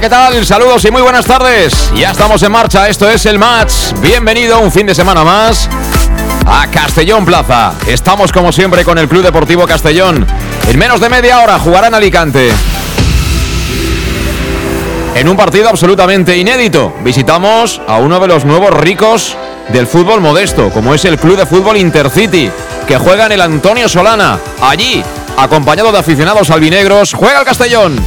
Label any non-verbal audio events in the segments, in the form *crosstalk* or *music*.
¿Qué tal? Saludos y muy buenas tardes. Ya estamos en marcha, esto es el match. Bienvenido un fin de semana más a Castellón Plaza. Estamos como siempre con el Club Deportivo Castellón. En menos de media hora jugarán Alicante. En un partido absolutamente inédito, visitamos a uno de los nuevos ricos del fútbol modesto, como es el Club de Fútbol Intercity, que juega en el Antonio Solana. Allí, acompañado de aficionados albinegros, juega el Castellón.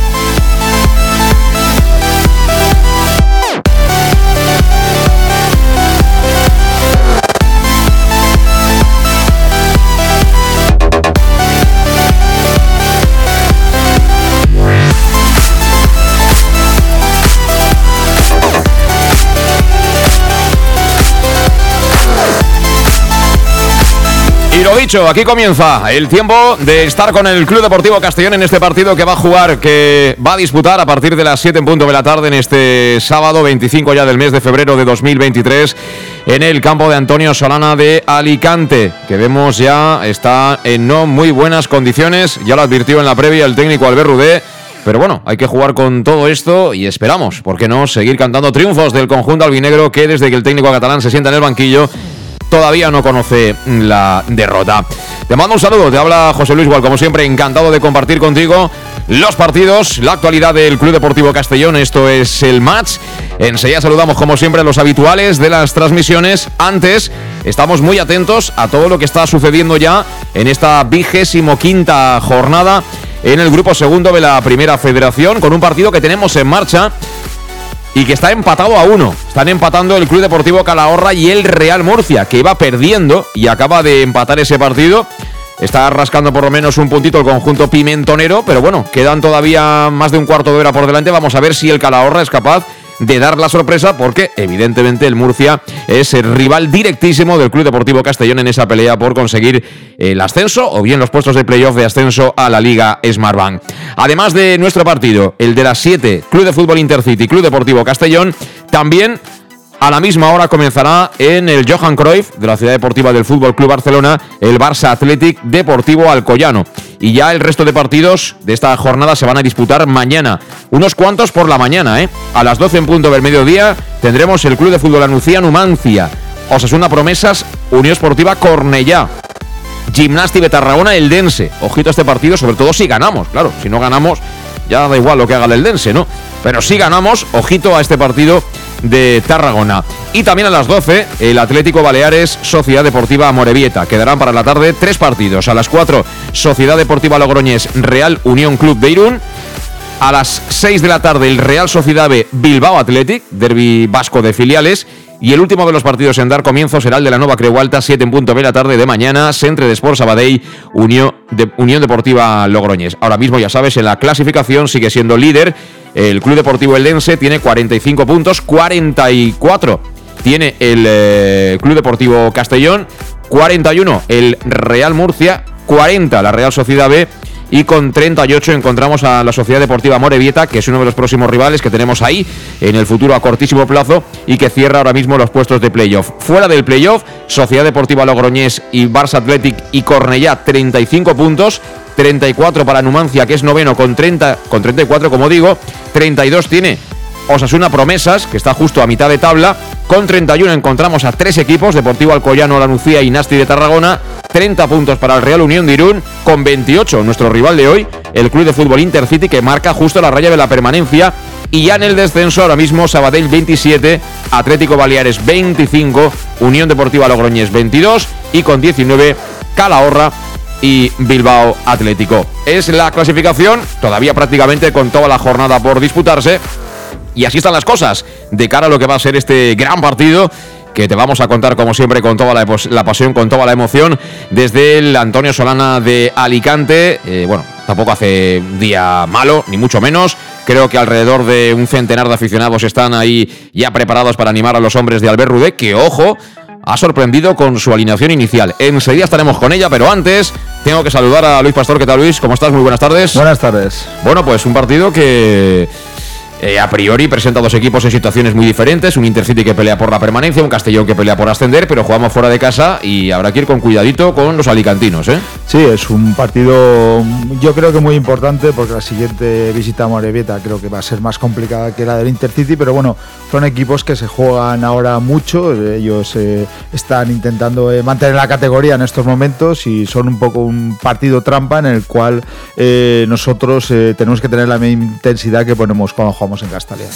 Lo dicho, aquí comienza el tiempo de estar con el Club Deportivo Castellón en este partido que va a jugar, que va a disputar a partir de las 7 en punto de la tarde en este sábado 25 ya del mes de febrero de 2023 en el campo de Antonio Solana de Alicante, que vemos ya está en no muy buenas condiciones, ya lo advirtió en la previa el técnico Albert Rudé. Pero bueno, hay que jugar con todo esto y esperamos, ¿por qué no?, seguir cantando triunfos del conjunto albinegro que desde que el técnico catalán se sienta en el banquillo todavía no conoce la derrota. Te mando un saludo, te habla José Luis Gual, como siempre, encantado de compartir contigo los partidos, la actualidad del Club Deportivo Castellón, esto es el match. Enseguida saludamos como siempre a los habituales de las transmisiones. Antes, estamos muy atentos a todo lo que está sucediendo ya en esta vigésimo quinta jornada en el grupo segundo de la Primera Federación, con un partido que tenemos en marcha y que está empatado a uno. Están empatando el Club Deportivo Calahorra y el Real Murcia, que iba perdiendo y acaba de empatar ese partido. Está rascando por lo menos un puntito el conjunto pimentonero, pero bueno, quedan todavía más de un cuarto de hora por delante. Vamos a ver si el Calahorra es capaz de dar la sorpresa porque evidentemente el Murcia es el rival directísimo del Club Deportivo Castellón en esa pelea por conseguir el ascenso o bien los puestos de playoff de ascenso a la Liga Smartbank. Además de nuestro partido, el de las 7, Club de Fútbol Intercity, Club Deportivo Castellón, también a la misma hora comenzará en el Johan Cruyff de la Ciudad Deportiva del Fútbol Club Barcelona el Barça Athletic Deportivo Alcoyano. Y ya el resto de partidos de esta jornada se van a disputar mañana. Unos cuantos por la mañana, ¿eh? A las 12 en punto del mediodía tendremos el Club de Fútbol Anuncia Numancia. Osasuna Promesas, Unión Esportiva Cornellá. Gimnasti de Tarragona, el Dense. Ojito a este partido, sobre todo si ganamos. Claro, si no ganamos, ya da igual lo que haga el Dense, ¿no? Pero si ganamos, ojito a este partido de Tarragona. Y también a las 12, el Atlético Baleares, Sociedad Deportiva Morevieta. Quedarán para la tarde tres partidos. A las 4, Sociedad Deportiva Logroñés, Real Unión Club de Irún. A las 6 de la tarde, el Real Sociedad B Bilbao Athletic, derby vasco de filiales. Y el último de los partidos en dar comienzo será el de la Nova Creu Alta, 7 en punto de la tarde de mañana, Centre de Sport Sabadell, Unión, Unión Deportiva Logroñés. Ahora mismo, ya sabes, en la clasificación sigue siendo líder el Club Deportivo Eldense tiene 45 puntos, 44 tiene el eh, Club Deportivo Castellón, 41 el Real Murcia, 40 la Real Sociedad B y con 38 encontramos a la Sociedad Deportiva Morevieta, que es uno de los próximos rivales que tenemos ahí en el futuro a cortísimo plazo y que cierra ahora mismo los puestos de playoff. Fuera del playoff, Sociedad Deportiva Logroñés y Barça Athletic y Cornellá 35 puntos, 34 para Numancia, que es noveno con 30 con 34, como digo, 32 tiene Osasuna Promesas, que está justo a mitad de tabla. Con 31 encontramos a tres equipos, Deportivo Alcoyano, Lanucía y Nasti de Tarragona. 30 puntos para el Real Unión de Irún, con 28 nuestro rival de hoy, el Club de Fútbol Intercity, que marca justo la raya de la permanencia. Y ya en el descenso ahora mismo Sabadell 27, Atlético Baleares 25, Unión Deportiva Logroñés 22 y con 19 Calahorra y Bilbao Atlético. Es la clasificación, todavía prácticamente con toda la jornada por disputarse. Y así están las cosas de cara a lo que va a ser este gran partido que te vamos a contar como siempre con toda la, pasión, con toda la emoción, desde el Antonio Solana de Alicante. Eh, bueno, tampoco hace día malo, ni mucho menos. Creo que alrededor de un centenar de aficionados están ahí ya preparados para animar a los hombres de Albert Rudé, que ojo, ha sorprendido con su alineación inicial. Enseguida estaremos con ella, pero antes tengo que saludar a Luis Pastor. ¿Qué tal, Luis? ¿Cómo estás? Muy buenas tardes. Buenas tardes. Bueno, pues un partido que eh, a priori presenta dos equipos en situaciones muy diferentes, un Intercity que pelea por la permanencia, un Castellón que pelea por ascender, pero jugamos fuera de casa y habrá que ir con cuidadito con los alicantinos. ¿eh? Sí, es un partido yo creo que muy importante porque la siguiente visita a Morevieta creo que va a ser más complicada que la del Intercity, pero bueno, son equipos que se juegan ahora mucho, ellos eh, están intentando eh, mantener la categoría en estos momentos y son un poco un partido trampa en el cual nosotros tenemos que tener la misma intensidad que ponemos cuando jugamos en Castellón.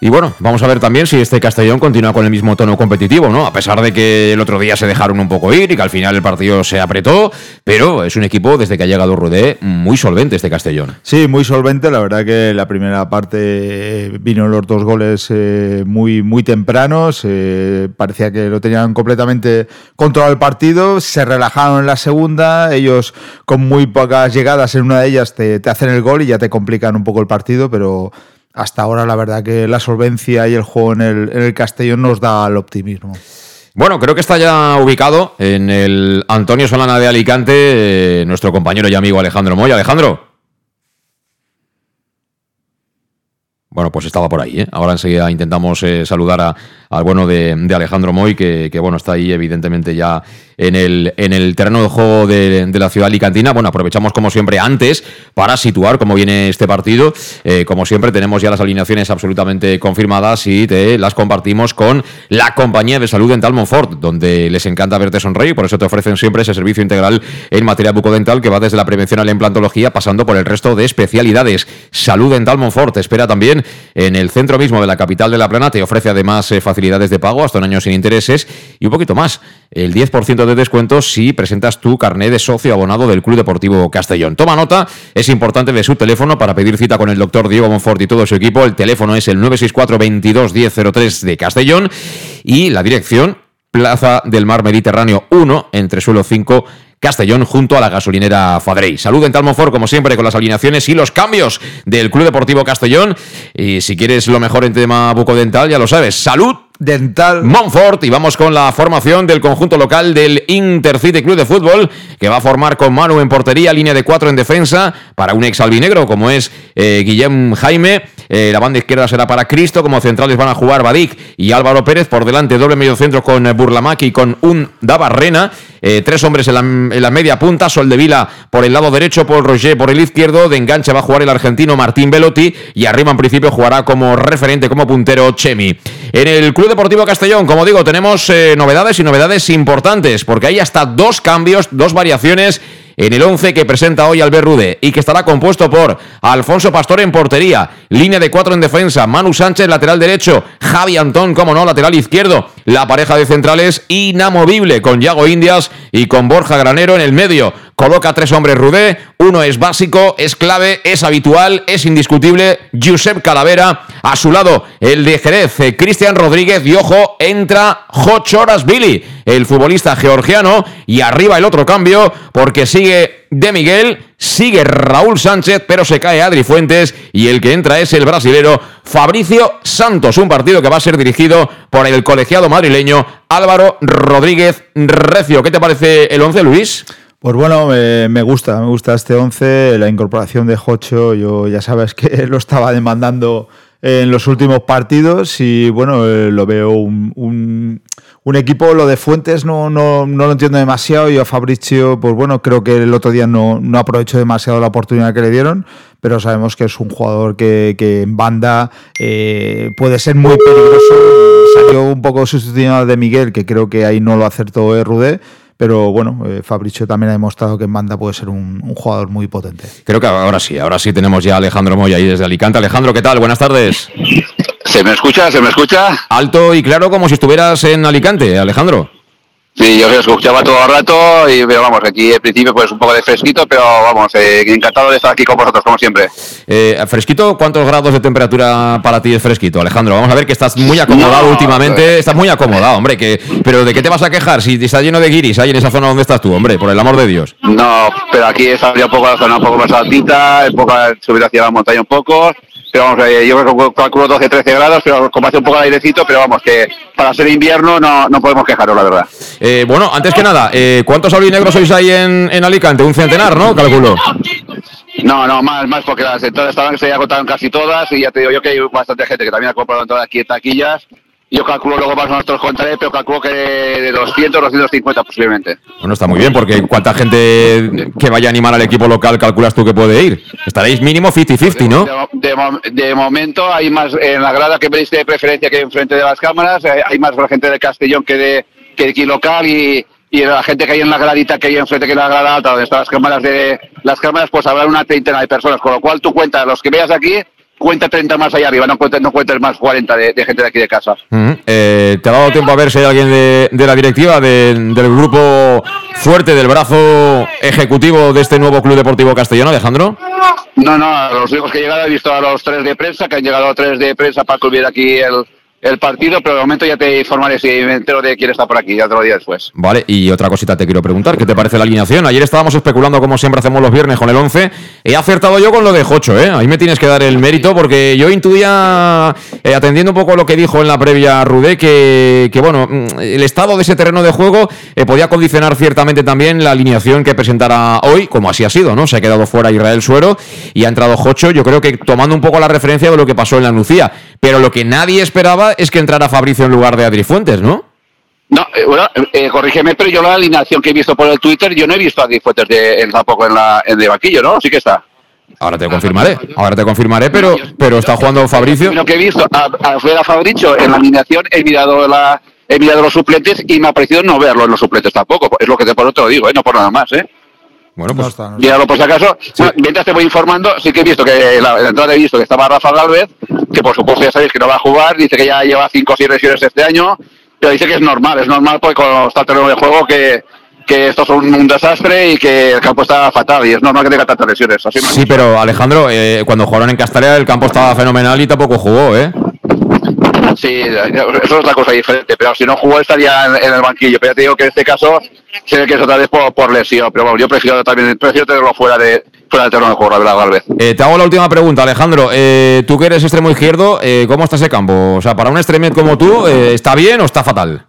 Y bueno, vamos a ver también si este Castellón continúa con el mismo tono competitivo, ¿no? A pesar de que el otro día se dejaron un poco ir y que al final el partido se apretó, pero es un equipo desde que ha llegado Rudé muy solvente este Castellón. Sí, muy solvente. La verdad que la primera parte eh, vino los dos goles eh, muy, muy tempranos. Eh, parecía que lo tenían completamente controlado el partido. Se relajaron en la segunda. Ellos con muy pocas llegadas en una de ellas te, te hacen el gol y ya te complican un poco el partido, pero hasta ahora la verdad que la solvencia y el juego en el, en el Castellón nos da el optimismo. Bueno, creo que está ya ubicado en el Antonio Solana de Alicante eh, nuestro compañero y amigo Alejandro Moya. Alejandro. Bueno, pues estaba por ahí. ¿eh? Ahora enseguida intentamos eh, saludar al bueno de, Alejandro Moy, que, que, bueno, está ahí evidentemente ya en el, en el terreno de juego de, la ciudad alicantina. Bueno, aprovechamos como siempre antes para situar cómo viene este partido. Eh, como siempre tenemos ya las alineaciones absolutamente confirmadas y te las compartimos con la compañía de salud dental Monfort, donde les encanta verte sonreír, por eso te ofrecen siempre ese servicio integral en materia bucodental que va desde la prevención a la implantología pasando por el resto de especialidades. Salud Dental Monfort te espera también en el centro mismo de la capital de La Plana, te ofrece además eh, facilidades de pago hasta un año sin intereses y un poquito más el 10% de descuento si presentas tu carnet de socio abonado del Club Deportivo Castellón. Toma nota, es importante de su teléfono para pedir cita con el doctor Diego Monfort y todo su equipo. El teléfono es el 964 22 1003 de Castellón y la dirección Plaza del Mar Mediterráneo 1, entre suelo 5 Castellón junto a la gasolinera Fadrey. Salud en Talmonfort, como siempre, con las alineaciones y los cambios del Club Deportivo Castellón. Y si quieres lo mejor en tema bucodental, ya lo sabes. Salud Dental Montfort y vamos con la formación del conjunto local del Intercity Club de Fútbol que va a formar con Manu en portería, línea de cuatro en defensa para un ex albinegro como es eh, Guillem Jaime. Eh, la banda izquierda será para Cristo, como centrales van a jugar Badik y Álvaro Pérez por delante, doble medio centro con Burlamaki con un Dabarrena. Eh, tres hombres en la, media punta, Sol de Vila por el lado derecho, Paul Roger por el izquierdo, de enganche va a jugar el argentino Martín Velotti y arriba en principio jugará como referente, como puntero Chemi. En el Club Deportivo Castellón, como digo, tenemos eh, novedades y novedades importantes, porque hay hasta dos cambios, dos variaciones en el 11 que presenta hoy Albert Rude y que estará compuesto por Alfonso Pastor en portería, línea de cuatro en defensa, Manu Sánchez lateral derecho, Javi Antón, como no, lateral izquierdo, la pareja de centrales inamovible con Yago Indias y con Borja Granero en el medio. Coloca tres hombres Rudé, uno es básico, es clave, es habitual, es indiscutible. Josep Calavera, a su lado el de Jerez, eh, Cristian Rodríguez y ojo, entra Hochoras Billy, el futbolista georgiano, y arriba el otro cambio porque sigue de Miguel, sigue Raúl Sánchez, pero se cae Adri Fuentes y el que entra es el brasilero Fabricio Santos, un partido que va a ser dirigido por el colegiado madrileño Álvaro Rodríguez Recio. ¿Qué te parece el once, Luis? Pues bueno, me gusta, me gusta este 11, la incorporación de Jocho, yo ya sabes que *laughs* lo estaba demandando en los últimos partidos y bueno, eh, lo veo un, un, equipo, lo de Fuentes no, no, no, lo entiendo demasiado, yo a Fabricio, pues bueno, creo que el otro día no, no aprovechó demasiado la oportunidad que le dieron, pero sabemos que es un jugador que, en banda eh, puede ser muy peligroso. Salió un poco sustituido de Miguel, que creo que ahí no lo acertó Rudé pero bueno, eh, Fabricio también ha demostrado que en banda puede ser un, jugador muy potente. Creo que ahora sí, ahora sí tenemos ya a Alejandro Moya ahí desde Alicante. Alejandro, ¿qué tal? Buenas tardes. ¿Se me escucha? ¿Se me escucha? Alto y claro como si estuvieras en Alicante, Alejandro. Sí, yo se escuchaba todo el rato y pero vamos, aquí al principio pues un poco de fresquito, pero vamos, eh, encantado de estar aquí con vosotros como siempre. Eh, fresquito, ¿cuántos grados de temperatura para ti es fresquito, Alejandro? Vamos a ver que estás muy acomodado últimamente, estás muy acomodado, hombre, que pero ¿de qué te vas a quejar si está lleno de guiris ahí en esa zona donde estás tú, hombre, por el amor de Dios? No, pero aquí está un poco la zona un poco más altita, un poco subir hacia la montaña un poco pero vamos, eh, yo calculo 12-13 grados, pero como hace un poco de airecito, pero vamos, que para ser invierno no, no podemos quejarnos, la verdad. Eh, bueno, antes que nada, eh, ¿cuántos aurinegros sois ahí en, en Alicante? Un centenar, ¿no? Calculo. No, no, más, más porque las entradas estaban, se agotaron casi todas y ya te digo yo que hay bastante gente que también ha comprado entradas aquí en taquillas yo calculo luego más o menos contaré, pero calculo que de 200, 250 posiblemente. Bueno, está muy bien, porque ¿cuánta gente que vaya a animar al equipo local calculas tú que puede ir? Estaréis mínimo 50-50, ¿no? De, momento hay más, en la grada que veis de preferencia que enfrente de las cámaras, eh, hay más gente de Castellón que de, que aquí local y, y la gente que hay en la gradita que hay enfrente que en la grada alta, donde están las cámaras de las cámaras, pues habrá una treintena de personas, con lo cual tú cuentas los que veas aquí cuenta 30 más allá arriba, no cuentes, no cuentes más 40 de, gente de aquí de casa. Eh, ¿Te ha dado tiempo a ver si hay alguien de, la directiva, del grupo fuerte, del brazo ejecutivo de este nuevo Club Deportivo Castellano, Alejandro? No, no, los únicos que he llegado he visto a los tres de prensa, que han llegado a tres de prensa para que aquí el, el partido, pero de momento ya te informaré si me entero de quién está por aquí, ya te lo diré después. Vale, y otra cosita te quiero preguntar, ¿qué te parece la alineación? Ayer estábamos especulando como siempre hacemos los viernes con el 11, he acertado yo con lo de Jocho, ¿eh? Ahí me tienes que dar el mérito porque yo intuía, eh, atendiendo un poco lo que dijo en la previa Rudé, que, que bueno, mm, el estado de ese terreno de juego eh, podía condicionar ciertamente también la alineación que presentará hoy, como así ha sido, ¿no? Se ha quedado fuera Israel Suero y ha entrado Jocho, yo creo que tomando un poco la referencia de lo que pasó en la Nucía, pero lo que nadie esperaba es que entrara Fabricio en lugar de Adri Fuentes, ¿no? No, eh, bueno, eh, corrígeme, pero yo la alineación que he visto por el Twitter, yo no he visto a Adri Fuentes de, tampoco en, la, en el banquillo, ¿no? Sí que está. Ahora te confirmaré, ahora te confirmaré, pero, pero está jugando Fabricio. Lo que he visto, a, a Fabricio en la alineación, he mirado la, he mirado los suplentes y me ha parecido no verlo en los suplentes tampoco. Es lo que te, por otro digo, ¿eh? no por nada más. ¿eh? Bueno, pues. Míralo por si acaso. Mientras te voy informando, sí que he visto que la, la entrada he visto que estaba Rafa Galvez, que por supuesto ya sabéis que no va a jugar, dice que ya lleva 5 o 6 lesiones este año, pero dice que es normal, es normal porque con está el terreno de juego que, que esto es un, desastre y que el campo está fatal y es normal que tenga tantas lesiones. sí, pero Alejandro, eh, cuando jugaron en Castellar el campo estaba fenomenal y tampoco jugó, ¿eh? Sí, eso es otra cosa diferente, pero si no jugó estaría en, el banquillo. Pero ya te digo que en este caso sé que es otra vez por, lesión, pero bueno, yo prefiero también prefiero tenerlo fuera de fuera del terreno de juego, la verdad, Galvez. Eh, te hago la última pregunta, Alejandro. Eh, tú que eres extremo izquierdo, eh, ¿cómo está ese campo? O sea, para un extremo como tú, ¿está bien o está fatal?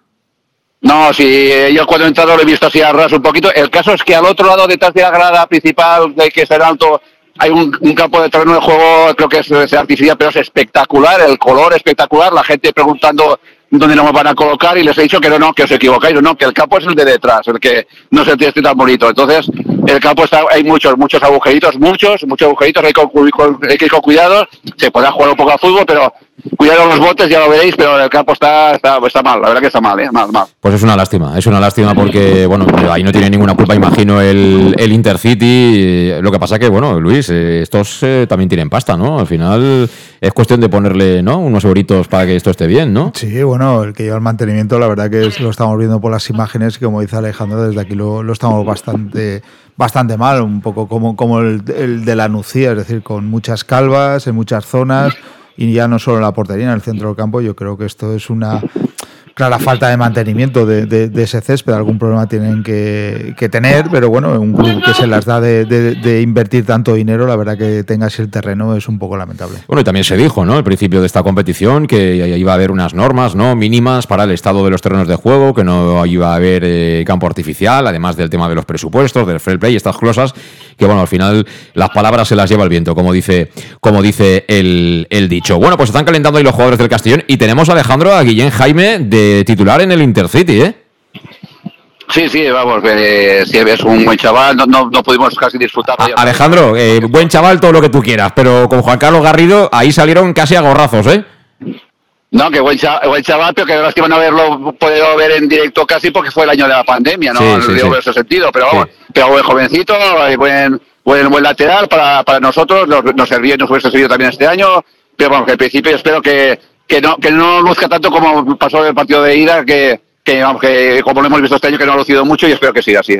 No, si yo cuando he entrado lo he visto así a ras un poquito. El caso es que al otro lado, detrás de la grada principal, de que está en alto, hay un, campo de terreno de juego, creo que es, artificial, pero es espectacular, el color espectacular, la gente preguntando dónde nos van a colocar y les he dicho que no, no, que os equivocáis, no, que el campo es el de detrás, el que no es el que esté tan bonito. Entonces, el campo está, hay muchos, muchos agujeritos, muchos, muchos agujeritos, hay, hay que ir con cuidado, se podrá jugar un poco a fútbol, pero Cuidado los botes, ya lo veréis, pero el campo está, está, está, mal, la verdad que está mal, ¿eh? mal, mal. Pues es una lástima, es una lástima porque, bueno, ahí no tiene ninguna culpa, imagino, el, el Intercity. Lo que pasa que, bueno, Luis, eh, estos eh, también tienen pasta, ¿no? Al final es cuestión de ponerle, ¿no? Unos euritos para que esto esté bien, ¿no? Sí, bueno, el que lleva el mantenimiento, la verdad que lo estamos viendo por las imágenes, como dice Alejandro, desde aquí lo, lo estamos bastante bastante mal, un poco como, como el, el de la Nucía, es decir, con muchas calvas en muchas zonas y ya no solo en la portería, en el centro del campo, yo creo que esto es una clara falta de mantenimiento de, de, ese césped, algún problema tienen que, tener, pero bueno, un club que se las da de, invertir tanto dinero, la verdad que tenga así el terreno es un poco lamentable. Bueno, y también se dijo, ¿no? Al principio de esta competición que iba a haber unas normas, ¿no? Mínimas para el estado de los terrenos de juego, que no iba a haber eh, campo artificial, además del tema de los presupuestos, del fair play, estas cosas, que bueno, al final las palabras se las lleva el viento, como dice, como dice el, el dicho. Bueno, pues están calentando ahí los jugadores del Castellón y tenemos a Alejandro, a Guillén Jaime de titular en el Intercity, ¿eh? Sí, sí, vamos, eh, si es un buen chaval, no, no, pudimos casi disfrutar. Alejandro, eh, buen chaval, todo lo que tú quieras, pero con Juan Carlos Garrido ahí salieron casi a gorrazos, ¿eh? No, que buen chaval, buen chaval pero que lástima no haberlo podido ver en directo casi porque fue el año de la pandemia, ¿no? Sí, sí, en ese sentido, pero vamos, pero buen jovencito, buen, buen, buen lateral para, para nosotros, nos, nos servía y nos hubiese servido también este año, pero bueno, que al principio espero que, que no, que no luzca tanto como pasó el partido de ida, que, que, que como lo hemos visto este año, que no ha lucido mucho y espero que siga así.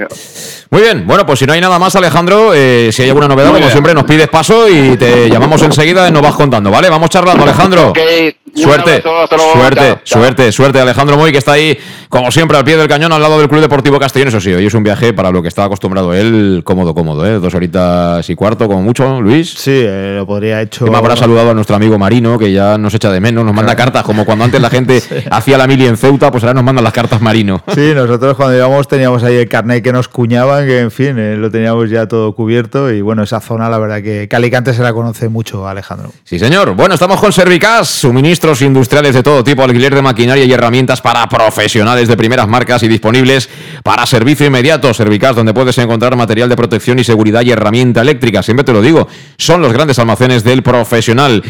Muy bien, bueno, pues si no hay nada más, Alejandro, eh, si hay alguna novedad, como siempre, nos pides paso y te llamamos enseguida y nos vas contando, ¿vale? Vamos charlando, Alejandro. Suerte, suerte, suerte, suerte, Alejandro Moy, que está ahí, como siempre, al pie del cañón, al lado del Club Deportivo Castellón. Eso sí, hoy es un viaje para lo que está acostumbrado él, cómodo, cómodo, ¿eh? Dos horitas y cuarto, como mucho, Luis. Sí, eh, lo podría hecho. me habrá saludado a nuestro amigo Marino, que ya nos echa de menos, nos manda cartas, como cuando antes la gente *laughs* hacía la mili en Ceuta, pues ahora nos mandan las cartas Marino. Sí, nosotros cuando íbamos teníamos ahí el carnet que nos cuñaban, que en fin, eh, lo teníamos ya todo cubierto y bueno, esa zona, la verdad que, Calicante se la conoce mucho, Alejandro. Sí, señor. Bueno, estamos con Servicas, suministros industriales de todo tipo, alquiler de maquinaria y herramientas para profesionales de primeras marcas y disponibles para servicio inmediato. Servicas, donde puedes encontrar material de protección y seguridad y herramienta eléctrica. Siempre te lo digo, son los grandes almacenes del profesional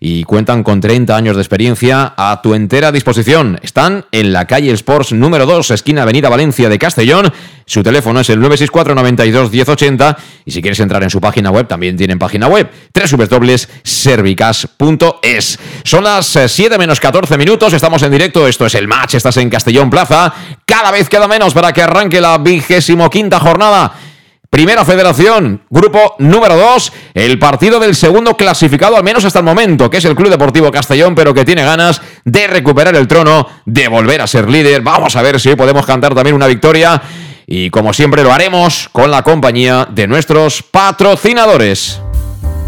y cuentan con 30 años de experiencia a tu entera disposición. Están en la calle Sports número 2, esquina Avenida Valencia de Castellón. Su teléfono es el 964 92 1080 y si quieres entrar en su página web, también tienen página web www.servicas.es. Son las 7 eh, menos 14 minutos, estamos en directo, esto es el match, estás en Castellón Plaza. Cada vez queda menos para que arranque la vigésimo quinta jornada Primera Federación, grupo número 2, el partido del segundo clasificado, al menos hasta el momento, que es el Club Deportivo Castellón, pero que tiene ganas de recuperar el trono, de volver a ser líder. Vamos a ver si podemos cantar también una victoria. Y como siempre lo haremos con la compañía de nuestros patrocinadores.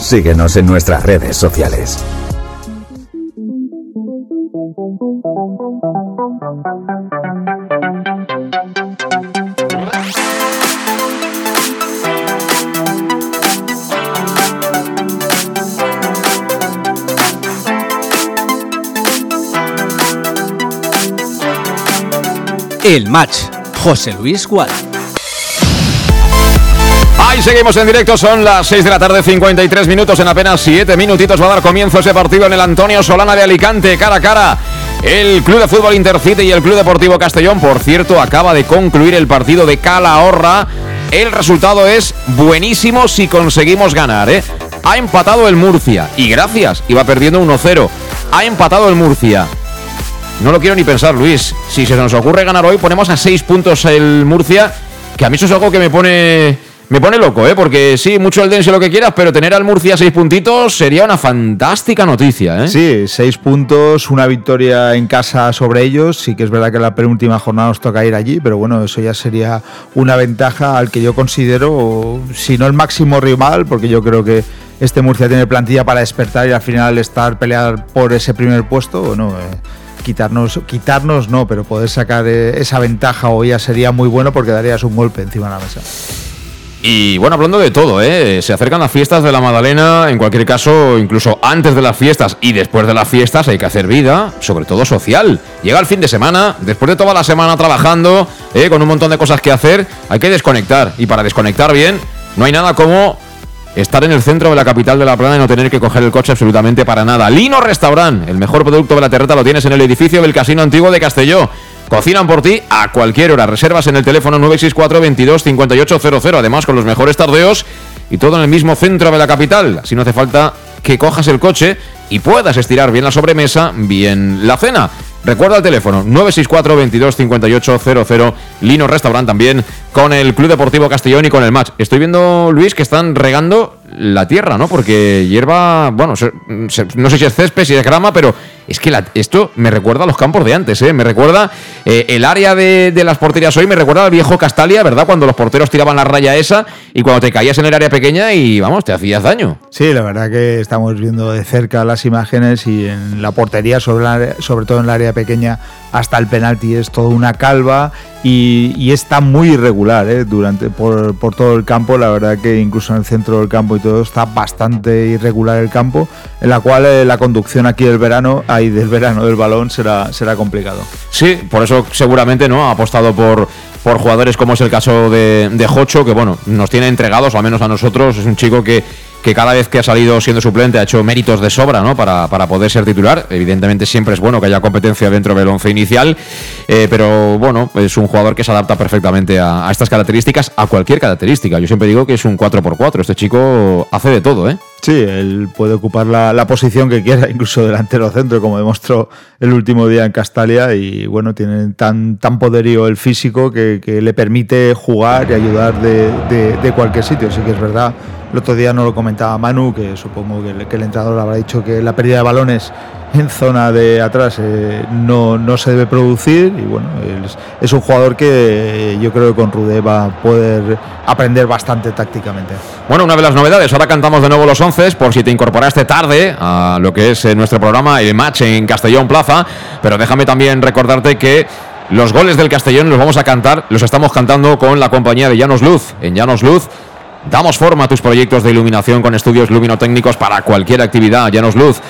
Síguenos en nuestras redes sociales. El match. José Luis Gual. Ahí seguimos en directo, son las 6 de la tarde, 53 minutos, en apenas 7 minutitos va a dar comienzo ese partido en el Antonio Solana de Alicante, cara a cara. El Club de Fútbol Intercity y el Club Deportivo Castellón, por cierto, acaba de concluir el partido de Calahorra. El resultado es buenísimo si conseguimos ganar, ¿eh? Ha empatado el Murcia, y gracias, iba perdiendo 1-0. Ha empatado el Murcia. No lo quiero ni pensar, Luis. Si se nos ocurre ganar hoy, ponemos a 6 puntos el Murcia, que a mí eso es algo que me pone me pone loco, ¿eh? Porque sí, mucho el dense lo que quieras, pero tener al Murcia seis puntitos sería una fantástica noticia, ¿eh? Sí, seis puntos, una victoria en casa sobre ellos. Sí que es verdad que la penúltima jornada nos toca ir allí, pero bueno, eso ya sería una ventaja al que yo considero, si no el máximo rival, porque yo creo que este Murcia tiene plantilla para despertar y al final estar pelear por ese primer puesto, bueno, eh, quitarnos, quitarnos no, pero poder sacar eh, esa ventaja hoy ya sería muy bueno porque darías un golpe encima de la mesa. Y bueno, hablando de todo, ¿eh? se acercan las fiestas de la Magdalena, en cualquier caso, incluso antes de las fiestas y después de las fiestas hay que hacer vida, sobre todo social. Llega el fin de semana, después de toda la semana trabajando, ¿eh? con un montón de cosas que hacer, hay que desconectar. Y para desconectar bien, no hay nada como estar en el centro de la capital de La Plana y no tener que coger el coche absolutamente para nada. Lino Restaurant, el mejor producto de la terreta lo tienes en el edificio del Casino Antiguo de Castelló. Cocinan por ti a cualquier hora. Reservas en el teléfono 964 22 5800. Además, con los mejores tardeos y todo en el mismo centro de la capital. Así no hace falta que cojas el coche y puedas estirar bien la sobremesa, bien la cena. Recuerda el teléfono 964 22 5800 Lino Restaurant también con el Club Deportivo Castellón y con el match. Estoy viendo, Luis, que están regando la tierra, ¿no? Porque hierba, bueno, no sé si es césped, si es grama, pero es que esto me recuerda a los campos de antes, ¿eh? Me recuerda eh, el área de, las porterías hoy, me recuerda al viejo Castalia, ¿verdad? Cuando los porteros tiraban la raya esa y cuando te caías en el área pequeña y, vamos, te hacías daño. Sí, la verdad que estamos viendo de cerca las imágenes y en la portería, sobre, sobre todo en el área pequeña, hasta el penalti es toda una calva y, está muy irregular ¿eh? durante por, todo el campo. La verdad que incluso en el centro del campo y todo está bastante irregular el campo, en la cual eh, la conducción aquí del verano, ahí del verano del balón será, será complicado. Sí, por eso seguramente no ha apostado por por jugadores como es el caso de, de Jocho, que bueno, nos tiene entregados, al menos a nosotros, es un chico que que cada vez que ha salido siendo suplente ha hecho méritos de sobra ¿no? para, para poder ser titular. Evidentemente siempre es bueno que haya competencia dentro del once inicial, eh, pero bueno, es un jugador que se adapta perfectamente a, a, estas características, a cualquier característica. Yo siempre digo que es un 4x4, este chico hace de todo, ¿eh? Sí, él puede ocupar la, posición que quiera, *laughs* incluso delantero centro, como demostró el último día en Castalia. Y bueno, tiene tan, tan poderío el físico que, le permite jugar y ayudar de, de, cualquier sitio. Así que es verdad, el otro día no lo comentaba Manu, que supongo que el, que el entrenador habrá dicho que la pérdida de balones en zona de atrás eh, no, no, se debe producir y bueno, es, es, un jugador que yo creo que con Rude va a poder aprender bastante tácticamente. Bueno, una de las novedades, ahora cantamos de nuevo los once por si te incorporaste tarde a lo que es eh, nuestro programa, el match en Castellón Plaza, pero déjame también recordarte que los goles del Castellón los vamos a cantar, los estamos cantando con la compañía de Llanos Luz. En Llanos Luz damos forma a tus proyectos de iluminación con estudios luminotécnicos para cualquier actividad. Llanos Luz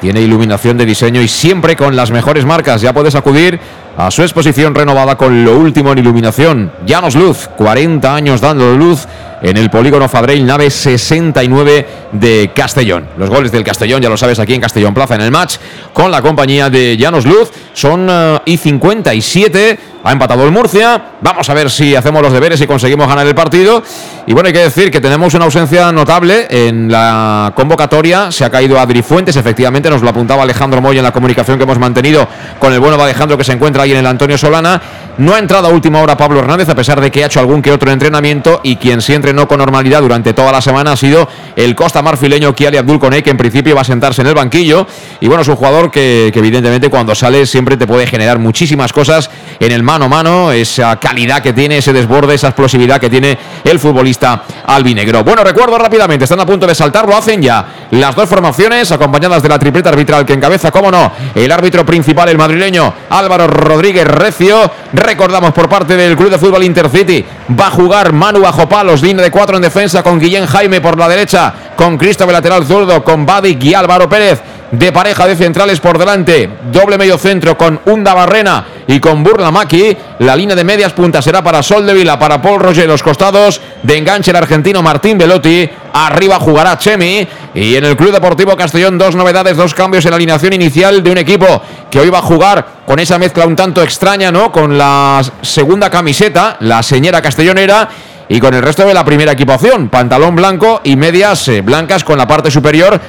tiene iluminación de diseño y siempre con las mejores marcas. Ya puedes acudir a su exposición renovada con lo último en iluminación. Llanos Luz, 40 años dando luz en el polígono Fadrell, nave 69 de Castellón. Los goles del Castellón, ya lo sabes, aquí en Castellón Plaza en el match con la compañía de Llanos Luz. Son uh, y 57. Ha empatado el Murcia. Vamos a ver si hacemos los deberes y conseguimos ganar el partido. Y bueno, hay que decir que tenemos una ausencia notable en la convocatoria. Se ha caído Adri Fuentes, efectivamente, nos lo apuntaba Alejandro Moy en la comunicación que hemos mantenido con el bueno de Alejandro que se encuentra ahí en el Antonio Solana. No ha entrado a última hora Pablo Hernández, a pesar de que ha hecho algún que otro entrenamiento y quien sí entrenó con normalidad durante toda la semana ha sido el costa marfileño Kiali Abdul Kone, que en principio va a sentarse en el banquillo. Y bueno, es un jugador que, evidentemente cuando sale siempre te puede generar muchísimas cosas en el mano a mano, esa calidad que tiene, ese desborde, esa explosividad que tiene el futbolista albinegro. Bueno, recuerdo rápidamente, están a punto de saltar, lo hacen ya las dos formaciones, acompañadas de la tripleta arbitral que encabeza, cómo no, el árbitro principal, el madrileño Álvaro Rodríguez Recio recordamos por parte del Club de Fútbol Intercity. Va a jugar Manu bajo palos, línea de cuatro en defensa con Guillén Jaime por la derecha, con Cristóbal lateral zurdo, con Badik y Álvaro Pérez de pareja de centrales por delante. Doble medio centro con Unda Barrena y con Burla Maki. La línea de medias puntas será para Sol de Vila, para Paul Roger. Los costados de enganche el argentino Martín Velotti. Arriba jugará Chemi. Y en el Club Deportivo Castellón, dos novedades, dos cambios en la alineación inicial de un equipo que hoy va a jugar con esa mezcla un tanto extraña, ¿no? Con la segunda camiseta, la señora castellonera y con el resto de la primera equipación, pantalón blanco y medias eh, blancas con la parte superior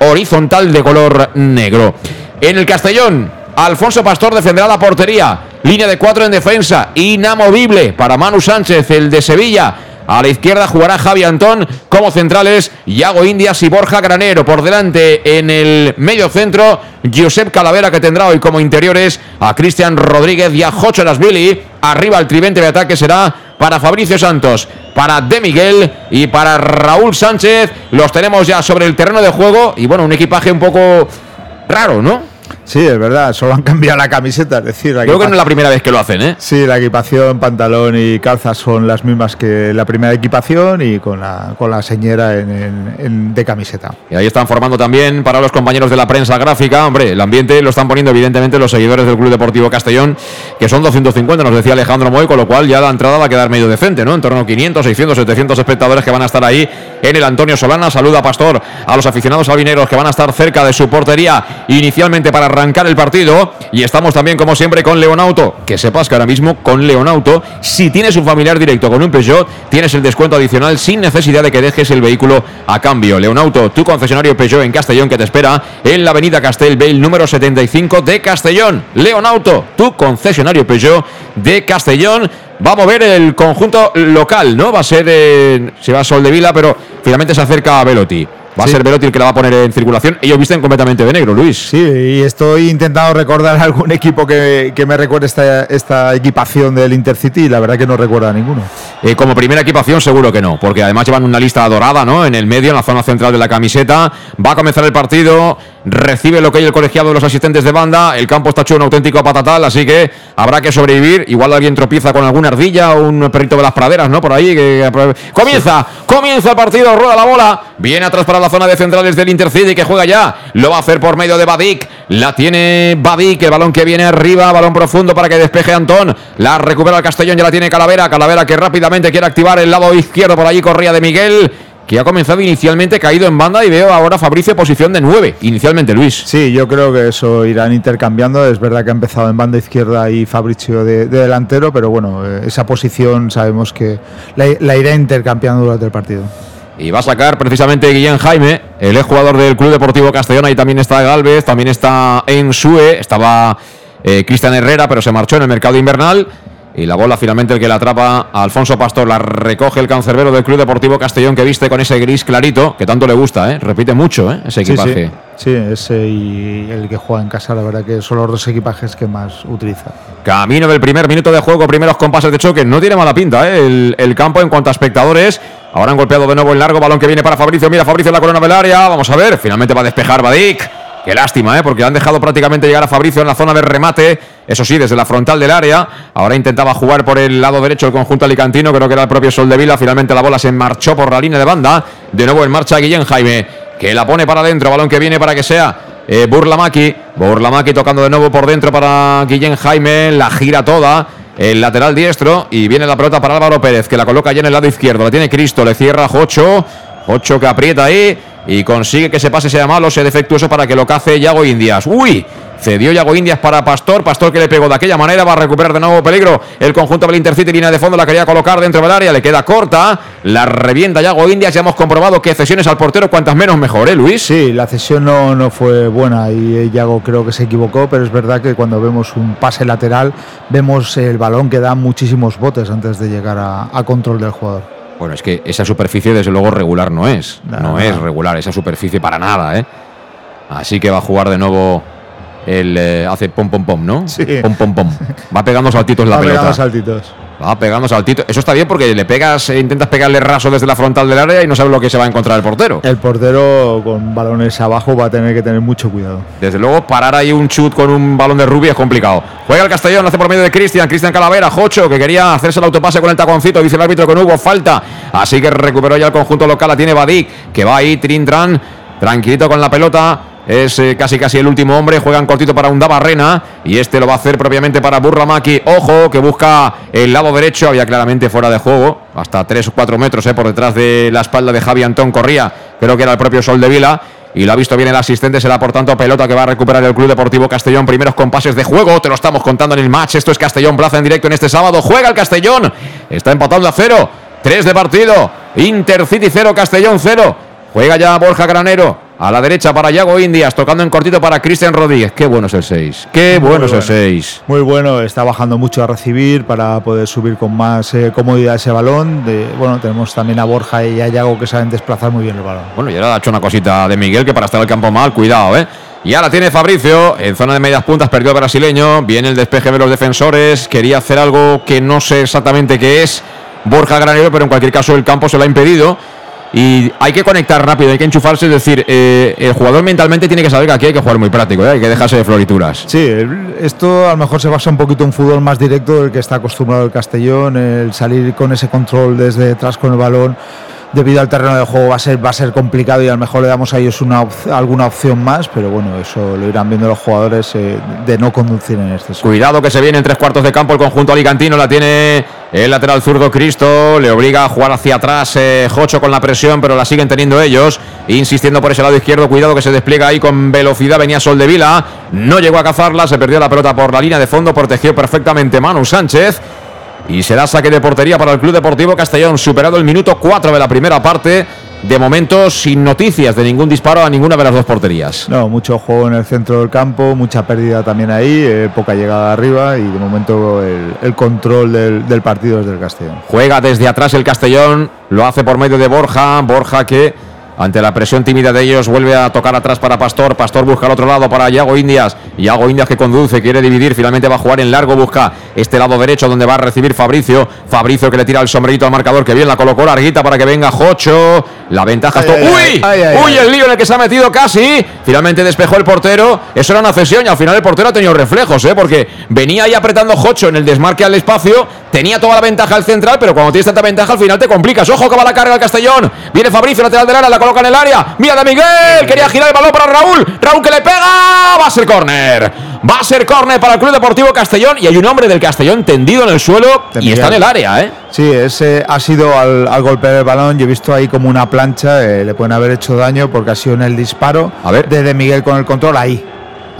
horizontal de color negro. En el Castellón, Alfonso Pastor defenderá la portería. Línea de cuatro en defensa, inamovible para Manu Sánchez, el de Sevilla. A la izquierda jugará Javi Antón como centrales, Yago Indias y Borja Granero. Por delante en el medio centro, Josep Calavera que tendrá hoy como interiores a Cristian Rodríguez y a Jocho Billy. Arriba el tridente de ataque será para Fabricio Santos, para De Miguel y para Raúl Sánchez. Los tenemos ya sobre el terreno de juego y bueno, un equipaje un poco raro, ¿no? Sí, es verdad, solo han cambiado la camiseta, es decir, Creo que no es la primera vez que lo hacen, ¿eh? Sí, la equipación, pantalón y calzas son las mismas que la primera equipación y con la, con la señera en, de camiseta. Y ahí están formando también para los compañeros de la prensa gráfica. Hombre, el ambiente lo están poniendo evidentemente los seguidores del Club Deportivo Castellón, que son 250, nos decía Alejandro Moy, con lo cual ya la entrada va a quedar medio decente, ¿no? En torno a 500, 600, 700 espectadores que van a estar ahí en el Antonio Solana. Saluda Pastor a los aficionados albineros que van a estar cerca de su portería inicialmente para arrancar el partido. Y estamos también, como siempre, con Leonauto. Que sepas que ahora mismo con Leonauto, si tienes un familiar directo con un Peugeot, tienes el descuento adicional sin necesidad de que dejes el vehículo a cambio. Leonauto, tu concesionario Peugeot en Castellón que te espera en la avenida Castelbell número 75 de Castellón. Leonauto, tu concesionario Peugeot de Castellón. Va a mover el conjunto local, ¿no? Va a ser, se va a Sol de Vila, pero finalmente se acerca a Velotti. Va a ser Velotti el que la va a poner en circulación. Ellos visten completamente de negro, Luis. Sí, y estoy intentando recordar *laughs* algún equipo que, me recuerde esta, esta equipación del Intercity y la verdad que no recuerda a ninguno. Eh, como primera equipación seguro que no, porque además llevan una lista dorada, ¿no? En el medio, en la zona central de la camiseta. Va a comenzar el partido, recibe lo que hay el colegiado de los asistentes de banda. El campo está hecho un auténtico patatal, así que habrá que sobrevivir. Igual alguien tropieza con alguna ardilla o un perrito de las praderas, ¿no? Por ahí. Que, comienza, comienza el partido, rueda la bola. Viene atrás para la zona de centrales del Intercity que juega ya. Lo va a hacer por medio de Badik. La tiene Badik. El balón que viene arriba. Balón profundo para que despeje Antón. La recupera el Castellón. Ya la tiene Calavera. Calavera que rápidamente quiere activar el lado izquierdo. Por allí corría de Miguel que ha comenzado inicialmente caído en banda y veo ahora Fabricio posición de 9, inicialmente Luis. Sí, yo creo que eso irán intercambiando, es verdad que ha empezado en banda izquierda y Fabricio de, delantero, pero bueno, eh, esa posición sabemos que la, la irá intercambiando durante el partido. Y va a sacar precisamente Guillén Jaime, el ex jugador del Club Deportivo Castellón. Ahí también está Galvez, también está Ensue, estaba eh, Cristian Herrera, pero se marchó en el mercado invernal. Y la bola finalmente el que la atrapa Alfonso Pastor la recoge el cancerbero del Club Deportivo Castellón que viste con ese gris clarito que tanto le gusta, ¿eh? repite mucho ¿eh? ese equipaje. Sí, ese y el que juega en casa, la verdad que son los dos equipajes que más utiliza. Camino del primer minuto de juego, primeros compases de choque, no tiene mala pinta ¿eh? el, el campo en cuanto a espectadores. Ahora han golpeado de nuevo el largo balón que viene para Fabricio. Mira, Fabricio en la corona del área. Vamos a ver. Finalmente va a despejar Badik. Qué lástima, ¿eh? porque han dejado prácticamente llegar a Fabricio en la zona de remate. Eso sí, desde la frontal del área. Ahora intentaba jugar por el lado derecho el conjunto alicantino. Creo que era el propio Sol de Vila. Finalmente la bola se marchó por la línea de banda. De nuevo en marcha Guillén Jaime, que la pone para adentro. Balón que viene para que sea eh, Burlamaki. Burlamaki tocando de nuevo por dentro para Guillén Jaime. La gira toda el lateral diestro y viene la pelota para Álvaro Pérez que la coloca ya en el lado izquierdo. La tiene Cristo, le cierra Jocho. Jocho que aprieta ahí y consigue que se pase, sea malo, sea defectuoso para que lo cace Yago Indias. ¡Uy! Cedió Yago Indias para Pastor. Pastor que le pegó de aquella manera. Va a recuperar de nuevo peligro. El conjunto del Intercity. Línea de fondo. La quería colocar dentro del área. Le queda corta. La revienta Yago Indias. Ya hemos comprobado que cesiones al portero. Cuantas menos mejor, ¿eh, Luis? Sí, la cesión no, no fue buena. Y Yago creo que se equivocó. Pero es verdad que cuando vemos un pase lateral. Vemos el balón que da muchísimos botes antes de llegar a, control del jugador. Bueno, es que esa superficie desde luego regular no es. no es regular esa superficie para nada, ¿eh? Así que va a jugar de nuevo el eh, hace pom pom pom, ¿no? Sí. Pom pom pom. Va pegando saltitos la Va pelota. pegando saltitos. Va pegando saltitos. Eso está bien porque le pegas, e intentas pegarle raso desde la frontal del área y no sabes lo que se va a encontrar el portero. El portero con balones abajo va a tener que tener mucho cuidado. Desde luego, parar ahí un chut con un balón de rubia es complicado. Juega el Castellón, hace por medio de Cristian. Cristian Calavera, Jocho, que quería hacerse el autopase con el taconcito. Dice el árbitro con Hugo, falta. Así que recuperó ya el conjunto local. La tiene Badik, que va ahí, Trintran, tranquilito con la pelota. Es eh, casi casi el último hombre. Juegan cortito para un Barrena. Y este lo va a hacer propiamente para Burlamaki. Ojo, que busca el lado derecho. Había claramente fuera de juego. Hasta 3 o 4 metros eh, por detrás de la espalda de Javi Antón Corría. Creo que era el propio Sol de Vila. Y lo ha visto bien el asistente. Será por tanto pelota que va a recuperar el Club Deportivo Castellón. Primeros compases de juego. Te lo estamos contando en el match. Esto es Castellón Plaza en directo en este sábado. Juega el Castellón. Está empatando a cero. 3 de partido. Intercity 0, Castellón 0. Juega ya Borja Granero. A la derecha para Yago Indias, tocando en cortito para Cristian Rodríguez. Qué bueno es el 6. Qué Muy bueno es el bueno. 6. Muy bueno, está bajando mucho a recibir para poder subir con más eh, comodidad ese balón. De, bueno, tenemos también a Borja y a Yago que saben desplazar muy bien el balón. Bueno, y ahora ha hecho una cosita de Miguel que para estar el campo mal, cuidado, ¿eh? Y ahora tiene Fabricio en zona de medias puntas, perdió el brasileño. Viene el despeje de los defensores. Quería hacer algo que no sé exactamente qué es. Borja Granero, pero en cualquier caso el campo se lo ha impedido. Y hay que conectar rápido, hay que enchufarse, es decir, eh, el jugador mentalmente tiene que saber que aquí hay que jugar muy práctico, ¿eh? hay que dejarse de florituras. Sí, esto a lo mejor se basa un poquito en fútbol más directo del que está acostumbrado el Castellón, el salir con ese control desde detrás con el balón debido al terreno de juego va a ser, va a ser complicado y a lo mejor le damos a ellos una alguna opción más, pero bueno, eso lo irán viendo los jugadores eh, de no conducir en exceso. Cuidado que se viene en tres cuartos de campo el conjunto alicantino, la tiene el lateral zurdo Cristo, le obliga a jugar hacia atrás eh, Jocho con la presión, pero la siguen teniendo ellos, insistiendo por ese lado izquierdo, cuidado que se despliega ahí con velocidad, venía Sol de Vila, no llegó a cazarla, se perdió la pelota por la línea de fondo, protegió perfectamente Manu Sánchez y será saque de portería para el Club Deportivo Castellón, superado el minuto 4 de la primera parte. De momento sin noticias de ningún disparo a ninguna de las dos porterías. No, mucho juego en el centro del campo, mucha pérdida también ahí, eh, poca llegada arriba y de momento el, control del, del partido es del Castellón. Juega desde atrás el Castellón, lo hace por medio de Borja, Borja que ante la presión tímida de ellos, vuelve a tocar atrás para Pastor. Pastor busca al otro lado para Yago Indias. Yago Indias que conduce, quiere dividir. Finalmente va a jugar en largo. Busca este lado derecho donde va a recibir Fabricio. Fabricio que le tira el sombrerito al marcador. Que bien la colocó larguita para que venga Jocho. La ventaja es. ¡Uy! ¡Uy! El lío en el que se ha metido casi. Finalmente despejó el portero. Eso era una cesión y al final el portero ha tenido reflejos, ¿eh? Porque venía ahí apretando Jocho en el desmarque al espacio. Tenía toda la ventaja al central, pero cuando tienes tanta ventaja al final te complicas. Ojo que va la carga al Castellón. Viene Fabricio, lateral del área, la coloca en el área. Mira de Miguel. Quería girar el balón para Raúl. Raúl que le pega. Va a ser córner. Va a ser córner para el Club Deportivo Castellón. Y hay un hombre del Castellón tendido en el suelo y está en el área, ¿eh? Sí, ese ha sido al, al golpear el balón. Yo he visto ahí como una plancha. Eh, le pueden haber hecho daño porque ha sido en el disparo. A ver. De, de Miguel con el control ahí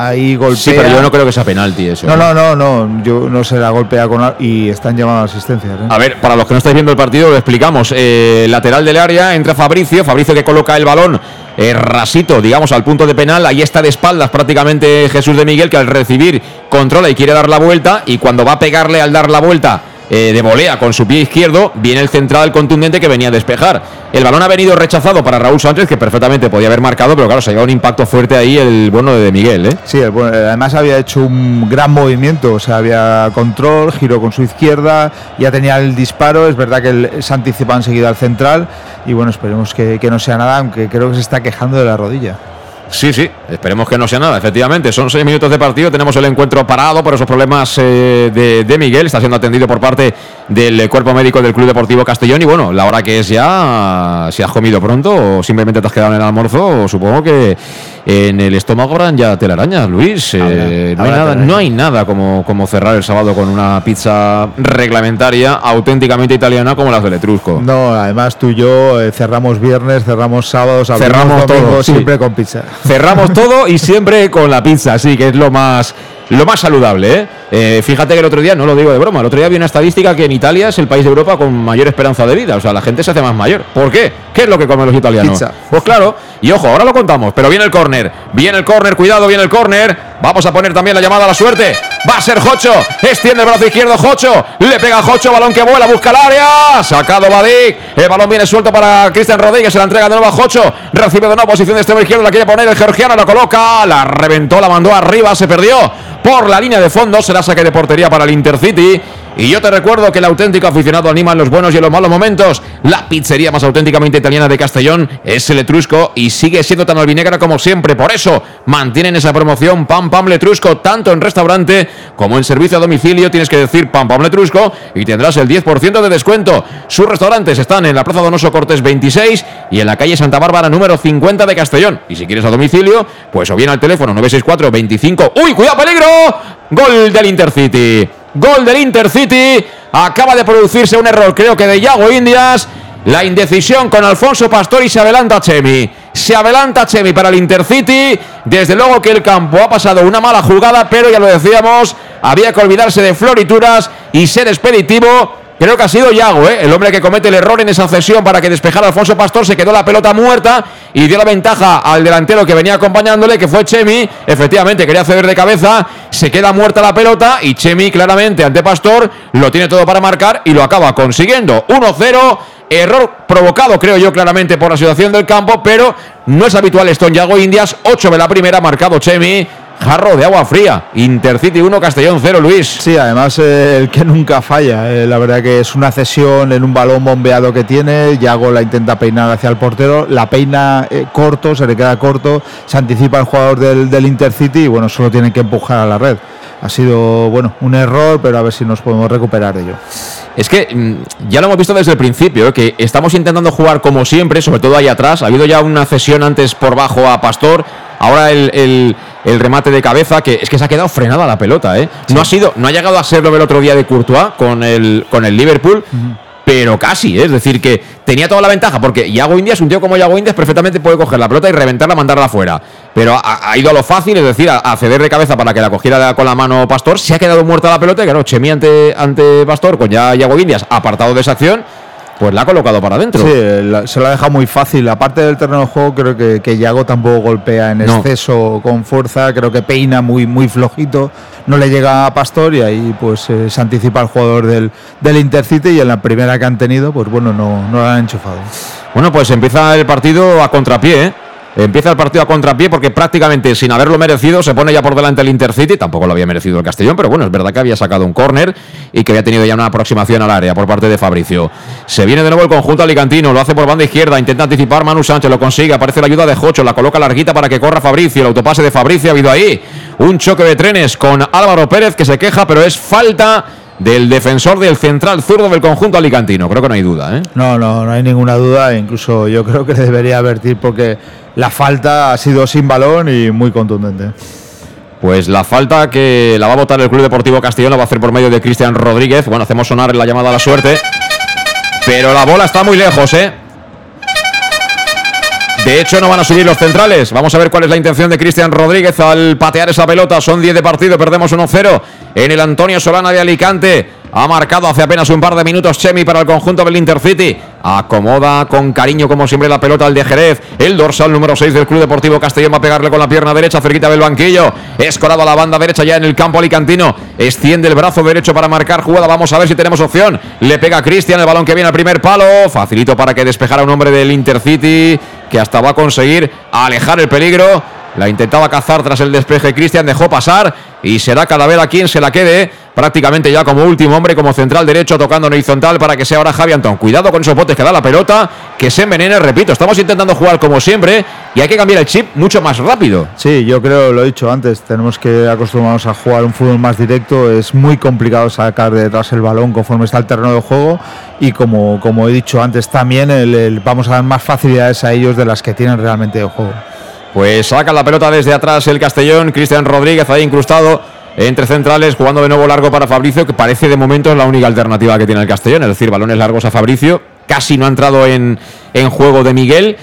ahí golpea. Sí, pero yo no creo que sea penalti eso. No, no, no, no. Yo no sé, la golpea con y están llamando asistencia. ¿eh? A ver, para los que no estáis viendo el partido, lo explicamos. Eh, lateral del área entra Fabricio, Fabricio que coloca el balón eh, rasito, digamos, al punto de penal. Ahí está de espaldas prácticamente Jesús de Miguel, que al recibir controla y quiere dar la vuelta. Y cuando va a pegarle al dar la vuelta eh, de volea con su pie izquierdo, viene el central contundente que venía a despejar. El balón ha venido rechazado para Raúl Sánchez, que perfectamente podía haber marcado, pero claro, se ha un impacto fuerte ahí el bueno de Miguel. ¿eh? Sí, además había hecho un gran movimiento, o sea, había control, giro con su izquierda, ya tenía el disparo, es verdad que se anticipa enseguida al central, y bueno, esperemos que no sea nada, aunque creo que se está quejando de la rodilla. Sí, sí, esperemos que no sea nada, efectivamente. Son seis minutos de partido, tenemos el encuentro parado por esos problemas eh, de, Miguel. Está siendo atendido por parte del cuerpo médico del Club Deportivo Castellón. Y bueno, la hora que es ya, si has comido pronto o simplemente te has quedado en el almuerzo, supongo que en el estómago habrán ya telarañas, Luis. Eh, no, hay nada, no hay nada como, como cerrar el sábado con una pizza reglamentaria, auténticamente italiana como las del Etrusco. No, además tú y yo eh, cerramos viernes, cerramos sábados, cerramos todo, siempre con pizza. Cerramos todo y siempre con la pizza, sí, que es lo más lo más saludable, ¿eh? ¿eh? Fíjate que el otro día, no lo digo de broma, el otro día había una estadística que en Italia es el país de Europa con mayor esperanza de vida. O sea, la gente se hace más mayor. ¿Por qué? ¿Qué es lo que comen los italianos? Pues claro, y ojo, ahora lo contamos, pero viene el córner. Viene el córner, cuidado, viene el córner. Vamos a poner también la llamada a la suerte. Va a ser Jocho. Extiende el brazo izquierdo Jocho. Le pega a Jocho, balón que vuela, busca el área. Sacado Badik. El balón viene suelto para Cristian Rodríguez. Se la entrega de nuevo a Jocho. Recibe de nuevo posición de extremo izquierdo. La quiere poner el georgiano. La coloca. La reventó, la mandó arriba. Se perdió por la línea de fondo. Será saque de portería para el Intercity. Y yo te recuerdo que el auténtico aficionado anima en los buenos y en los malos momentos. La pizzería más auténticamente italiana de Castellón es el Etrusco y sigue siendo tan albinegra como siempre. Por eso mantienen esa promoción Pam Pam Letrusco tanto en restaurante como en servicio a domicilio. Tienes que decir Pam Pam Letrusco y tendrás el 10% de descuento. Sus restaurantes están en la Plaza Donoso Cortés 26 y en la calle Santa Bárbara número 50 de Castellón. Y si quieres a domicilio, pues o bien al teléfono 964 25. ¡Uy, cuidado, peligro! Gol del Intercity. Gol del Intercity. Acaba de producirse un error, creo que de Yago Indias. La indecisión con Alfonso Pastor y se adelanta Chemi. Se adelanta Chemi para el Intercity. Desde luego que el campo ha pasado una mala jugada, pero ya lo decíamos, había que olvidarse de florituras y ser expeditivo. Creo que ha sido Yago, ¿eh? el hombre que comete el error en esa cesión para que despejara Alfonso Pastor. Se quedó la pelota muerta y dio la ventaja al delantero que venía acompañándole, que fue Chemi. Efectivamente, quería ceder de cabeza. Se queda muerta la pelota y Chemi, claramente, ante Pastor, lo tiene todo para marcar y lo acaba consiguiendo. 1-0. Error provocado, creo yo, claramente por la situación del campo, pero no es habitual esto en Yago Indias. 8 de la primera, marcado Chemi. Jarro de agua fría. Intercity 1, Castellón 0, Luis. Sí, además eh, el que nunca falla. eh, la verdad que es una cesión en un balón bombeado que tiene. Yago la intenta peinar hacia el portero. La peina eh, corto, se le queda corto. Se anticipa el jugador del, del Intercity y bueno, solo tienen que empujar a la red. Ha sido, bueno, un error, pero a ver si nos podemos recuperar de ello. Es que mm, ya lo hemos visto desde el principio, ¿eh? que estamos intentando jugar como siempre, sobre todo ahí atrás. Ha habido ya una cesión antes por bajo a Pastor, ahora el, el- el remate de cabeza, que es que se ha quedado frenada la pelota, ¿eh? No ha sido, no ha llegado a serlo el otro día de Courtois con el, con el Liverpool. Pero casi, ¿eh? es decir, que tenía toda la ventaja, porque Yago Indias, un tío como Yago Indias, perfectamente puede coger la pelota y reventarla, mandarla afuera. Pero ha, ido a lo fácil, es decir, a, ceder de cabeza para que la cogiera con la mano Pastor. Se ha quedado muerta la pelota y claro, Chemi ante, ante Pastor, con ya Yago Indias apartado de esa acción, pues la ha colocado para adentro. Sí, la- se lo ha dejado muy fácil. Aparte del terreno de juego, creo que, que Yago tampoco golpea en No. exceso con fuerza. Creo que peina muy, muy flojito. No le llega a Pastor y ahí pues eh, se anticipa el jugador del, del Intercity y en la primera que han tenido, pues bueno, no, no la han enchufado. Bueno, pues empieza el partido a contrapié, ¿eh? Empieza el partido a contrapié porque prácticamente sin haberlo merecido se pone ya por delante el Intercity. Tampoco lo había merecido el Castellón, pero bueno, es verdad que había sacado un córner y que había tenido ya una aproximación al área por parte de Fabricio. Se viene de nuevo el conjunto alicantino, lo hace por banda izquierda, intenta anticipar Manu Sánchez, lo consigue, aparece la ayuda de Jocho, la coloca larguita para que corra Fabricio, el autopase de Fabricio ha habido ahí. Un choque de trenes con Álvaro Pérez que se queja, pero es falta del defensor del central zurdo del conjunto alicantino. Creo que no hay duda, ¿eh? No, no, no hay ninguna duda. Incluso yo creo que le debería advertir porque la falta ha sido sin balón y muy contundente. Pues la falta que la va a votar el Club Deportivo Castellón la va a hacer por medio de Cristian Rodríguez. Bueno, hacemos sonar la llamada a la suerte. Pero la bola está muy lejos, ¿eh? De hecho, no van a subir los centrales. Vamos a ver cuál es la intención de Cristian Rodríguez al patear esa pelota. Son 10 de partido, perdemos 1-0 en el Antonio Solana de Alicante. Ha marcado hace apenas un par de minutos Chemi para el conjunto del Intercity. Acomoda con cariño, como siempre, la pelota al de Jerez. El dorsal número 6 del Club Deportivo Castellón va a pegarle con la pierna derecha, cerquita del banquillo. Escorado a la banda derecha ya en el campo alicantino. Extiende el brazo derecho para marcar jugada. Vamos a ver si tenemos opción. Le pega Cristian el balón que viene al primer palo. Facilito para que despejara un hombre del Intercity que hasta va a conseguir alejar el peligro. La intentaba cazar tras el despeje Cristian, dejó pasar y será Calavera quien se la quede prácticamente ya como último hombre, como central derecho, tocando en horizontal para que sea ahora Javi Antón. Cuidado con esos botes que da la pelota, que se envenene, repito, estamos intentando jugar como siempre y hay que cambiar el chip mucho más rápido. Sí, yo creo, lo he dicho antes, tenemos que acostumbrarnos a jugar un fútbol más directo. Es muy complicado sacar de detrás el balón conforme está el terreno de juego. Y como, como he dicho antes, también el- vamos a dar más facilidades a ellos de las que tienen realmente de juego. Pues saca la pelota desde atrás el Castellón, Cristian Rodríguez ahí incrustado entre centrales, jugando de nuevo largo para Fabricio, que parece de momento es la única alternativa que tiene el Castellón, es decir, balones largos a Fabricio, casi no ha entrado en, en juego de Miguel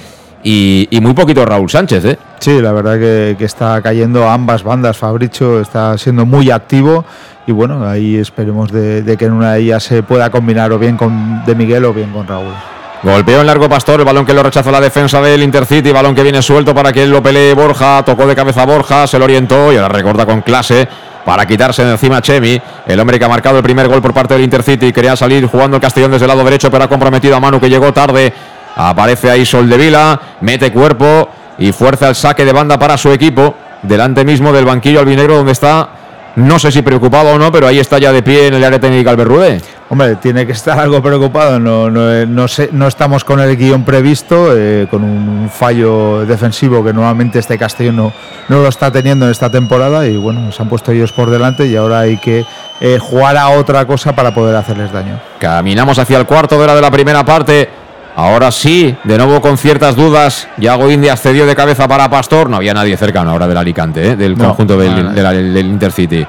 y, muy poquito Raúl Sánchez, ¿eh? Sí, la verdad que, que está cayendo a ambas bandas. Fabricio está siendo muy activo y bueno, ahí esperemos de, de que en una de ellas se pueda combinar o bien con De Miguel o bien con Raúl. Golpeo en largo Pastor, el balón que lo rechazó la defensa del Intercity, balón que viene suelto para que él lo pelee Borja, tocó de cabeza Borja, se lo orientó y ahora recorta con clase para quitarse de encima Chemi, el hombre que ha marcado el primer gol por parte del Intercity, quería salir jugando el Castellón desde el lado derecho, pero ha comprometido a Manu que llegó tarde, aparece ahí Sol de Vila, mete cuerpo y fuerza el saque de banda para su equipo, delante mismo del banquillo albinegro donde está, no sé si preocupado o no, pero ahí está ya de pie en el área técnica Alberrude. Hombre, tiene que estar algo preocupado. No, no, eh, no, sé, no estamos con el guion previsto, eh, con un fallo defensivo que normalmente este Castellón no, no lo está teniendo en esta temporada. Y bueno, se han puesto ellos por delante y ahora hay que eh, jugar a otra cosa para poder hacerles daño. Caminamos hacia el cuarto de hora de la primera parte. Ahora sí, de nuevo con ciertas dudas. Yago Indias cedió de cabeza para Pastor. No había nadie cercano ahora del Alicante, ¿eh? del conjunto del, nada. del- del Intercity.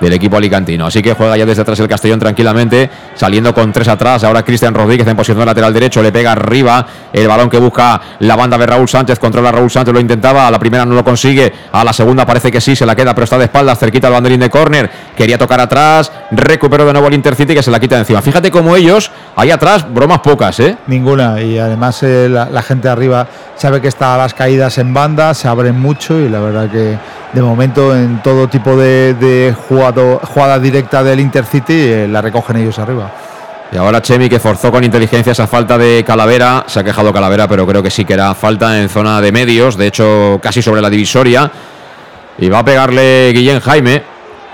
Del equipo alicantino. Así que juega ya desde atrás el Castellón tranquilamente, saliendo con tres atrás. Ahora Cristian Rodríguez en posición de lateral derecho, le pega arriba el balón que busca la banda de Raúl Sánchez. Controla a Raúl Sánchez, lo intentaba. A la primera no lo consigue. A la segunda parece que sí, se la queda, pero está de espaldas, cerquita al banderín de córner. Quería tocar atrás, recuperó de nuevo el Intercity que se la quita de encima. Fíjate cómo ellos, ahí atrás, bromas pocas, ¿eh? Ninguna. Y además eh, la, la gente arriba sabe que está las caídas en banda, se abren mucho y la verdad que de momento en todo tipo de, de jugado- jugada directa del Intercity eh, la recogen ellos arriba. Y ahora Chemi que forzó con inteligencia esa falta de Calavera. Se ha quejado Calavera, pero creo que sí que era falta en zona de medios. De hecho, casi sobre la divisoria. Y va a pegarle Guillén Jaime.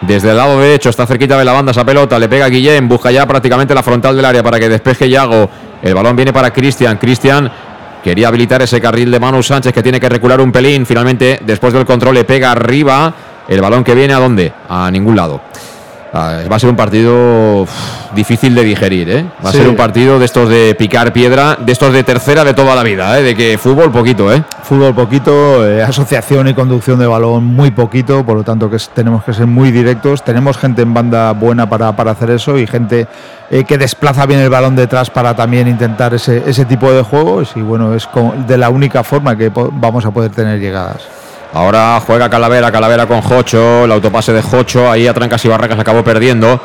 Desde el lado derecho está cerquita de la banda esa pelota. Le pega Guillén. Busca ya prácticamente la frontal del área para que despeje Yago. El balón viene para Cristian. Cristian quería habilitar ese carril de Manu Sánchez que tiene que recular un pelín. Finalmente, después del control, le pega arriba. El balón que viene a dónde? A ningún lado. Ah, va a ser un partido difícil de digerir, ¿eh? Va a ser un partido de estos de picar piedra, de estos de tercera de toda la vida, ¿eh? De que fútbol poquito, ¿eh? Fútbol poquito, eh, asociación y conducción de balón muy poquito, por lo tanto que es- tenemos que ser muy directos. Tenemos gente en banda buena para, para hacer eso y gente eh, que desplaza bien el balón detrás para también intentar ese, ese tipo de juegos y bueno, es co- de la única forma que vamos a poder tener llegadas. Ahora juega Calavera, Calavera con Jocho, el autopase de Jocho, ahí a Trancas y Barracas acabó perdiendo.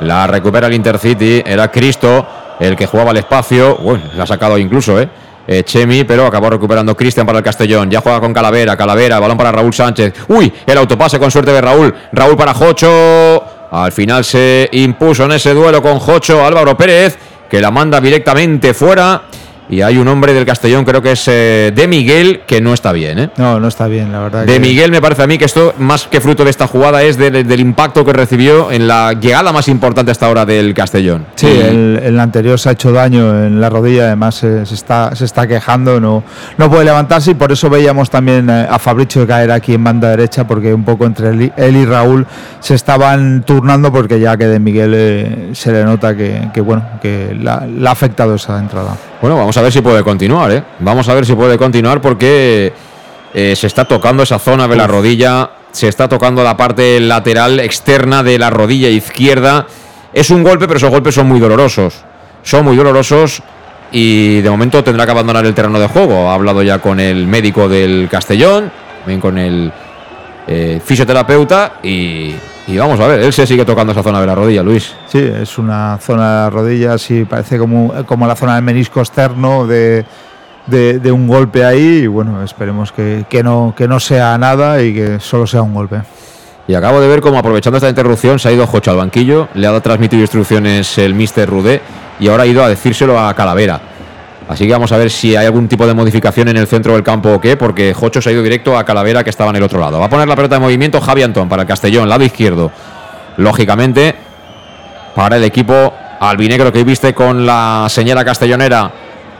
La recupera el Intercity, era Cristo el que jugaba el espacio, bueno, la ha sacado incluso, ¿eh? Eh, Chemi, pero acabó recuperando Cristian para el Castellón. Ya juega con Calavera, Calavera, balón para Raúl Sánchez. Uy, el autopase con suerte de Raúl. Raúl para Jocho. Al final se impuso en ese duelo con Jocho Álvaro Pérez, que la manda directamente fuera. Y hay un hombre del Castellón, creo que es eh, de Miguel, que no está bien, ¿eh? No, no está bien, la verdad. De que- Miguel me parece a mí que esto, más que fruto de esta jugada, es de- de- del impacto que recibió en la llegada más importante hasta ahora del Castellón. Sí, el, el anterior se ha hecho daño en la rodilla, además eh, se, está, se está quejando, no, no puede levantarse y por eso veíamos también eh, a Fabricio caer aquí en banda derecha, porque un poco entre él y, él y Raúl se estaban turnando, porque ya que de Miguel eh, se le nota que, que, bueno, que la- le ha afectado esa entrada. Bueno, vamos a ver si puede continuar, ¿eh? Vamos a ver si puede continuar porque eh, se está tocando esa zona de la rodilla, se está tocando la parte lateral externa de la rodilla izquierda. Es un golpe, pero esos golpes son muy dolorosos. Son muy dolorosos y de momento tendrá que abandonar el terreno de juego. Ha hablado ya con el médico del Castellón, también con el eh, fisioterapeuta y, y vamos a ver, él se sigue tocando esa zona de la rodilla, Luis. Sí, es una zona de la rodilla, sí, parece como, como la zona del menisco externo de, de, de un golpe ahí y bueno, esperemos que, que, no, que no sea nada y que solo sea un golpe. Y acabo de ver cómo aprovechando esta interrupción se ha ido Jocho al banquillo, le ha transmitido instrucciones el Mister Rudé y ahora ha ido a decírselo a Calavera. Así que vamos a ver si hay algún tipo de modificación en el centro del campo o qué, porque Jocho se ha ido directo a Calavera que estaba en el otro lado. Va a poner la pelota de movimiento Javi Antón para el Castellón, lado izquierdo. Lógicamente, para el equipo albinegro que viste con la señora castellonera,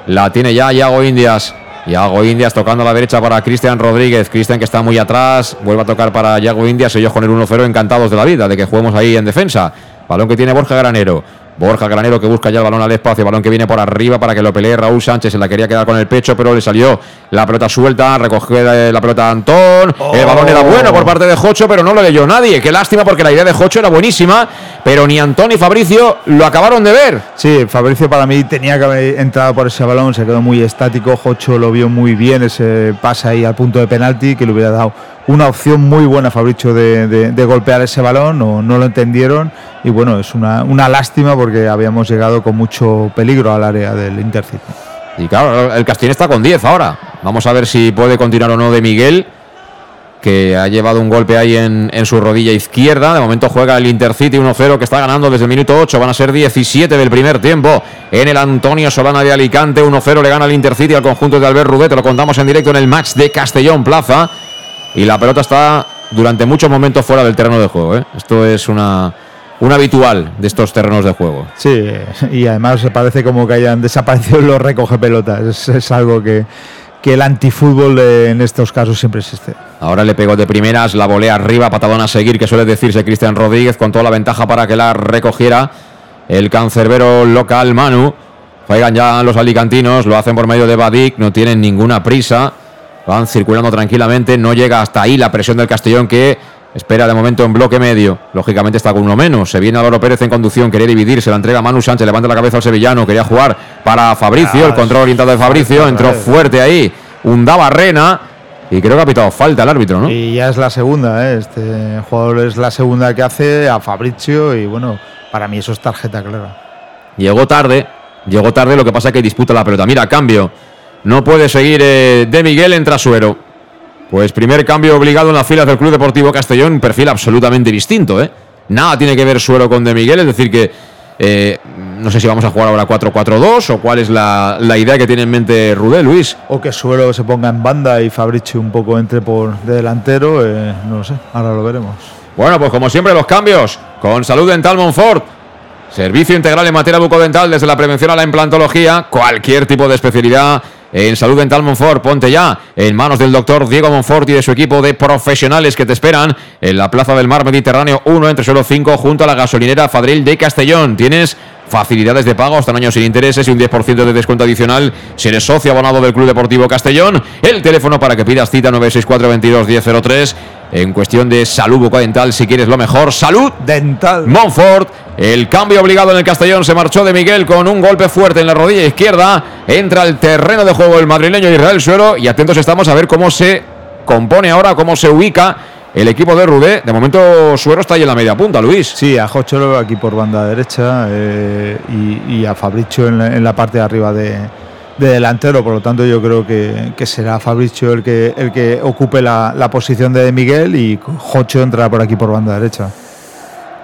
la tiene ya Iago Indias. Iago Indias tocando a la derecha para Cristian Rodríguez. Cristian que está muy atrás. Vuelve a tocar para Iago Indias. Ellos con el 1-0 encantados de la vida, de que juguemos ahí en defensa. Balón que tiene Borja Granero. Borja Granero que busca ya el balón al espacio. Balón que viene por arriba para que lo pelee Raúl Sánchez. Se la quería quedar con el pecho, pero le salió la pelota suelta. Recogió eh, la pelota Antón. El balón era bueno por parte de Jocho, pero no lo leyó nadie. Qué lástima porque la idea de Jocho era buenísima. Pero ni Antón ni Fabricio lo acabaron de ver. Sí, Fabricio para mí tenía que haber entrado por ese balón, se quedó muy estático, Jocho lo vio muy bien, ese pase ahí al punto de penalti, que le hubiera dado una opción muy buena Fabricio de, golpear ese balón, no, no lo entendieron y bueno, es una, lástima porque habíamos llegado con mucho peligro al área del Intercity. Y claro, el Castellón está con 10 ahora. Vamos a ver si puede continuar o no de Miguel, que ha llevado un golpe ahí en, su rodilla izquierda. De momento juega el Intercity 1-0, que está ganando desde el minuto 8. Van a ser 17 del primer tiempo. En el Antonio Solana de Alicante, 1-0 le gana el Intercity al conjunto de Albert Rudet. Lo contamos en directo en el match de Castellón Plaza. Y la pelota está durante muchos momentos fuera del terreno de juego. ¿eh? Esto es una, un habitual de estos terrenos de juego. Sí, y además parece como que hayan desaparecido los recoge pelotas, es, es algo que, que el antifútbol eh, en estos casos siempre existe. Ahora le pegó de primeras, la volea arriba, patadón a seguir, que suele decirse Cristian Rodríguez, con toda la ventaja para que la recogiera el cancerbero local Manu. Juegan ya los alicantinos, lo hacen por medio de Badik, no tienen ninguna prisa. Van circulando tranquilamente, no llega hasta ahí la presión del Castellón que espera de momento en bloque medio. Lógicamente está con uno menos. Se viene Álvaro Pérez en conducción, quería dividir, se la entrega Manu Sánchez, levanta la cabeza al sevillano, quería jugar para Fabricio, el control orientado de Fabricio, entró fuerte ahí, Unda Barrena. Y creo que ha pitado falta el árbitro, ¿no? Y ya es la segunda, ¿eh? este jugador es la segunda que hace a Fabricio y bueno, para mí eso es tarjeta clara. Llegó tarde, llegó tarde, lo que pasa es que disputa la pelota. Mira, cambio. No puede seguir eh, De Miguel, entra Suero. Pues primer cambio obligado en las filas del Club Deportivo Castellón, perfil absolutamente distinto, ¿eh? Nada tiene que ver Suero con De Miguel, es decir que eh, no sé si vamos a jugar ahora 4-4-2 o cuál es la, la idea que tiene en mente Rudé, Luis. O que Suero se ponga en banda y Fabrici un poco entre por de delantero, eh, no lo sé, ahora lo veremos. Bueno, pues como siempre los cambios con Salud Dental Monfort. Servicio integral en materia bucodental desde la prevención a la implantología, cualquier tipo de especialidad en Salud Dental Monfort. Ponte ya en manos del doctor Diego Monfort y de su equipo de profesionales que te esperan en la Plaza del Mar Mediterráneo 1 entre suelo 5 junto a la gasolinera Fadril de Castellón. Tienes facilidades de pago hasta un año sin intereses y un 10% de descuento adicional si eres socio abonado del Club Deportivo Castellón. El teléfono para que pidas cita 964 22 1003 en cuestión de salud bucodental si quieres lo mejor. Salud dental. Monfort. El cambio obligado en el Castellón se marchó de Miguel con un golpe fuerte en la rodilla izquierda. Entra al terreno de juego el madrileño Israel Suero y atentos estamos a ver cómo se compone ahora, cómo se ubica el equipo de Rudé. De momento Suero está ahí en la media punta, Luis. Sí, a Jocho aquí por banda derecha eh, y, y, a Fabricio en la, en la parte de arriba de, de delantero, por lo tanto yo creo que, que será Fabricio el que, el que ocupe la, la, posición de Miguel y Jocho entrará por aquí por banda derecha.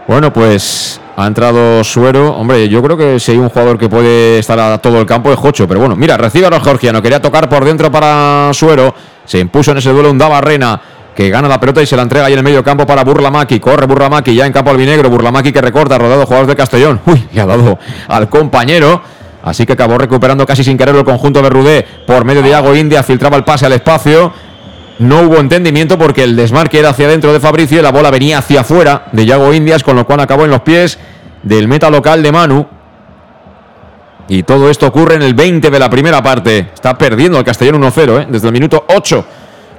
Bueno, pues ha entrado Suero. Hombre, yo creo que si hay un jugador que puede estar a todo el campo es Jocho, pero bueno, mira, recibe a los georgianos, quería tocar por dentro para Suero, se impuso en ese duelo un Dabarrena que gana la pelota y se la entrega ahí en el medio campo para Burlamaki. Corre Burlamaki ya en campo albinegro. Burlamaki que recorta, rodado jugadores de Castellón. Uy, y ha dado al compañero. Así que acabó recuperando casi sin querer el conjunto de Rudé por medio de Iago India, filtraba el pase al espacio. No hubo entendimiento porque el desmarque era hacia adentro de Fabricio y la bola venía hacia afuera de Iago Indias, con lo cual acabó en los pies del meta local de Manu. Y todo esto ocurre en el 20 de la primera parte. Está perdiendo el Castellón 1-0, ¿eh? desde el minuto 8.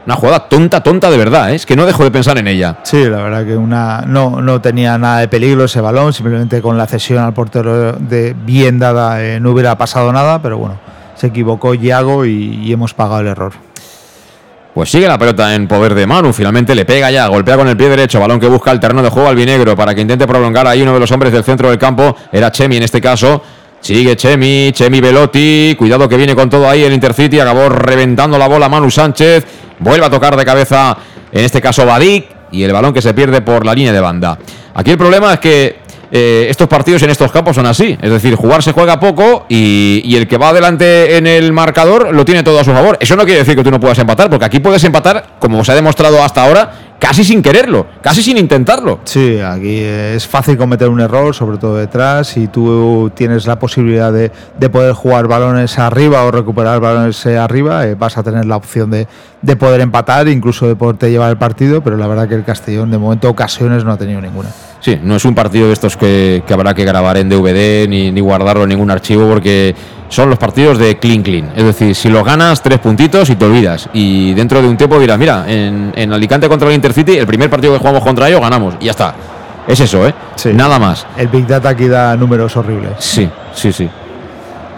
Una jugada tonta, tonta de verdad, ¿eh? es que no dejo de pensar en ella. Sí, la verdad que una no, no tenía nada de peligro ese balón, simplemente con la cesión al portero de bien dada eh, no hubiera pasado nada, pero bueno, se equivocó Iago y, y, hemos pagado el error. Pues sigue la pelota en poder de Manu, finalmente le pega ya, golpea con el pie derecho, balón que busca el terreno de juego al vinegro para que intente prolongar ahí uno de los hombres del centro del campo, era Chemi en este caso, Sigue Chemi, Chemi Velotti, cuidado que viene con todo ahí el Intercity, acabó reventando la bola Manu Sánchez, vuelve a tocar de cabeza, en este caso Badik, y el balón que se pierde por la línea de banda. Aquí el problema es que eh, estos partidos en estos campos son así, es decir, jugar se juega poco y, y, el que va adelante en el marcador lo tiene todo a su favor. Eso no quiere decir que tú no puedas empatar, porque aquí puedes empatar, como se ha demostrado hasta ahora, casi sin quererlo, casi sin intentarlo. Sí, aquí es fácil cometer un error, sobre todo detrás, y tú tienes la posibilidad de, de poder jugar balones arriba o recuperar balones arriba, eh, vas a tener la opción de, de, poder empatar, incluso de poderte llevar el partido, pero la verdad que el Castellón de momento ocasiones no ha tenido ninguna. Sí, no es un partido de estos que, que habrá que grabar en DVD ni, ni guardarlo en ningún archivo porque son los partidos de clean clean. Es decir, si lo ganas, tres puntitos y te olvidas. Y dentro de un tiempo dirás, mira, en, en Alicante contra el Intercity, el primer partido que jugamos contra ellos, ganamos. Y ya está. Es eso, ¿eh? Sí. Nada más. El Big Data aquí da números horribles. Sí, sí, sí.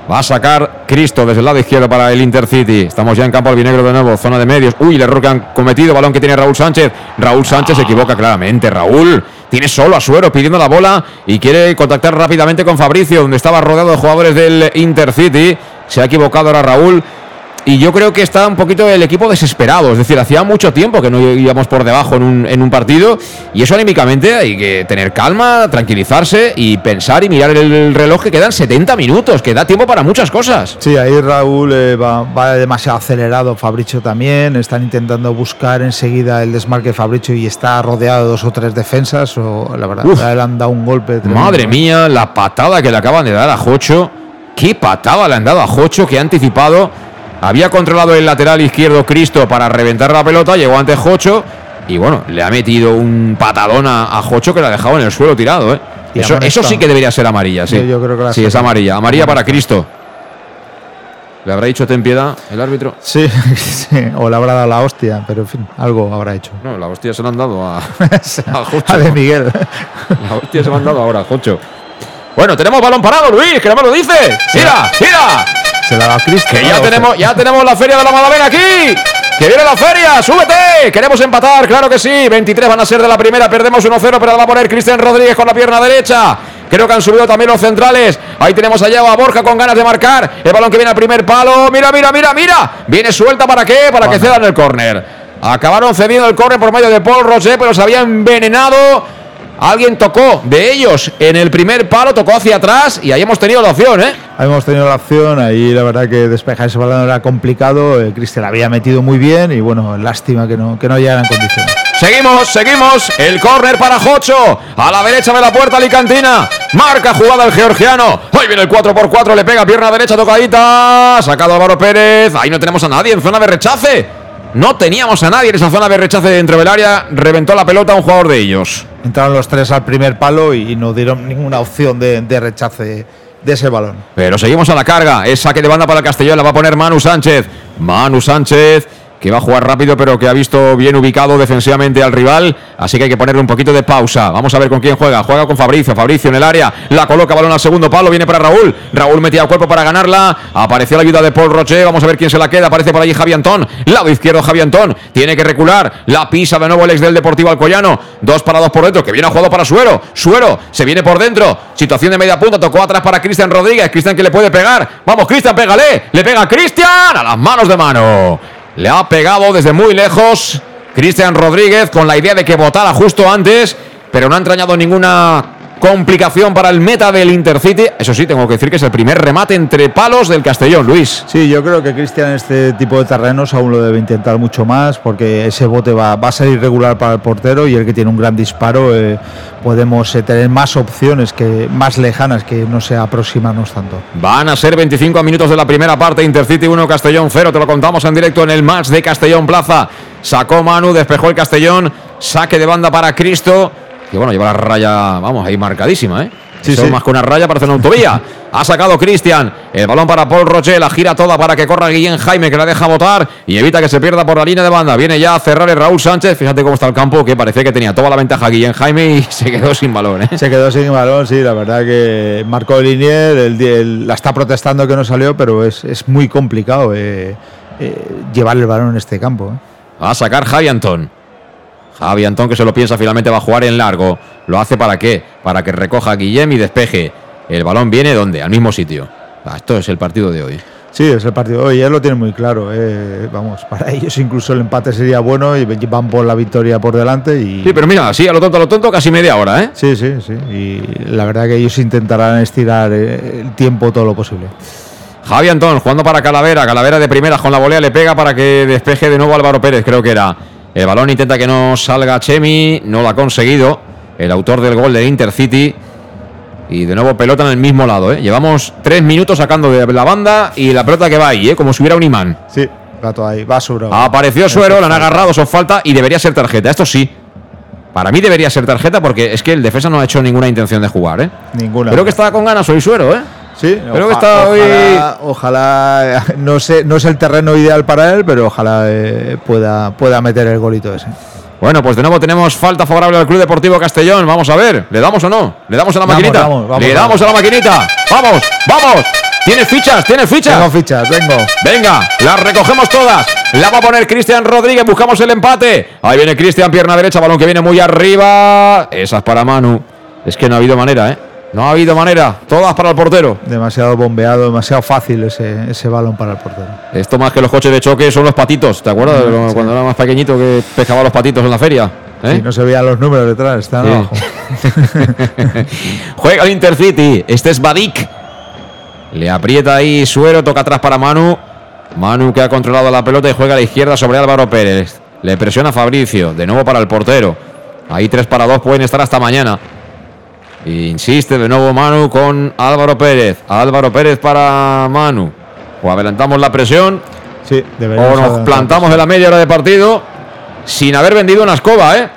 Va a sacar Cristo desde el lado izquierdo para el Intercity. Estamos ya en campo albinegro de nuevo, zona de medios. Uy, el error que han cometido, balón que tiene Raúl Sánchez. Raúl Sánchez se equivoca claramente. Raúl tiene solo a Suero pidiendo la bola y quiere contactar rápidamente con Fabricio, donde estaba rodeado de jugadores del Intercity. Se ha equivocado ahora Raúl. Y yo creo que está un poquito el equipo desesperado. Es decir, hacía mucho tiempo que no íbamos por debajo en un, en un partido. Y eso anímicamente hay que tener calma, tranquilizarse y pensar y mirar el reloj que quedan 70 minutos, que da tiempo para muchas cosas. Sí, ahí Raúl eh, va, va, demasiado acelerado. Fabricio también. Están intentando buscar enseguida el desmarque de Fabricio y está rodeado de dos o tres defensas. O, la verdad, Uf, le han dado un golpe. Tremendo. Madre mía, la patada que le acaban de dar a Jocho. Qué patada le han dado a Jocho que ha anticipado había controlado el lateral izquierdo Cristo para reventar la pelota, llegó antes Jocho y bueno, le ha metido un patadón a, a Jocho que la ha dejado en el suelo tirado. ¿eh? Eso, eso, sí que debería ser amarilla, sí. Yo, yo creo que sí, es amarilla. Amarilla para Cristo. ¿Le habrá dicho ten piedad el árbitro? Sí, *laughs* sí, o le habrá dado la hostia, pero en fin, algo habrá hecho. No, la hostia se la han dado a, *laughs* a Jocho. a de Miguel. La hostia se la han dado ahora a Jocho. Bueno, tenemos balón parado, Luis, que no me lo dice. ¡Mira, mira! Se la da Cristo. Que ya tenemos, ya tenemos la feria de la Madalena aquí. Que viene la feria, súbete. Queremos empatar, claro que sí. 23 van a ser de la primera, perdemos 1-0, pero la va a poner Cristian Rodríguez con la pierna derecha. Creo que han subido también los centrales. Ahí tenemos allá a Borja con ganas de marcar. El balón que viene al primer palo. Mira, mira, mira, mira. Viene suelta para qué? Para bueno. que cedan el córner. Acabaron cediendo el córner por medio de Paul Roger, pero se había envenenado Alguien tocó de ellos en el primer palo, tocó hacia atrás y ahí hemos tenido la opción, ¿eh? Ahí hemos tenido la opción, ahí la verdad que despejar ese balón era complicado. Eh, Cristian había metido muy bien y bueno, lástima que no, que no llegara en condiciones. Seguimos, seguimos. El córner para Jocho. A la derecha de la puerta Alicantina. Marca jugada el georgiano. Hoy viene el 4x4. Le pega pierna derecha tocadita. Sacado Álvaro Pérez. Ahí no tenemos a nadie en zona de rechace. No teníamos a nadie en esa zona de rechace dentro del área. Reventó la pelota un jugador de ellos. Entraron los tres al primer palo y no dieron ninguna opción de, de rechace de ese balón. Pero seguimos a la carga. Es saque de banda para el Castellón. La va a poner Manu Sánchez. Manu Sánchez que va a jugar rápido, pero que ha visto bien ubicado defensivamente al rival. Así que hay que ponerle un poquito de pausa. Vamos a ver con quién juega. Juega con Fabricio. Fabricio en el área. La coloca balón al segundo palo. Viene para Raúl. Raúl metía cuerpo para ganarla. Apareció la ayuda de Paul Roche. Vamos a ver quién se la queda. Aparece por allí Javi Antón. Lado izquierdo Javi Antón. Tiene que recular. La pisa de nuevo el ex del Deportivo Alcoyano. Dos para dos por dentro. Que viene a jugado para Suero. Suero se viene por dentro. Situación de media punta. Tocó atrás para Cristian Rodríguez. Cristian que le puede pegar. Vamos, Cristian, pégale. Le pega Cristian. A las manos de mano. Le ha pegado desde muy lejos Cristian Rodríguez con la idea de que votara justo antes, pero no ha entrañado ninguna complicación para el meta del Intercity. Eso sí, tengo que decir que es el primer remate entre palos del Castellón, Luis. Sí, yo creo que Cristian en este tipo de terrenos aún lo debe intentar mucho más porque ese bote va, va a ser irregular para el portero y el que tiene un gran disparo eh, podemos eh, tener más opciones que más lejanas que no se aproximarnos tanto. Van a ser 25 minutos de la primera parte, Intercity 1, Castellón 0, te lo contamos en directo en el match de Castellón Plaza. Sacó Manu, despejó el Castellón, saque de banda para Cristo. Que bueno, lleva la raya, vamos, ahí marcadísima, ¿eh? Sí, Son más que una raya, parece una autovía. ha sacado Cristian. El balón para Paul Roche. La gira toda para que corra Guillén Jaime, que la deja botar y evita que se pierda por la línea de banda. Viene ya a cerrar el Raúl Sánchez. Fíjate cómo está el campo, que parece que tenía toda la ventaja Guillén Jaime y *laughs* se quedó sin balón. ¿eh? Se quedó sin balón, sí, la verdad que marcó el Linier. El, la está protestando que no salió, pero es, es muy complicado eh, eh, llevar el balón en este campo. ¿eh? Va a sacar Javi Antón. Javi Antón que se lo piensa finalmente va a jugar en largo. ¿Lo hace para qué? Para que recoja a Guillem y despeje. El balón viene ¿dónde? Al mismo sitio. Ah, esto es el partido de hoy. Sí, es el partido de hoy. Él lo tiene muy claro. Eh. Vamos, para *laughs* ellos incluso el empate sería bueno y van por la victoria por delante. Y... Sí, pero mira, así a lo tonto, a lo tonto, casi media hora, ¿eh? Sí, sí, sí. Y la verdad que ellos intentarán estirar eh, el tiempo todo lo posible. Javi Antón jugando para Calavera. Calavera de primera con la volea le pega para que despeje de nuevo Álvaro Pérez, creo que era. El balón intenta que no salga Chemi, no lo ha conseguido. El autor del gol de Intercity. Y de nuevo pelota en el mismo lado. ¿eh? Llevamos tres minutos sacando de la banda y la pelota que va ahí, ¿eh? como si hubiera un imán. Sí, gato ahí, va Suero. Apareció Suero, le han agarrado, son falta y debería ser tarjeta. Esto sí. Para mí debería ser tarjeta porque es que el defensa no ha hecho ninguna intención de jugar. ¿eh? Ninguna. Creo que estaba con ganas hoy Suero, ¿eh? Sí, Creo que está hoy. ojalá, ojalá, no sé, no es el terreno ideal para él, pero ojalá eh, pueda, pueda meter el golito ese. Bueno, pues de nuevo tenemos falta favorable al Club Deportivo Castellón. Vamos a ver, ¿le damos o no? ¿Le damos a la Vamos, maquinita? vamos, vamos, Le damos a la maquinita. Vamos, vamos. ¿Tienes fichas? ¿Tienes fichas? Tengo fichas, vengo. Venga, las recogemos todas. La va a poner Cristian Rodríguez. Buscamos el empate. Ahí viene Cristian, pierna derecha, balón que viene muy arriba. Esa es para Manu. Es que no ha habido manera, ¿eh? No ha habido manera. Todas para el portero. Demasiado bombeado, demasiado fácil ese, ese balón para el portero. Esto más que los coches de choque son los patitos. ¿Te acuerdas lo- cuando era más pequeñito que pescaba los patitos en la feria? ¿Eh? Y no se veían los números detrás, están Sí. abajo. *laughs* Juega el Intercity. Este es Badik. Le aprieta ahí Suero, toca atrás para Manu. Manu que ha controlado la pelota y juega a la izquierda sobre Álvaro Pérez. Le presiona Fabricio. De nuevo para el portero. Ahí 3 para 2 pueden estar hasta mañana. Insiste de nuevo Manu con Álvaro Pérez. Álvaro Pérez para Manu. O adelantamos la presión. Sí, O nos plantamos en la media hora de partido. Sin haber vendido una escoba, ¿eh?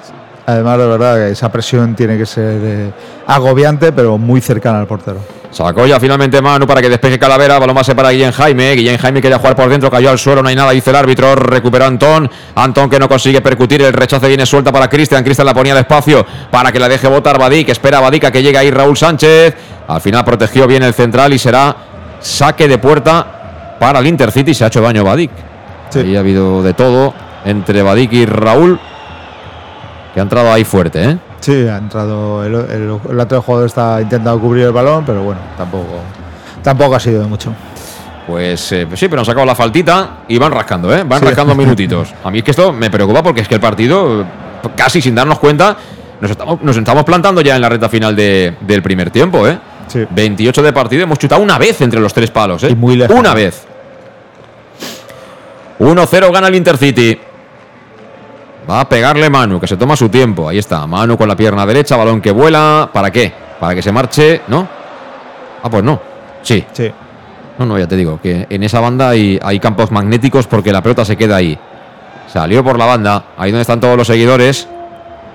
Además, de verdad que esa presión tiene que ser eh, agobiante, pero muy cercana al portero. Sacó ya finalmente Manu para que despeje Calavera. Balón base para Guillén Jaime. Guillén Jaime quería jugar por dentro, cayó al suelo, no hay nada, dice el árbitro. Recuperó Antón. Antón que no consigue percutir. El rechace viene suelta para Cristian. Cristian la ponía al espacio para que la deje botar Badik. Espera Badik a que llegue ahí Raúl Sánchez. Al final protegió bien el central y será saque de puerta para el Intercity. Se ha hecho daño Badik. Ahí ha habido de todo entre Badik y Raúl. Que ha entrado ahí fuerte, ¿eh? Sí, ha entrado. El, el- el otro jugador está intentando cubrir el balón, pero bueno, tampoco, tampoco ha sido de mucho. Pues, eh, pues sí, pero han sacado la faltita y van rascando, ¿eh? Van Sí. rascando *laughs* minutitos. A mí es que esto me preocupa porque es que el partido, casi sin darnos cuenta, Nos estamos, nos estamos plantando ya en la recta final de- del primer tiempo, ¿eh? 28 de partido, hemos chutado una vez entre los tres palos, ¿eh? Y muy lejano. Una vez. 1-0 gana el Intercity. Va a pegarle Manu, que se toma su tiempo. Ahí está, Manu con la pierna derecha, balón que vuela. ¿Para qué? Para que se marche, ¿no? Ah, pues no. Sí. Sí. No, no, ya te digo, que en esa banda hay, hay campos magnéticos porque la pelota se queda ahí. Salió por la banda, ahí donde están todos los seguidores.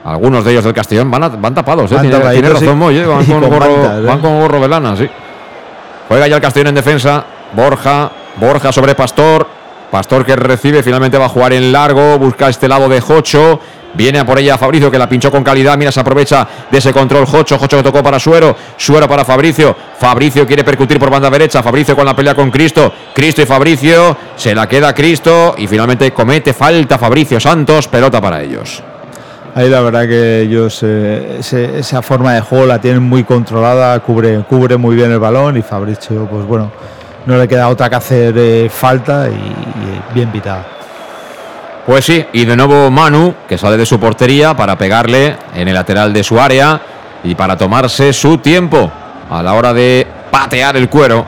Algunos de ellos del Castellón van, a- van tapados, ¿eh? Van Tiene, razón, sí. Moy, ¿eh? Van *laughs* con, con gorro, ¿eh? van con gorro de lana, sí. Juega ya el Castellón en defensa. Borja, Borja sobre Pastor. Pastor que recibe, finalmente va a jugar en largo. Busca este lado de Jocho. Viene a por ella Fabricio que la pinchó con calidad. Mira, se aprovecha de ese control Jocho. Jocho que tocó para Suero. Suero para Fabricio. Fabricio quiere percutir por banda derecha. Fabricio con la pelea con Cristo. Cristo y Fabricio. Se la queda Cristo. Y finalmente comete falta Fabricio Santos. Pelota para ellos. Ahí la verdad que ellos eh, esa forma de juego la tienen muy controlada, cubre, cubre muy bien el balón y Fabricio, pues bueno, no le queda otra que hacer eh, falta y, bien pitada. Pues sí, y de nuevo Manu, que sale de su portería para pegarle en el lateral de su área y para tomarse su tiempo a la hora de patear el cuero.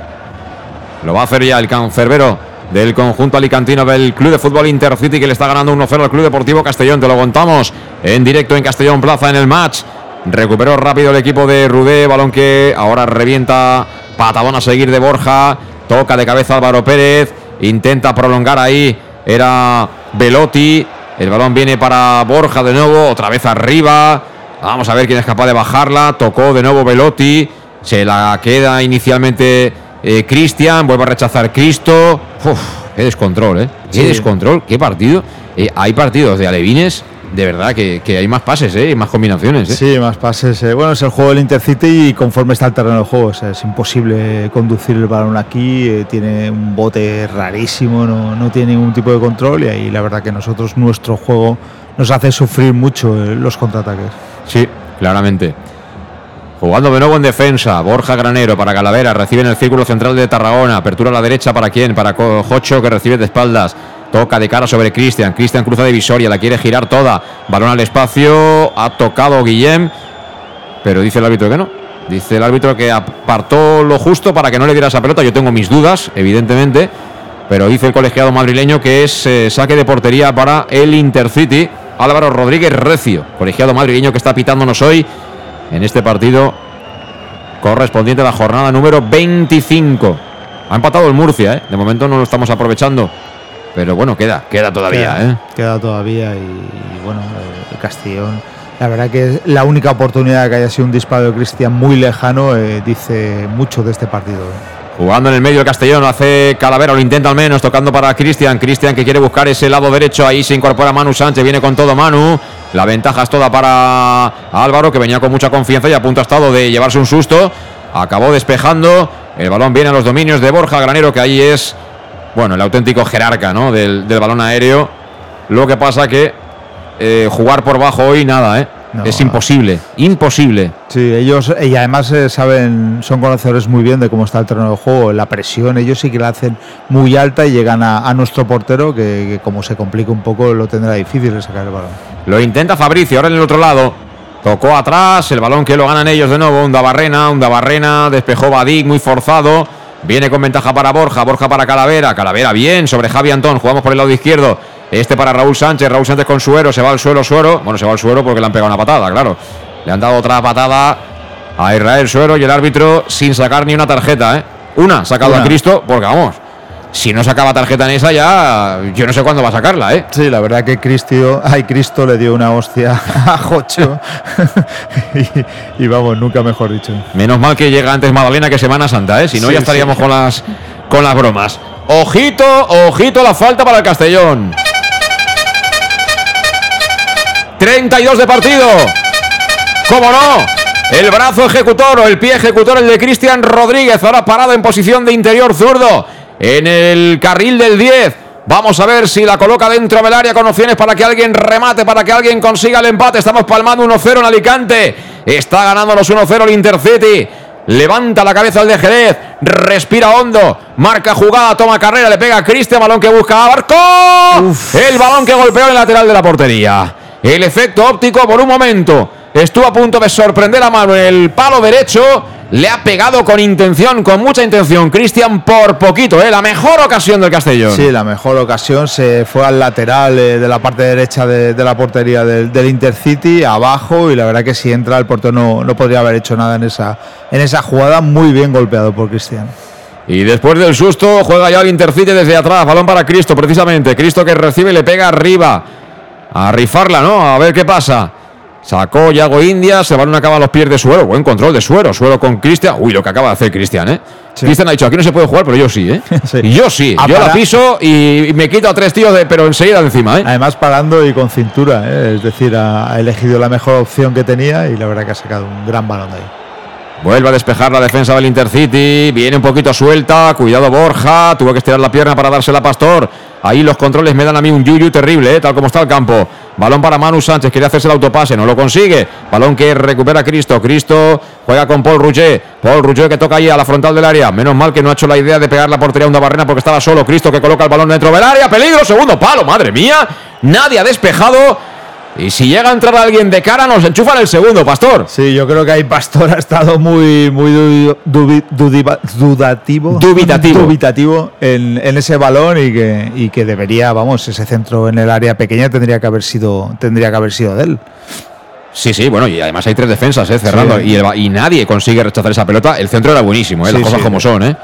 Lo va a hacer ya el cancerbero del conjunto alicantino del Club de Fútbol Intercity que le está ganando 1-0 al Club Deportivo Castellón. Te lo contamos en directo en Castellón Plaza en el match. Recuperó rápido el equipo de Rudé, balón que ahora revienta patadón a seguir de Borja. Toca de cabeza Álvaro Pérez, intenta prolongar ahí. Era Velotti. El balón viene para Borja de nuevo, otra vez arriba. Vamos a ver quién es capaz de bajarla. Tocó de nuevo Velotti. Se la queda inicialmente eh, Cristian. Vuelve a rechazar Cristo. Uf, qué descontrol, ¿eh? Qué Sí. descontrol, qué partido. Eh, hay partidos de alevines, de verdad, que, que hay más pases, ¿eh? Y más combinaciones, ¿eh? Sí, más pases. eh, Bueno, es el juego del Intercity y conforme está el terreno de juego, o sea, es imposible conducir el balón aquí. tiene un bote rarísimo, no, no tiene ningún tipo de control y ahí la verdad que nosotros, nuestro juego, nos hace sufrir mucho los contraataques. Sí, claramente. Jugando de nuevo en defensa, Borja Granero para Calavera, recibe en el círculo central de Tarragona, apertura a la derecha para quién, para Jocho que recibe de espaldas, toca de cara sobre Cristian, Cristian cruza de visoria, la quiere girar toda, balón al espacio, ha tocado Guillem, pero dice el árbitro que no, dice el árbitro que apartó lo justo para que no le diera esa pelota, yo tengo mis dudas, evidentemente, pero dice el colegiado madrileño que es eh, saque de portería para el Intercity, Álvaro Rodríguez Recio, colegiado madrileño que está pitándonos hoy en este partido correspondiente a la jornada número 25. Ha empatado el Murcia, ¿eh? De momento no lo estamos aprovechando. Pero bueno, queda, queda todavía, queda, ¿eh? queda todavía y, y bueno, eh, el Castellón. La verdad que es la única oportunidad que haya sido un disparo de Cristian muy lejano eh, dice mucho de este partido. eh. Jugando en el medio el Castellón, hace Calavera, lo intenta al menos, tocando para Cristian. Cristian que quiere buscar ese lado derecho, ahí se incorpora Manu Sánchez, viene con todo Manu. La ventaja es toda para Álvaro, que venía con mucha confianza y a punto ha estado de llevarse un susto. Acabó despejando, el balón viene a los dominios de Borja Granero, que ahí es, bueno, el auténtico jerarca ¿no? del, del balón aéreo. Lo que pasa que eh, jugar por bajo hoy nada, ¿eh? No. es imposible, imposible. Sí, ellos y además eh, saben, son conocedores muy bien de cómo está el terreno de juego, la presión, ellos sí que la hacen muy alta y llegan a, a nuestro portero que, que como se complica un poco lo tendrá difícil de sacar el balón. Lo intenta Fabricio, ahora en el otro lado. Tocó atrás, el balón que lo ganan ellos de nuevo. Un Barrena, un Barrena, despejó Badik, muy forzado. Viene con ventaja para Borja, Borja para Calavera. Calavera bien sobre Javi Antón. Jugamos por el lado izquierdo. Este para Raúl Sánchez, Raúl Sánchez con Suero. Se va al suelo, Suero. Bueno, se va al suelo porque le han pegado una patada, claro. Le han dado otra patada a Israel Suero y el árbitro sin sacar ni una tarjeta, ¿eh? Una, sacado Una. a Cristo, porque vamos. Si no sacaba tarjeta en esa ya, yo no sé cuándo va a sacarla, ¿eh? Sí, la verdad que Cristio, ay, Cristo le dio una hostia *laughs* a Jocho *laughs* y, y vamos, nunca mejor dicho. Menos mal que llega antes Magdalena que Semana Santa, ¿eh? Si no, Sí, ya estaríamos sí. con las con las bromas. Ojito, ojito la falta para el Castellón. 32 de partido. ¿Cómo no? El brazo ejecutor o el pie ejecutor, el de Cristian Rodríguez, ahora parado en posición de interior zurdo en el carril del 10. Vamos a ver si la coloca dentro del área con opciones para que alguien remate, para que alguien consiga el empate. Estamos palmando 1-0 en Alicante. Está ganando los 1-0 el Intercity. Levanta la cabeza el de Jerez, respira hondo, marca jugada, toma carrera, le pega a Cristian, balón que busca a Barco. El balón que golpeó en el lateral de la portería. El efecto óptico por un momento estuvo a punto de sorprender a mano en el palo derecho. Le ha pegado con intención, con mucha intención, Cristian, por poquito, ¿eh? la mejor ocasión del Castellón. Sí, la mejor ocasión se fue al lateral eh, de la parte derecha de, de la portería del, del, Intercity, abajo, y la verdad que si entra el portero no, no podría haber hecho nada en esa, en esa jugada, muy bien golpeado por Cristian. Y después del susto, juega ya el Intercity desde atrás. Balón para Cristo, precisamente. Cristo que recibe y le pega arriba. A rifarla, ¿no? A ver qué pasa. Sacó Yago India, se van acaba a los pies de suero. Buen control de suero. Suero con Cristian. Uy, lo que acaba de hacer Cristian, ¿eh? Sí. Cristian ha dicho, aquí no se puede jugar, pero yo sí, ¿eh? *laughs* sí. Y yo sí. A yo para... la piso y me quito a tres tíos, de, pero enseguida encima, ¿eh? Además parando y con cintura, ¿eh? Es decir, ha, ha elegido la mejor opción que tenía y la verdad que ha sacado un gran balón de ahí. Vuelve a despejar la defensa del Intercity. Viene un poquito suelta. Cuidado Borja. Tuvo que estirar la pierna para dársela a Pastor. Ahí los controles me dan a mí un yuyu terrible, ¿eh? tal como está el campo. Balón para Manu Sánchez. Quiere hacerse el autopase. No lo consigue. Balón que recupera Cristo. Cristo juega con Paul Rouget. Paul Rouget que toca ahí a la frontal del área. Menos mal que no ha hecho la idea de pegar la portería a una barrena porque estaba solo. Cristo que coloca el balón dentro del área. Peligro. Segundo palo. Madre mía. Nadie ha despejado. Y si llega a entrar alguien de cara, nos enchufan el segundo, Pastor. Sí, yo creo que ahí Pastor *laughs* ha estado muy, muy dubi, dubi, dudativo, dubitativo, dubitativo en, en, ese balón y que, y que debería, vamos, ese centro en el área pequeña tendría que haber sido, tendría que haber sido de él. Sí, sí, bueno, y además hay tres defensas, ¿eh? cerrando, sí. y, el, y, nadie consigue rechazar esa pelota. El centro era buenísimo, ¿eh? las sí, cosas sí. como son, ¿eh?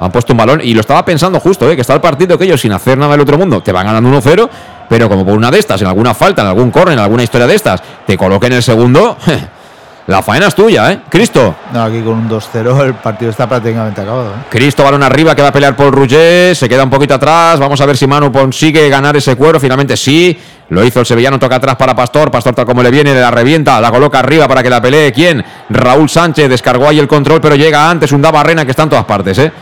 Han puesto un balón y lo estaba pensando justo, ¿eh? que está el partido que ellos sin hacer nada del otro mundo te van ganando 1-0 pero como por una de estas, en alguna falta, en algún corner, en alguna historia de estas, te coloquen el segundo, la faena es tuya, ¿eh? Cristo. No, aquí con un 2-0 el partido está prácticamente acabado. ¿eh? Cristo, balón arriba, que va a pelear por Rouget, se queda un poquito atrás, vamos a ver si Manu consigue ganar ese cuero, finalmente sí, lo hizo el sevillano, toca atrás para Pastor, Pastor tal como le viene, le la revienta, la coloca arriba para que la pelee, ¿quién? Raúl Sánchez, descargó ahí el control, pero llega antes un Barrena que está en todas partes, ¿eh?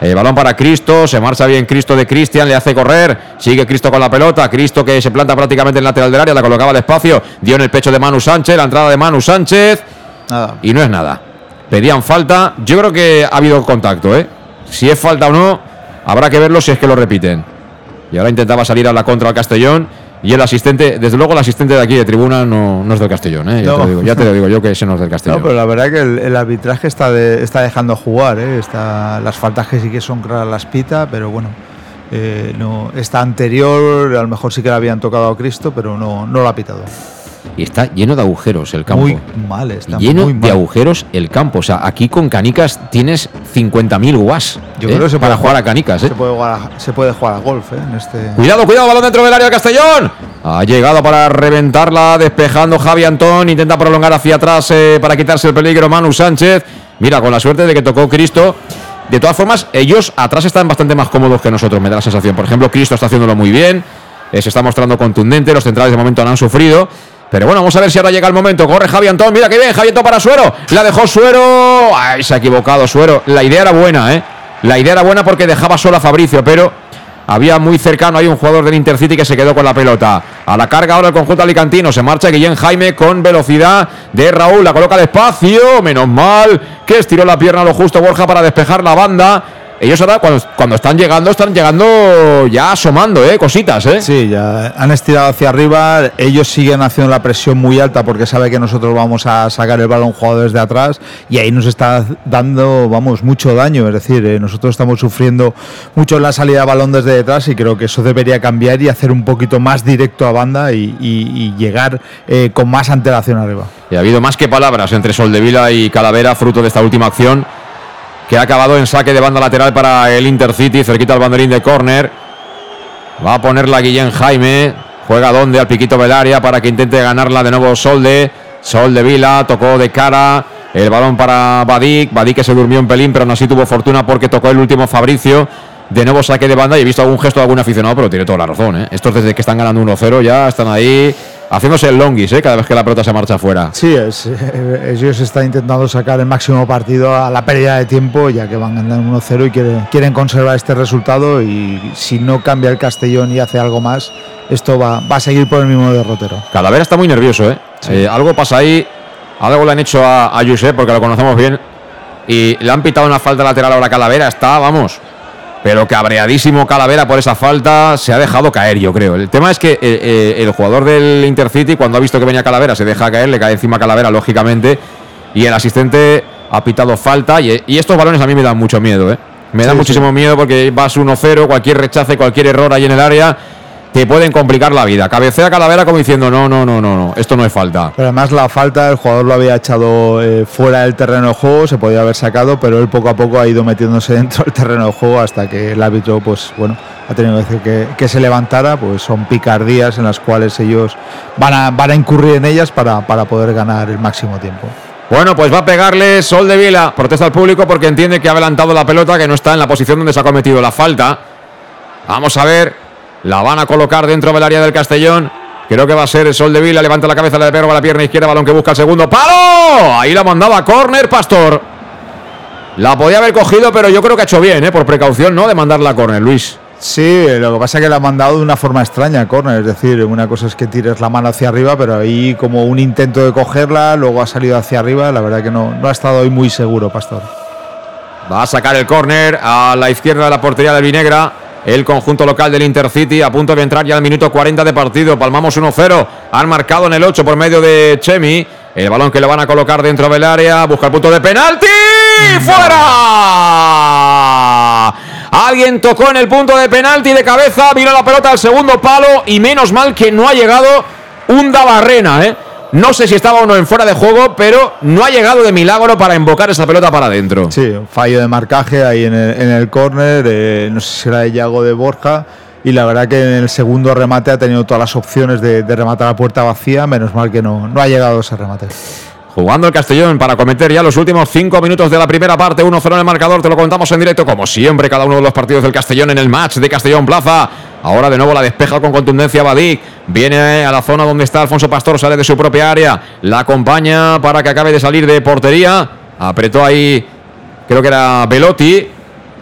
Eh, balón para Cristo, se marcha bien Cristo de Cristian, le hace correr, sigue Cristo con la pelota, Cristo que se planta prácticamente en el lateral del área, la colocaba al espacio, dio en el pecho de Manu Sánchez, la entrada de Manu Sánchez nada. y no es nada. Pedían falta, yo creo que ha habido contacto, ¿eh? Si es falta o no, habrá que verlo si es que lo repiten. Y ahora intentaba salir a la contra al Castellón y el asistente, desde luego el asistente de aquí de tribuna no, no es del Castellón, ¿eh? ya, no. te digo, ya, te lo digo yo que ese no es del Castellón. No, pero la verdad que el, el arbitraje está, de, está dejando jugar, ¿eh? está, las faltas que sí que son claras las pita, pero bueno, eh, no, esta anterior a lo mejor sí que la habían tocado a Cristo, pero no, no lo ha pitado. Y está lleno de agujeros el campo. Muy mal, está lleno muy mal. de agujeros el campo. O sea, aquí con canicas tienes 50.000 guas. Yo ¿eh? creo que se para jugar a canicas. ¿eh? Se puede jugar a, se puede jugar a golf ¿eh? en este. Cuidado, cuidado, balón dentro del área del Castellón. Ha llegado para reventarla, despejando Javi Antón. Intenta prolongar hacia atrás eh, para quitarse el peligro Manu Sánchez. Mira, con la suerte de que tocó Cristo. De todas formas, ellos atrás están bastante más cómodos que nosotros, me da la sensación. Por ejemplo, Cristo está haciéndolo muy bien. eh, se está mostrando contundente. Los centrales de momento no han sufrido. Pero bueno, vamos a ver si ahora llega el momento. Corre Javi Antón, mira que bien, Javi Antón para Suero. La dejó Suero. Ay, se ha equivocado Suero. La idea era buena, ¿eh? La idea era buena porque dejaba solo a Fabricio, pero había muy cercano ahí un jugador del Intercity que se quedó con la pelota. A la carga ahora el conjunto alicantino. Se marcha Guillén Jaime con velocidad de Raúl. La coloca despacio. Menos mal que estiró la pierna a lo justo Borja para despejar la banda. Ellos ahora cuando, cuando están llegando, están llegando ya asomando, ¿eh? Cositas, ¿eh? Sí, ya han estirado hacia arriba. Ellos siguen haciendo la presión muy alta porque sabe que nosotros vamos a sacar el balón jugado desde atrás y ahí nos está dando, vamos, mucho daño. Es decir, eh, nosotros estamos sufriendo mucho en la salida de balón desde detrás y creo que eso debería cambiar y hacer un poquito más directo a banda y, y, y llegar eh, con más antelación arriba. Y ha habido más que palabras entre Soldevila y Calavera, fruto de esta última acción que ha acabado en saque de banda lateral para el Intercity, cerquita al banderín de córner. Va a ponerla Guillén Jaime. Juega donde al piquito del área para que intente ganarla de nuevo Solde. Solde Vila tocó de cara. El balón para Badik. Badik que se durmió un pelín, pero aún así tuvo fortuna porque tocó el último Fabricio. De nuevo saque de banda y he visto algún gesto de algún aficionado, pero tiene toda la razón. ¿eh? Estos desde que están ganando 1-0 ya están ahí haciéndose el longis ¿eh? cada vez que la pelota se marcha afuera. Sí, es, eh, ellos están intentando sacar el máximo partido a la pérdida de tiempo, ya que van ganando 1-0 y quieren, quieren, conservar este resultado. Y si no cambia el Castellón y hace algo más, esto va, va a seguir por el mismo derrotero. Calavera está muy nervioso, ¿eh? Sí. eh algo pasa ahí, algo le han hecho a, a Josep, porque lo conocemos bien. Y le han pitado una falta lateral ahora a Calavera, está, vamos, Pero cabreadísimo Calavera por esa falta, se ha dejado caer, yo creo. El tema es que eh, eh, el jugador del Intercity, cuando ha visto que venía Calavera, se deja caer, le cae encima Calavera, lógicamente. Y el asistente ha pitado falta. Y, y estos balones a mí me dan mucho miedo, ¿eh? Me da Sí, muchísimo miedo porque vas 1-0, cualquier rechace, cualquier error ahí en el área, te pueden complicar la vida. Cabecea Calavera como diciendo, no, no, no, no, no, esto no es falta. Pero además la falta, el jugador lo había echado eh, fuera del terreno de juego, se podía haber sacado, pero él poco a poco ha ido metiéndose *laughs* dentro del terreno de juego hasta que el árbitro, pues bueno, ha tenido que decir que, que se levantara, pues son picardías en las cuales ellos van a, van a incurrir en ellas para, para poder ganar el máximo tiempo. Bueno, pues va a pegarle Sol de Vila. Protesta al público porque entiende que ha adelantado la pelota, que no está en la posición donde se ha cometido la falta. Vamos a ver. La van a colocar dentro del área del Castellón. Creo que va a ser el Sol de Vila. Levanta la cabeza, le pega a la pierna izquierda. Balón que busca el segundo. ¡Palo! Ahí la mandaba córner, Pastor. La podía haber cogido, pero yo creo que ha hecho bien, ¿eh? por precaución, ¿no? De mandarla a córner, Luis. Sí, lo que pasa es que la ha mandado de una forma extraña, córner. Es decir, una cosa es que tires la mano hacia arriba, pero ahí como un intento de cogerla, luego ha salido hacia arriba. La verdad que no, no ha estado hoy muy seguro, Pastor. Va a sacar el córner a la izquierda de la portería del Vinegra. El conjunto local del Intercity a punto de entrar ya al minuto 40 de partido. Palmamos 1-0. Han marcado en el 8 por medio de Chemi. El balón que le van a colocar dentro del área. Busca el punto de penalti. ¡Fuera! Alguien tocó en el punto de penalti de cabeza. Vino la pelota al segundo palo. Y menos mal que no ha llegado un Dabarrena, ¿eh? No sé si estaba o no en fuera de juego, pero no ha llegado de milagro para invocar esa pelota para adentro. Sí, un fallo de marcaje ahí en el, en el córner, eh, no sé si era de Yago de Borja, y la verdad que en el segundo remate ha tenido todas las opciones de, de rematar a puerta vacía, menos mal que no, no ha llegado ese remate. Jugando el Castellón para cometer ya los últimos cinco minutos de la primera parte. 1-0 en el marcador, te lo contamos en directo, como siempre, cada uno de los partidos del Castellón en el match de Castellón Plaza. Ahora de nuevo la despeja con contundencia Badik. Viene a la zona donde está Alfonso Pastor, sale de su propia área. La acompaña para que acabe de salir de portería. Apretó ahí, creo que era Velotti.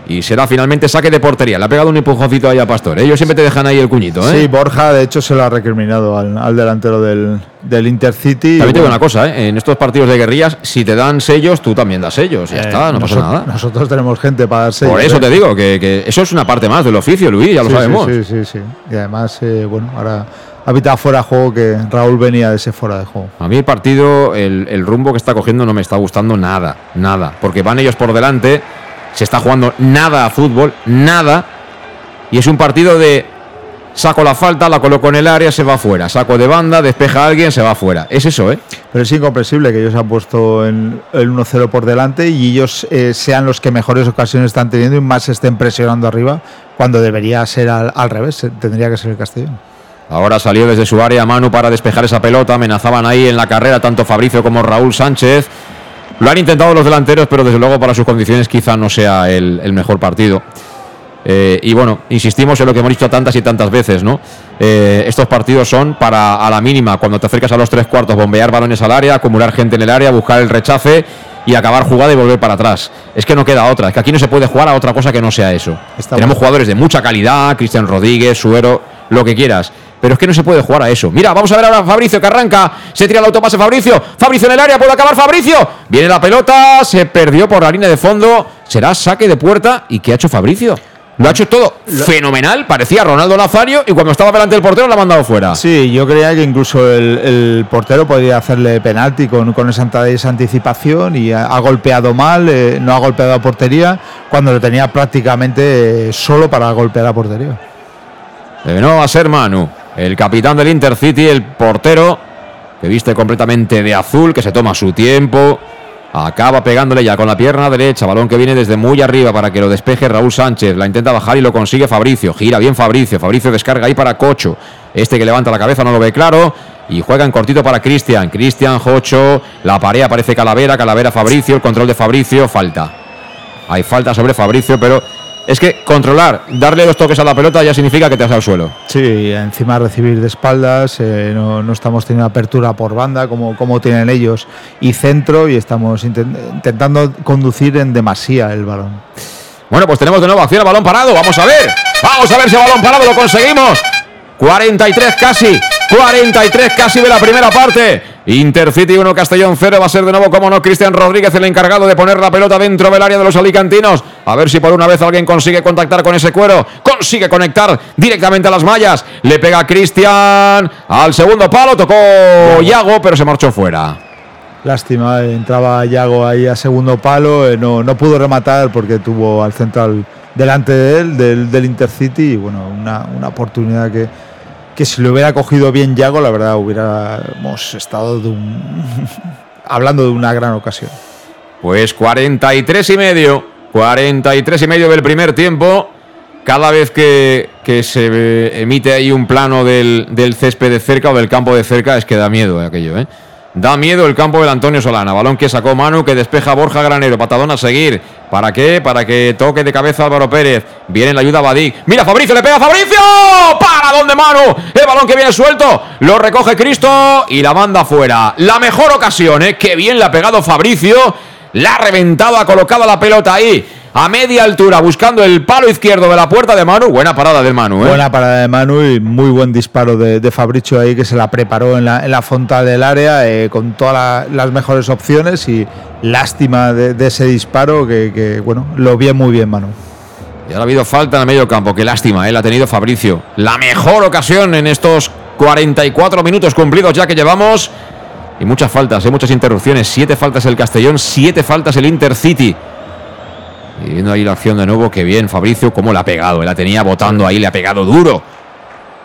Y será finalmente saque de portería. Le ha pegado un empujoncito ahí a Pastor. Ellos siempre te dejan ahí el cuñito, ¿eh? Sí, Borja de hecho se lo ha recriminado al, al delantero del, del Intercity. También te digo Bueno, una cosa, ¿eh? en estos partidos de guerrillas, si te dan sellos, tú también das sellos. Ya eh, está, no pasa nada. Nosotros tenemos gente para darse. Por eso te digo, que, que eso es una parte más del oficio, Luis, ya lo Sí, sí, sabemos. Sí, sí, sí. Y además, eh, bueno, ahora ha pitado fuera de juego que Raúl venía de ese fuera de juego. A mí el partido, el, el rumbo que está cogiendo no me está gustando nada, nada. Porque van ellos por delante, se está jugando nada a fútbol, nada. Y es un partido de saco la falta, la coloco en el área, se va fuera. Saco de banda, despeja a alguien, se va fuera. Es eso, ¿eh? Pero es incomprensible que ellos han puesto en el 1-0 por delante y ellos eh, sean los que mejores ocasiones están teniendo y más estén presionando arriba, cuando debería ser al, al revés, tendría que ser el Castellón. Ahora salió desde su área Manu para despejar esa pelota. Amenazaban ahí en la carrera tanto Fabricio como Raúl Sánchez. Lo han intentado los delanteros, pero desde luego para sus condiciones quizá no sea el, el mejor partido. Eh, y bueno, insistimos en lo que hemos dicho tantas y tantas veces, ¿no? Eh, estos partidos son para a la mínima, cuando te acercas a los tres cuartos, bombear balones al área, acumular gente en el área, buscar el rechace y acabar jugada y volver para atrás. Es que no queda otra, es que aquí no se puede jugar a otra cosa que no sea eso. Tenemos jugadores de mucha calidad, Cristian Rodríguez, Suero, lo que quieras. Pero es que no se puede jugar a eso. Mira, vamos a ver ahora a Fabricio que arranca. Se tira el autopase Fabricio. Fabricio en el área, puede acabar Fabricio. Viene la pelota, se perdió por la línea de fondo. Será saque de puerta. ¿Y qué ha hecho Fabricio? Lo ha hecho todo fenomenal. Parecía Ronaldo Nazario y cuando estaba delante del portero lo ha mandado fuera. Sí, yo creía que incluso el, el portero podría hacerle penalti con, con esa, esa anticipación y ha, ha golpeado mal, eh, no ha golpeado a portería, cuando lo tenía prácticamente eh, solo para golpear a portería. No va a ser Manu, el capitán del Intercity, el portero, que viste completamente de azul, que se toma su tiempo. Acaba pegándole ya con la pierna derecha, balón que viene desde muy arriba para que lo despeje Raúl Sánchez. La intenta bajar y lo consigue Fabricio. Gira bien Fabricio. Fabricio descarga ahí para Cocho. Este que levanta la cabeza no lo ve claro. Y juega en cortito para Cristian. Cristian, Jocho. La pared aparece Calavera. Calavera Fabricio. El control de Fabricio. Falta. Hay falta sobre Fabricio, pero es que controlar, darle dos toques a la pelota ya significa que te has al suelo. Sí, encima recibir de espaldas, eh, no, no estamos teniendo apertura por banda como, como tienen ellos y centro y estamos intent- intentando conducir en demasía el balón. Bueno, pues tenemos de nuevo acción a balón parado. Vamos a ver. Vamos a ver si a balón parado lo conseguimos. 43 casi. 43 casi de la primera parte. Intercity 1, Castellón 0. Va a ser de nuevo, como no, Cristian Rodríguez, el encargado de poner la pelota dentro del área de los alicantinos. A ver si por una vez alguien consigue contactar con ese cuero. Consigue conectar directamente a las mallas. Le pega Cristian al segundo palo. Tocó Yago, pero se marchó fuera. Lástima, entraba Yago ahí a segundo palo. eh, no, no pudo rematar porque tuvo al central delante de él, del, Intercity. Y bueno, una, una oportunidad que, que si lo hubiera cogido bien Yago, la verdad hubiéramos estado de un- *laughs* hablando de una gran ocasión. Pues 43 y medio. 43 y medio del primer tiempo. Cada vez que, que se emite ahí un plano del, del césped de cerca o del campo de cerca, es que da miedo aquello, ¿eh? Da miedo el campo del Antonio Solana. Balón que sacó Manu, que despeja Borja Granero. Patadón a seguir. ¿Para qué? Para que toque de cabeza Álvaro Pérez. Viene la ayuda Badik. Mira Fabricio, le pega a Fabricio. ¿Para dónde Manu? El balón que viene suelto. Lo recoge Cristo y la manda fuera. La mejor ocasión, ¿eh? Qué bien le ha pegado Fabricio. La ha reventado, ha colocado la pelota ahí. A media altura, buscando el palo izquierdo de la puerta de Manu. Buena parada del Manu, ¿eh? Buena parada de Manu y muy buen disparo de, de Fabricio ahí que se la preparó en la, en la frontal del área eh, con todas la- las mejores opciones y lástima de, de ese disparo que, que, bueno, lo vi muy bien Manu. Y ahora ha habido falta en el medio campo. Qué lástima, ¿eh? la ha tenido Fabricio. La mejor ocasión en estos 44 minutos cumplidos ya que llevamos. Y muchas faltas, ¿eh? muchas interrupciones. Siete faltas el Castellón, siete faltas el Intercity. Y viendo ahí la acción de nuevo, qué bien Fabricio, cómo la ha pegado. La tenía botando ahí, le ha pegado duro.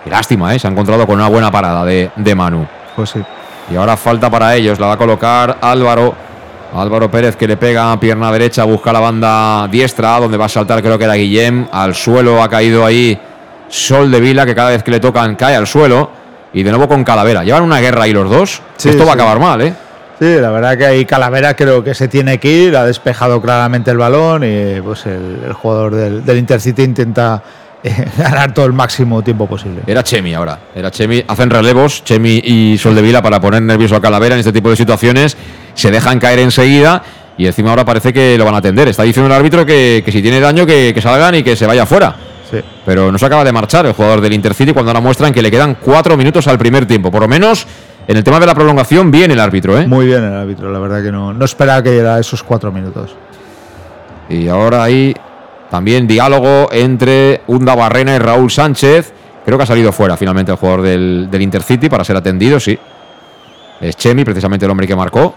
Qué lástima, ¿eh? se ha encontrado con una buena parada de, de Manu. Pues sí. Y ahora falta para ellos, la va a colocar Álvaro. Álvaro Pérez que le pega a pierna derecha, busca la banda diestra, donde va a saltar creo que era Guillem. Al suelo ha caído ahí Sol de Vila, que cada vez que le tocan cae al suelo. Y de nuevo con Calavera. Llevan una guerra ahí los dos. Sí, Esto va a acabar mal, ¿eh? Sí, la verdad que ahí Calavera creo que se tiene que ir, ha despejado claramente el balón y pues el, el jugador del, del Intercity intenta eh, *laughs* ganar todo el máximo tiempo posible. Era Chemi ahora. Era Chemi. Hacen relevos, Chemi y Sol de Vila, para poner nervioso a Calavera en este tipo de situaciones. Se dejan caer enseguida. Y encima ahora parece que lo van a atender. Está diciendo el árbitro que, que si tiene daño, que, que salgan y que se vaya fuera. Sí. Pero no se acaba de marchar el jugador del Intercity cuando ahora muestran que le quedan cuatro minutos al primer tiempo. Por lo menos en el tema de la prolongación, bien el árbitro, ¿eh? Muy bien el árbitro, la verdad que no, no esperaba que llegara a esos cuatro minutos. Y ahora hay también diálogo entre Unda Barrena y Raúl Sánchez. Creo que ha salido fuera finalmente el jugador del, del Intercity para ser atendido, sí. Es Chemi, precisamente el hombre que marcó.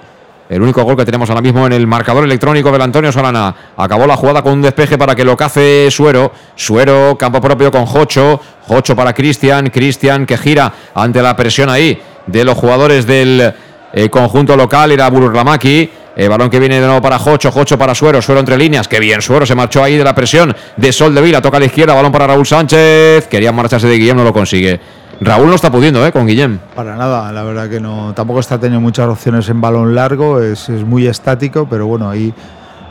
El único gol que tenemos ahora mismo en el marcador electrónico del Antonio Solana. Acabó la jugada con un despeje para que lo cace Suero. Suero, campo propio con Jocho. Jocho para Cristian. Cristian que gira ante la presión ahí de los jugadores del eh, conjunto local. Era Burlamaki. Eh, balón que viene de nuevo para Jocho, Jocho para Suero, Suero entre líneas, que bien, Suero se marchó ahí de la presión de Sol de Vila, toca a la izquierda, balón para Raúl Sánchez, quería marcharse de Guillem, no lo consigue. Raúl no está pudiendo, ¿eh? Con Guillem. Para nada, la verdad que no. Tampoco está teniendo muchas opciones en balón largo, es, es muy estático, pero bueno, ahí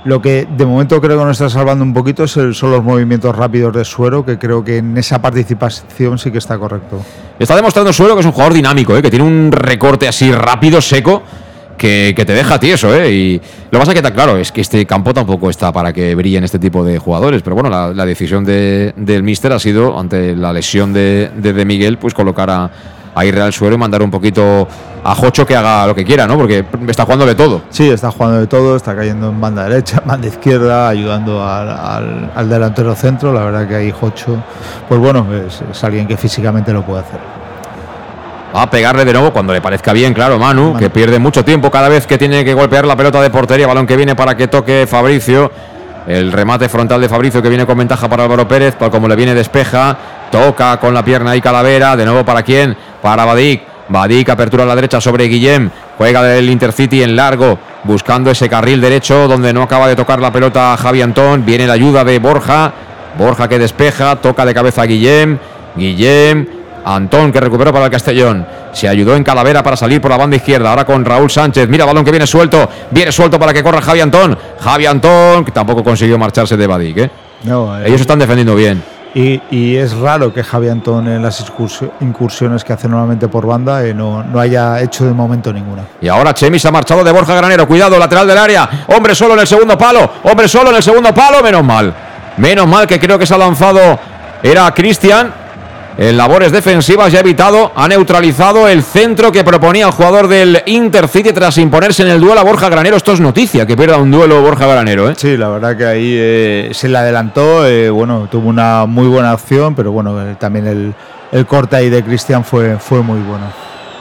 lo que de momento creo que nos está salvando un poquito son los movimientos rápidos de Suero, que creo que en esa participación sí que está correcto. Está demostrando Suero que es un jugador dinámico, ¿eh? que tiene un recorte así rápido, seco, que, te deja tieso. ¿eh? Y lo que pasa que está claro, es que este campo tampoco está para que brillen este tipo de jugadores. Pero bueno, la, decisión de- del Mister ha sido, ante la lesión de, De Miguel, pues colocar a, a Israel Suero y mandar un poquito a Jocho que haga lo que quiera, ¿no? Porque está jugando de todo. Sí, está jugando de todo, está cayendo en banda derecha, *laughs* banda izquierda, ayudando al, al- al delantero centro. La verdad que ahí Jocho, pues bueno, es, es alguien que físicamente lo puede hacer. Va a pegarle de nuevo cuando le parezca bien, claro, Manu, que pierde mucho tiempo cada vez que tiene que golpear la pelota de portería. Balón que viene para que toque Fabricio. El remate frontal de Fabricio que viene con ventaja para Álvaro Pérez, tal como le viene despeja. Toca con la pierna ahí Calavera. De nuevo para quién? Para Badik. Badik, apertura a la derecha sobre Guillem. Juega del Intercity en largo, buscando ese carril derecho donde no acaba de tocar la pelota Javi Antón. Viene la ayuda de Borja. Borja que despeja, toca de cabeza a Guillem. Guillem, Antón que recuperó para el Castellón. Se ayudó en Calavera para salir por la banda izquierda. Ahora con Raúl Sánchez. Mira, balón que viene suelto. Viene suelto para que corra Javi Antón. Javi Antón, que tampoco consiguió marcharse de Badik. ¿eh? No, eh, Ellos están defendiendo bien. Y, es raro que Javi Antón en las incursiones que hace normalmente por banda eh, no, no haya hecho de momento ninguna. Y ahora Chemi se ha marchado de Borja Granero. Cuidado, lateral del área. Hombre solo en el segundo palo. Hombre solo en el segundo palo. Menos mal. Menos mal que creo que se ha lanzado. Era Cristian. En labores defensivas y ha evitado, ha neutralizado el centro que proponía el jugador del Intercity tras imponerse en el duelo a Borja Granero. Esto es noticia, que pierda un duelo Borja Granero. ¿eh? Sí, la verdad que ahí eh, se le adelantó, eh, bueno, tuvo una muy buena opción, pero bueno, eh, también el, el corte ahí de Cristian fue, fue muy bueno.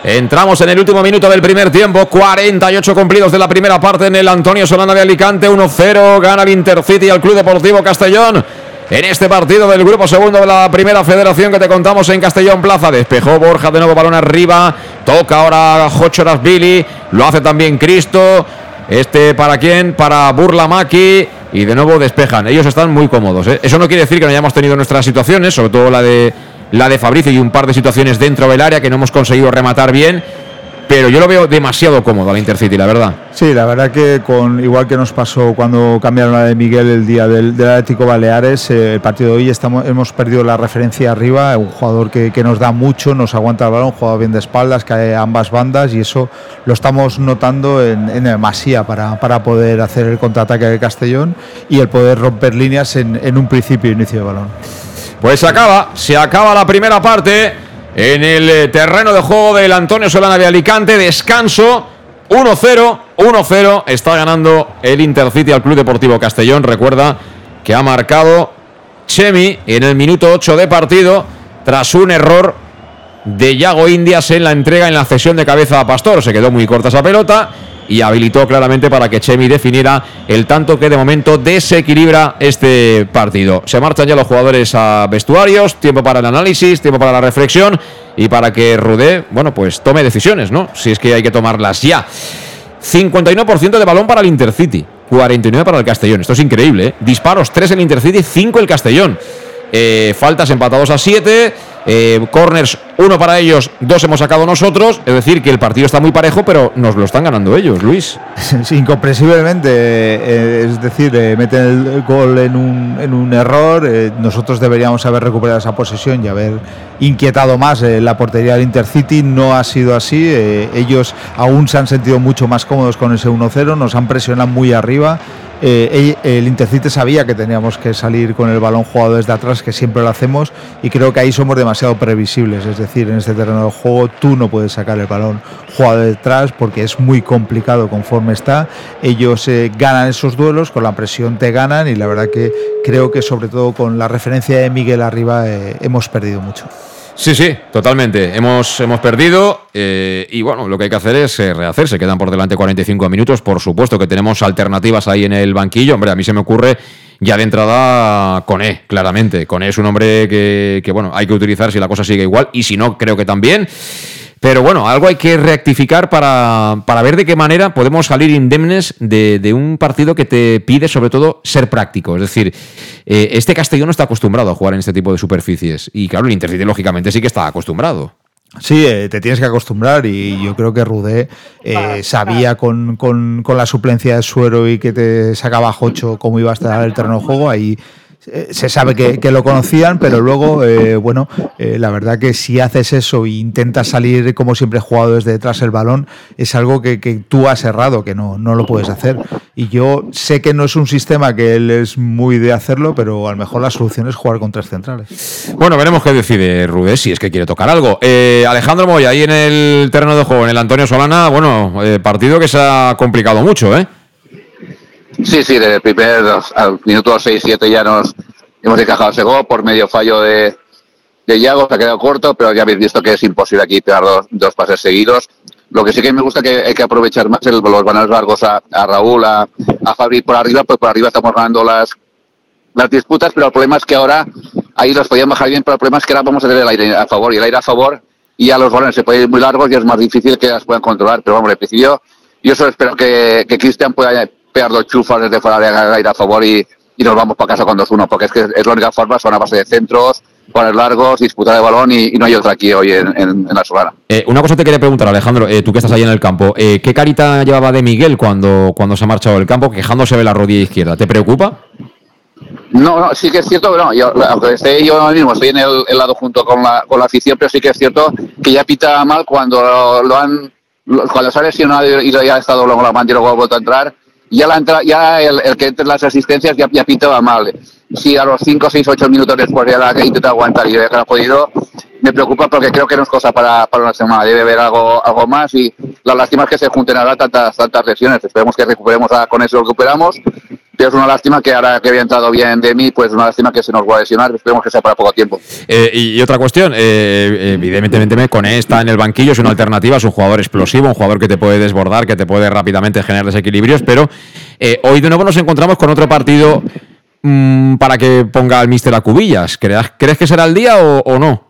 Entramos en el último minuto del primer tiempo, 48 cumplidos de la primera parte en el Antonio Solana de Alicante, 1-0, gana el Intercity al Club Deportivo Castellón. En este partido del grupo segundo de la primera federación que te contamos en Castellón Plaza, despejó Borja de nuevo balón arriba, toca ahora Jocho Billy, lo hace también Cristo, este para quién, para Burla Maki y de nuevo despejan. Ellos están muy cómodos. ¿eh? Eso no quiere decir que no hayamos tenido nuestras situaciones, sobre todo la de la de Fabricio y un par de situaciones dentro del área que no hemos conseguido rematar bien. Pero yo lo veo demasiado cómodo a la Intercity, la verdad. Sí, la verdad que con igual que nos pasó cuando cambiaron la de Miguel el día del, del Atlético Baleares, eh, el partido de hoy estamos, hemos perdido la referencia arriba, un jugador que, que, nos da mucho, nos aguanta el balón, jugador bien de espaldas, cae a ambas bandas y eso lo estamos notando en, en demasía para, para poder hacer el contraataque de Castellón y el poder romper líneas en, en un principio e inicio de balón. Pues se acaba, se acaba la primera parte en el eh, terreno de juego del Antonio Solana de Alicante. Descanso 1-0, 1-0. Está ganando el Intercity al Club Deportivo Castellón. Recuerda que ha marcado Chemi en el minuto 8 de partido tras un error de Yago Indias en la entrega en la cesión de cabeza a Pastor. Se quedó muy corta esa pelota y habilitó claramente para que Chemi definiera el tanto que de momento desequilibra este partido. Se marchan ya los jugadores a vestuarios, tiempo para el análisis, tiempo para la reflexión y para que Rudé, bueno, pues tome decisiones, ¿no? Si es que hay que tomarlas ya. 59% de balón para el Intercity, 49 para el Castellón. Esto es increíble, ¿eh? Disparos 3 el Intercity, 5 el Castellón. Eh, faltas empatados a 7, eh, corners uno para ellos, dos hemos sacado nosotros, es decir, que el partido está muy parejo, pero nos lo están ganando ellos, Luis. *laughs* Incomprensiblemente, eh, es decir, eh, meten el gol en un, en un error, nosotros deberíamos haber recuperado esa posesión y haber inquietado más la portería del Intercity, no ha sido así, ellos aún se han sentido mucho más cómodos con ese 1-0, nos han presionado muy arriba eh, el Intercity sabía que teníamos que salir con el balón jugado desde atrás, que siempre lo hacemos, y creo que ahí somos demasiado previsibles. Es decir, en este terreno de juego tú no puedes sacar el balón jugado detrás porque es muy complicado conforme está. Ellos eh, ganan esos duelos, con la presión te ganan, y la verdad que creo que sobre todo con la referencia de Miguel arriba eh, hemos perdido mucho. Sí, sí, totalmente. Hemos, hemos perdido eh, y bueno, lo que hay que hacer es eh, rehacerse. Quedan por delante 45 minutos. Por supuesto que tenemos alternativas ahí en el banquillo. Hombre, a mí se me ocurre ya de entrada Coné, claramente. Coné es un hombre que, que, bueno, hay que utilizar si la cosa sigue igual y si no, creo que también. Pero bueno, algo hay que rectificar para, para ver de qué manera podemos salir indemnes de, un partido que te pide sobre todo ser práctico. Es decir, eh, este Castellón no está acostumbrado a jugar en este tipo de superficies. Y claro, el Intercity lógicamente sí que está acostumbrado. Sí, eh, te tienes que acostumbrar y yo creo que Rudé eh, sabía con, con, con, la suplencia de suero y que te sacaba Jocho cómo iba a estar el terreno de juego. Ahí se sabe que, lo conocían, pero luego, eh, bueno, eh, la verdad que si haces eso e intentas salir como siempre jugado desde detrás el balón, es algo que, tú has errado, que no, no lo puedes hacer. Y yo sé que no es un sistema que él es muy de hacerlo, pero a lo mejor la solución es jugar con tres centrales. Bueno, veremos qué decide Rudé, si es que quiere tocar algo. Eh, Alejandro Moya, ahí en el terreno de juego, en el Antonio Solana, bueno, partido que se ha complicado mucho, ¿eh? Sí, sí, desde el primer al minuto 6-7 ya nos hemos encajado ese gol por medio fallo de, de Iago, se ha quedado corto, pero ya habéis visto que es imposible aquí pegar dos, dos pases seguidos. Lo que sí que me gusta que hay que aprovechar más el, los balones largos a, a, Raúl, a, a Fabri por arriba, pues por arriba estamos ganando las, las disputas, pero el problema es que ahora ahí los podían bajar bien, pero el problema es que ahora vamos a tener el aire a favor y el aire a favor y ya los balones se pueden ir muy largos y es más difícil que las puedan controlar. Pero vamos, al principio yo solo espero que, que Cristian pueda pegar dos chufas desde fuera de a favor y, y nos vamos para casa con 2-1, porque es que es la única forma, son a base de centros, poner largos, disputar el balón y, y, no hay otra aquí hoy en, en, en la Solana. Eh, una cosa te quería preguntar, Alejandro, eh, tú que estás ahí en el campo, eh, ¿qué carita llevaba de Miguel cuando, cuando se ha marchado del campo quejándose de la rodilla izquierda? ¿Te preocupa? No, no, sí que es cierto, no, yo, aunque esté yo mismo, estoy en el, el, lado junto con la, con la afición, pero sí que es cierto que ya pita mal cuando lo, lo han, cuando se ha lesionado y ya ha estado luego la mano y luego ha vuelto a entrar, ya, la entra, ya el, el, que entre las asistencias ya, ya pintaba mal. Si a los 5, 6, 8 minutos después ya la que intenta aguantar y ya que no ha podido, me preocupa porque creo que no es cosa para, para una semana, debe haber algo, algo más y la lástima es que se junten ahora tantas, tantas lesiones, esperemos que recuperemos, con eso recuperamos, pero es una lástima que ahora que había entrado bien de mí, pues una lástima que se nos va a lesionar, esperemos que sea para poco tiempo. Eh, y, otra cuestión, eh, evidentemente Cone está en el banquillo, es una alternativa, es un jugador explosivo, un jugador que te puede desbordar, que te puede rápidamente generar desequilibrios, pero eh, hoy de nuevo nos encontramos con otro partido mm, para que ponga al míster a cubillas. ¿Crees, ¿Crees que será el día o no?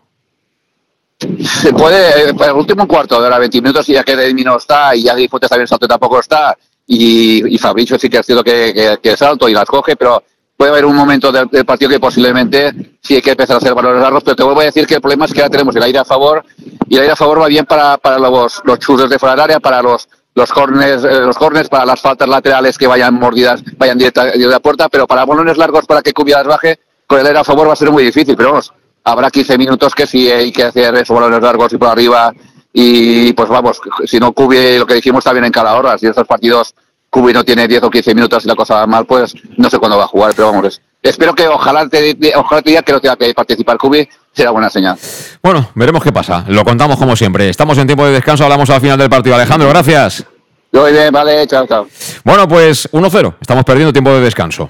Se puede, eh, el último cuarto de hora, 20 minutos, y ya que Demi no está, y ya Fuentes también salto tampoco está, y, y Fabricio sí que ha sido que, que, que salto y las coge, pero puede haber un momento del, del, partido que posiblemente sí hay que empezar a hacer valores largos, pero te vuelvo a decir que el problema es que ahora tenemos el aire a favor, y el aire a favor va bien para, para los, los churros de fuera del área, para los los corners, eh, los corners para las faltas laterales que vayan mordidas, vayan directa de la puerta, pero para balones largos para que Cubillas baje, con el aire a favor va a ser muy difícil, pero vamos, habrá 15 minutos que sí hay que hacer esos balones largos y por arriba y pues vamos, si no Cubi, lo que dijimos está bien en cada hora, si estos partidos Cubi no tiene 10 o 15 minutos y la cosa va mal, pues no sé cuándo va a jugar, pero vamos, es, espero que ojalá te, ojalá te diga que no tenga que participar Cubi, será buena señal. Bueno, veremos qué pasa, lo contamos como siempre, estamos en tiempo de descanso, hablamos al final del partido. Alejandro, gracias. Muy bien, vale, chao, chao. Bueno, pues 1-0, estamos perdiendo tiempo de descanso.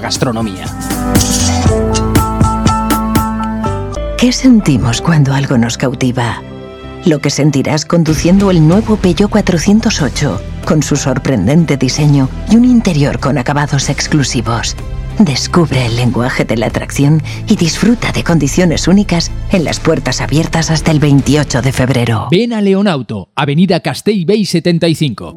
gastronomía. ¿Qué sentimos cuando algo nos cautiva? Lo que sentirás conduciendo el nuevo Peugeot 408, con su sorprendente diseño y un interior con acabados exclusivos. Descubre el lenguaje de la atracción y disfruta de condiciones únicas en las puertas abiertas hasta el 28 de febrero. Ven a Leonauto, Avenida Castell Bay 75.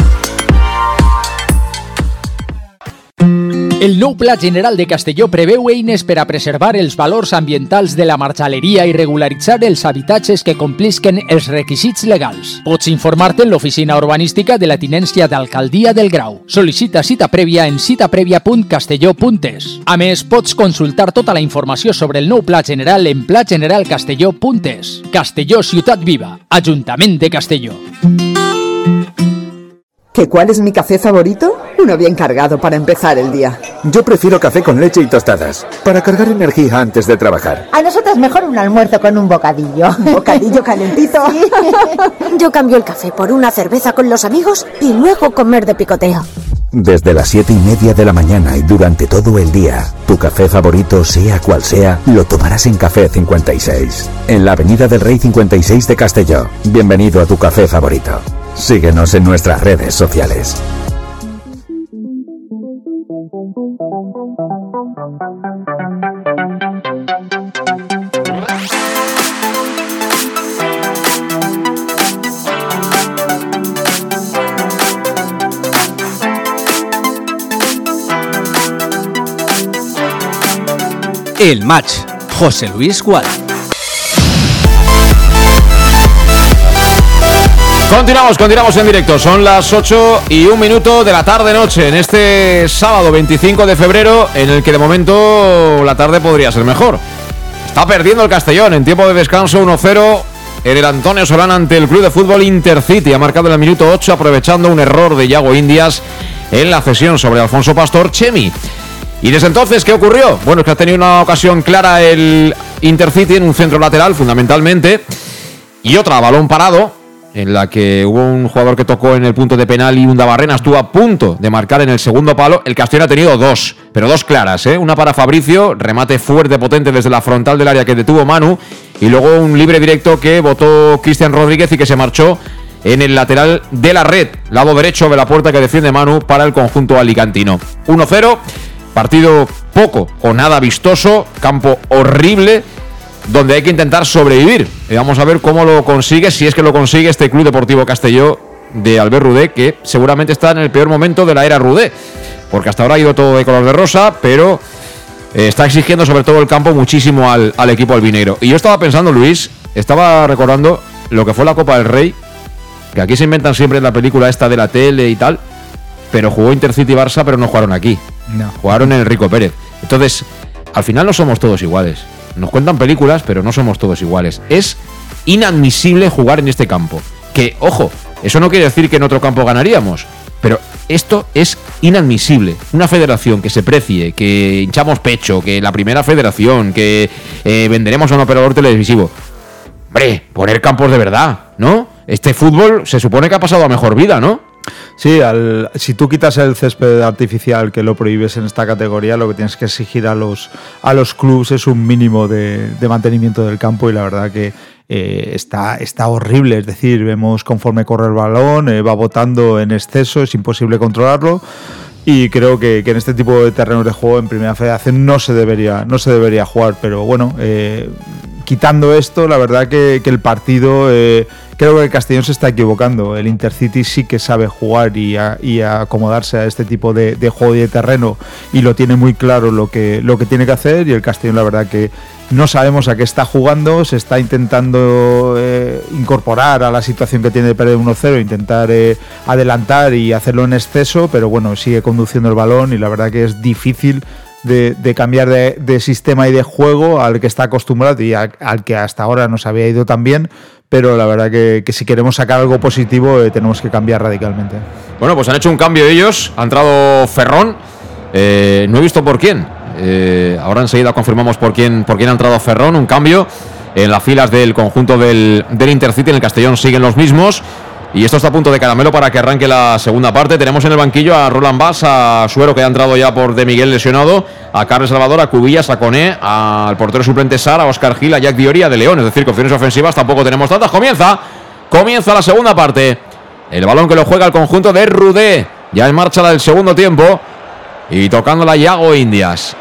El nou Pla General de Castelló preveu eines per preservar els valors ambientals de la marxaleria i regularitzar els habitatges que complisquen els requisits legals. Pots informar-te en l'oficina urbanística de la tinència d'Alcaldia del Grau. Sol·licita cita prèvia en citaprèvia.castelló.es. A més, consultar tota la informació sobre el nou Pla General en plageneralcastelló.es. Castelló Ciutat Viva, Ajuntament de Castelló. ¿Que cuál es mi café favorito? Uno bien cargado para empezar el día. Yo prefiero café con leche y tostadas, para cargar energía antes de trabajar. A nosotras mejor un almuerzo con un bocadillo. ¿Bocadillo calentito? *laughs* Yo cambio el café por una cerveza con los amigos y luego comer de picoteo. Desde las siete y media de la mañana y durante todo el día, tu café favorito, sea cual sea, lo tomarás en Café 56, en la Avenida del Rey 56 de Castelló. Bienvenido a tu café favorito. Síguenos en nuestras redes sociales. El match. José Luis Gual. Continuamos, continuamos en directo. Son las 8 y un minuto de la tarde-noche en este sábado 25 de febrero, en el que de momento la tarde podría ser mejor. Está perdiendo el Castellón en tiempo de descanso 1-0 en el Antonio Solana ante el Club de Fútbol Intercity. Ha marcado en el minuto 8 aprovechando un error de Yago Indias en la cesión sobre Alfonso Pastor Chemi. Y desde entonces, ¿qué ocurrió? Bueno, es que ha tenido una ocasión clara el Intercity en un centro lateral, fundamentalmente, y otra balón parado, en la que hubo un jugador que tocó en el punto de penal y un Dabarrena estuvo a punto de marcar en el segundo palo. El Castellón ha tenido dos, pero dos claras, ¿eh? Una para Fabricio, remate fuerte, potente desde la frontal del área que detuvo Manu, y luego un libre directo que votó Cristian Rodríguez y que se marchó en el lateral de la red, lado derecho de la puerta que defiende Manu para el conjunto alicantino. 1-0. Partido poco o nada vistoso, campo horrible, donde hay que intentar sobrevivir. Y vamos a ver cómo lo consigue, si es que lo consigue este Club Deportivo Castelló de Albert Rudé, que seguramente está en el peor momento de la era Rudé, porque hasta ahora ha ido todo de color de rosa, pero eh, está exigiendo sobre todo el campo muchísimo al, equipo albinegro. Y yo estaba pensando, Luis, estaba recordando lo que fue la Copa del Rey, que aquí se inventan siempre en la película esta de la tele y tal, pero jugó Intercity Barça, pero no jugaron aquí. Jugaron en el Rico Pérez. Entonces, al final no somos todos iguales. nos cuentan películas, pero no somos todos iguales. Es inadmisible jugar en este campo. Que, ojo, eso no quiere decir que en otro campo ganaríamos, pero esto es inadmisible. Una federación que se precie, que hinchamos pecho, que la primera federación, que eh, venderemos a un operador televisivo. Hombre, poner campos de verdad, ¿no? Este fútbol se supone que ha pasado a mejor vida, ¿no? Sí, al, si tú quitas el césped artificial que lo prohíbes en esta categoría, lo que tienes que exigir a los, a los clubes es un mínimo de, mantenimiento del campo y la verdad que eh, está, está horrible. Es decir, vemos conforme corre el balón, eh, va botando en exceso, es imposible controlarlo. Y creo que, que, en este tipo de terrenos de juego en Primera Federación no se debería, no se debería jugar. Pero bueno, eh, quitando esto, la verdad que, que el partido creo que el Castellón se está equivocando. El Intercity sí que sabe jugar y, a, acomodarse a este tipo de, de, juego y de terreno y lo tiene muy claro lo que, lo que tiene que hacer. Y el Castellón, la verdad que no sabemos a qué está jugando, se está intentando eh, incorporar a la situación que tiene de perder 1-0, intentar eh, adelantar y hacerlo en exceso, pero bueno, sigue conduciendo el balón y la verdad que es difícil de, cambiar de, sistema y de juego al que está acostumbrado y a, al que hasta ahora nos había ido tan bien, pero la verdad que, que si queremos sacar algo positivo eh, tenemos que cambiar radicalmente. Bueno, pues han hecho un cambio ellos, ha entrado Ferrón, eh, no he visto por quién, eh, ahora enseguida confirmamos por quién, por quién ha entrado Ferrón, un cambio en las filas del conjunto del, del Intercity, en el Castellón siguen los mismos. Y esto está a punto de caramelo para que arranque la segunda parte. Tenemos en el banquillo a Roland Bass, a Suero que ha entrado ya por De Miguel lesionado, a Carles Salvador, a Cubillas, a Coné, al portero suplente Sara, a Oscar Gil, a Jack Dioria, de León. Es decir, que opciones ofensivas tampoco tenemos tantas. Comienza, comienza la segunda parte. El balón que lo juega el conjunto de Rudé. Ya en marcha la del segundo tiempo. Y tocándola Yago Indias.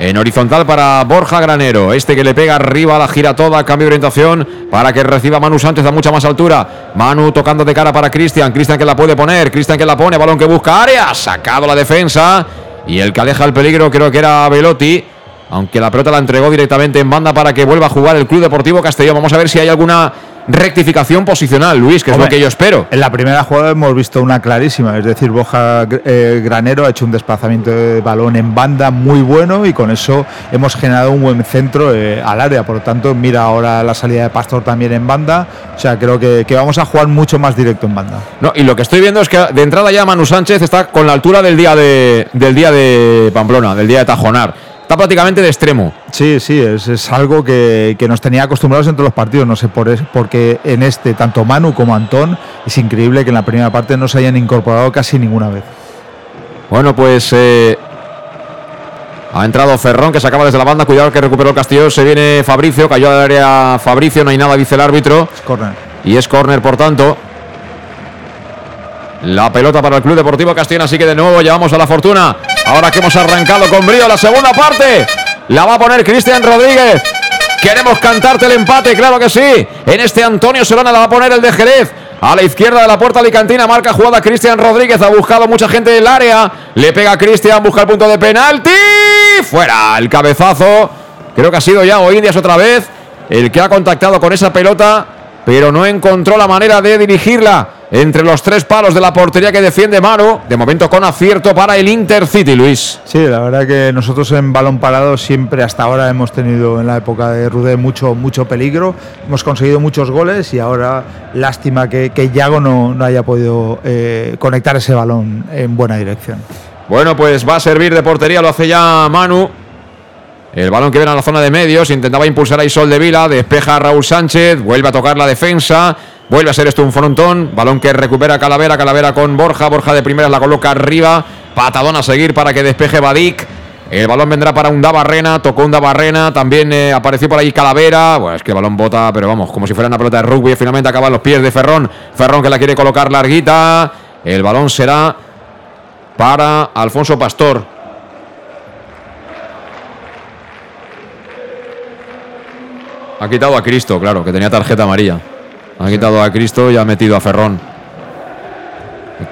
En horizontal para Borja Granero. Este que le pega arriba, la gira toda, cambio de orientación para que reciba Manu Sánchez a mucha más altura. Manu tocando de cara para Cristian. Cristian que la puede poner. Cristian que la pone. Balón que busca área. Sacado la defensa. Y el que aleja el peligro creo que era Velotti. Aunque la pelota la entregó directamente en banda para que vuelva a jugar el Club Deportivo Castellón. Vamos a ver si hay alguna rectificación posicional, Luis, que Hombre, es lo que yo espero. En la primera jugada hemos visto una clarísima, es decir, Boja eh, Granero ha hecho un desplazamiento de balón en banda muy bueno y con eso hemos generado un buen centro eh, al área. Por lo tanto, mira ahora la salida de Pastor también en banda. O sea, creo que, que, vamos a jugar mucho más directo en banda. No, y lo que estoy viendo es que de entrada ya Manu Sánchez está con la altura del día de, del día de Pamplona, del día de Tajonar está prácticamente de extremo. Sí, sí, es, es algo que, que, nos tenía acostumbrados en todos los partidos. No sé por es, porque en este, tanto Manu como Antón, es increíble que en la primera parte no se hayan incorporado casi ninguna vez. Bueno, pues eh, ha entrado Ferrón, que se acaba desde la banda. Cuidado que recuperó el Castillo. Se viene Fabricio, cayó al área Fabricio, no hay nada, dice el árbitro. Es corner. Y es corner, por tanto. La pelota para el Club Deportivo Castellón, así que de nuevo llevamos a la fortuna. Ahora que hemos arrancado con brío la segunda parte, la va a poner Cristian Rodríguez. Queremos cantarte el empate, claro que sí. En este Antonio Solana la va a poner el de Jerez. A la izquierda de la puerta alicantina marca jugada Cristian Rodríguez. Ha buscado mucha gente del área. Le pega Cristian, busca el punto de penalti. Fuera el cabezazo. Creo que ha sido ya Indias otra vez el que ha contactado con esa pelota, pero no encontró la manera de dirigirla entre los tres palos de la portería que defiende Manu. De momento con acierto para el Intercity, Luis. Sí, la verdad que nosotros en balón parado siempre hasta ahora hemos tenido en la época de Rudé mucho, mucho peligro. Hemos conseguido muchos goles y ahora lástima que, que Yago no, no haya podido eh, conectar ese balón en buena dirección. Bueno, pues va a servir de portería, lo hace ya Manu. El balón que viene a la zona de medios, intentaba impulsar ahí Sol de Vila, despeja a Raúl Sánchez, vuelve a tocar la defensa, vuelve a ser esto un frontón, balón que recupera Calavera, Calavera con Borja, Borja de primera la coloca arriba, patadón a seguir para que despeje Badik. El balón vendrá para un Barrena, tocó un Barrena, también eh, apareció por ahí Calavera. Bueno, es que el balón bota, pero vamos, como si fuera una pelota de rugby. Finalmente acaba en los pies de Ferrón. Ferrón que la quiere colocar larguita. El balón será para Alfonso Pastor. Ha quitado a Cristo, claro, que tenía tarjeta amarilla. Ha quitado a Cristo y ha metido a Ferrón.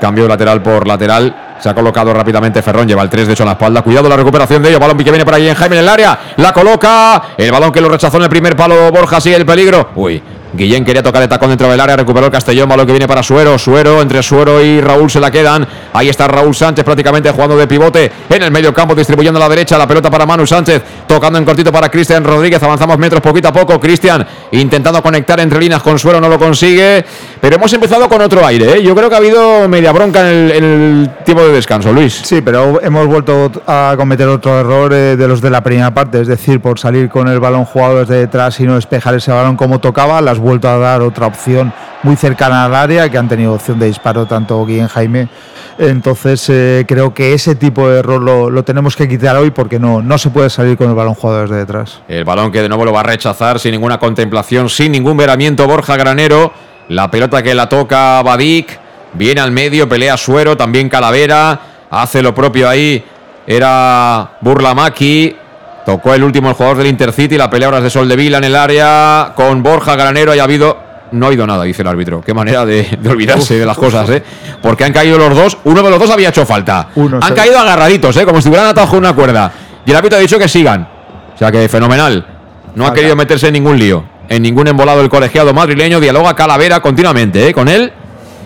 Cambio lateral por lateral. Se ha colocado rápidamente Ferrón, lleva el 3 de hecho en la espalda. Cuidado la recuperación de ello. Balón que viene por ahí en Jaime en el área. La coloca. El balón que lo rechazó en el primer palo. Borja sigue el peligro. Uy, Guillén quería tocar de tacón dentro del área, recuperó el Castellón, balón que viene para Suero, Suero, entre Suero y Raúl se la quedan. Ahí está Raúl Sánchez prácticamente jugando de pivote en el medio campo, distribuyendo a la derecha, la pelota para Manu Sánchez, tocando en cortito para Cristian Rodríguez, avanzamos metros poquito a poco, Cristian intentando conectar entre líneas con Suero, no lo consigue, pero hemos empezado con otro aire, ¿eh? yo creo que ha habido media bronca en el, en el tiempo de descanso, Luis. Sí, pero hemos vuelto a cometer otro error eh, de los de la primera parte, es decir, por salir con el balón jugado desde detrás y no despejar ese balón como tocaba, las vuelto a dar otra opción muy cercana al área, que han tenido opción de disparo tanto Guillén Jaime. Entonces eh, creo que ese tipo de error lo, lo, tenemos que quitar hoy porque no, no se puede salir con el balón jugado desde detrás. El balón que de nuevo lo va a rechazar sin ninguna contemplación, sin ningún veramiento Borja Granero. La pelota que la toca Badik, viene al medio, pelea Suero, también Calavera, hace lo propio ahí. Era Burlamaki, Tocó el último el jugador del Intercity, la pelea ahora es de Soldevila en el área con Borja Granero. Haya habido. No ha habido nada, dice el árbitro. Qué manera de, de olvidarse uf, de las cosas, ¿eh? Porque han caído los dos. Uno de los dos había hecho falta. Uno, han caído agarraditos, ¿eh? Como si hubieran atado una cuerda. Y el árbitro ha dicho que sigan. O sea que fenomenal. No ha querido meterse en ningún lío. En ningún embolado el colegiado madrileño. Dialoga Calavera continuamente, ¿eh? Con él.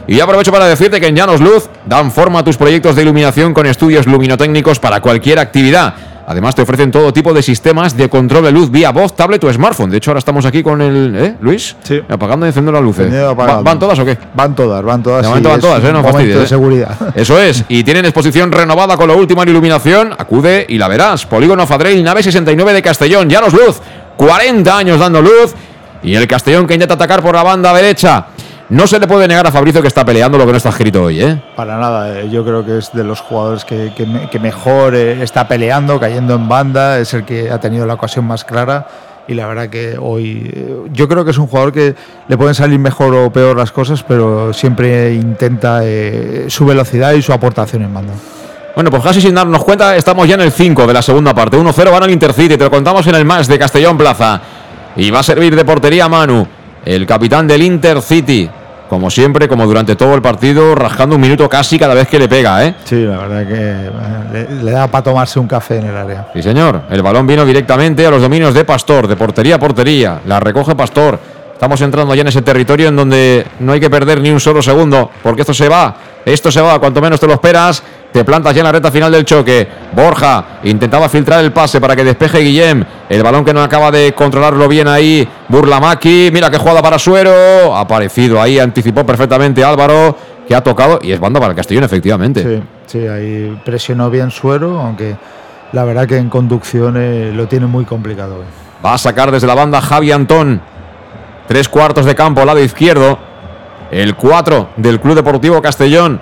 Y yo aprovecho para decirte que en Llanos Luz dan forma a tus proyectos de iluminación con estudios luminotécnicos para cualquier actividad. Además, te ofrecen todo tipo de sistemas de control de luz vía voz, tablet o smartphone. De hecho, ahora estamos aquí con el. ¿Eh, Luis? Sí. Apagando y encendiendo las luces. ¿Va, ¿Van todas o qué? Van todas, van todas. De momento van todas, ¿eh? No fastidies. de ¿eh? seguridad. *laughs* Eso es. Y tienen exposición renovada con lo último en iluminación. Acude y la verás. Polígono Fadrell, nave 69 de Castellón. Llanos Luz. 40 años dando luz. Y el Castellón que intenta atacar por la banda derecha. No se le puede negar a Fabricio que está peleando lo que no está escrito hoy, ¿eh? Para nada, yo creo que es de los jugadores que, que, me, que mejor eh, está peleando, cayendo en banda, es el que ha tenido la ocasión más clara y la verdad que hoy eh, yo creo que es un jugador que le pueden salir mejor o peor las cosas, pero siempre intenta eh, su velocidad y su aportación en banda. Bueno, pues casi sin darnos cuenta, estamos ya en el 5 de la segunda parte. 1-0 van al Intercity, te lo contamos en el más de Castellón Plaza. Y va a servir de portería Manu, el capitán del Intercity como siempre, como durante todo el partido, rascando un minuto casi cada vez que le pega, ¿eh? Sí, la verdad que le, le da para tomarse un café en el área. Sí, señor. El balón vino directamente a los dominios de Pastor, de portería a portería. La recoge Pastor. Estamos entrando ya en ese territorio en donde no hay que perder ni un solo segundo, porque esto se va. Esto se va, cuanto menos te lo esperas. Te plantas ya en la recta final del choque. Borja intentaba filtrar el pase para que despeje Guillem. El balón que no acaba de controlarlo bien ahí. Burlamaki. Mira qué jugada para Suero. Aparecido ahí, anticipó perfectamente Álvaro, que ha tocado. Y es banda para el Castellón, efectivamente. Sí, sí ahí presionó bien Suero, aunque la verdad que en conducción eh, lo tiene muy complicado. Eh. Va a sacar desde la banda Javi Antón. Tres cuartos de campo, lado izquierdo. El 4 del Club Deportivo Castellón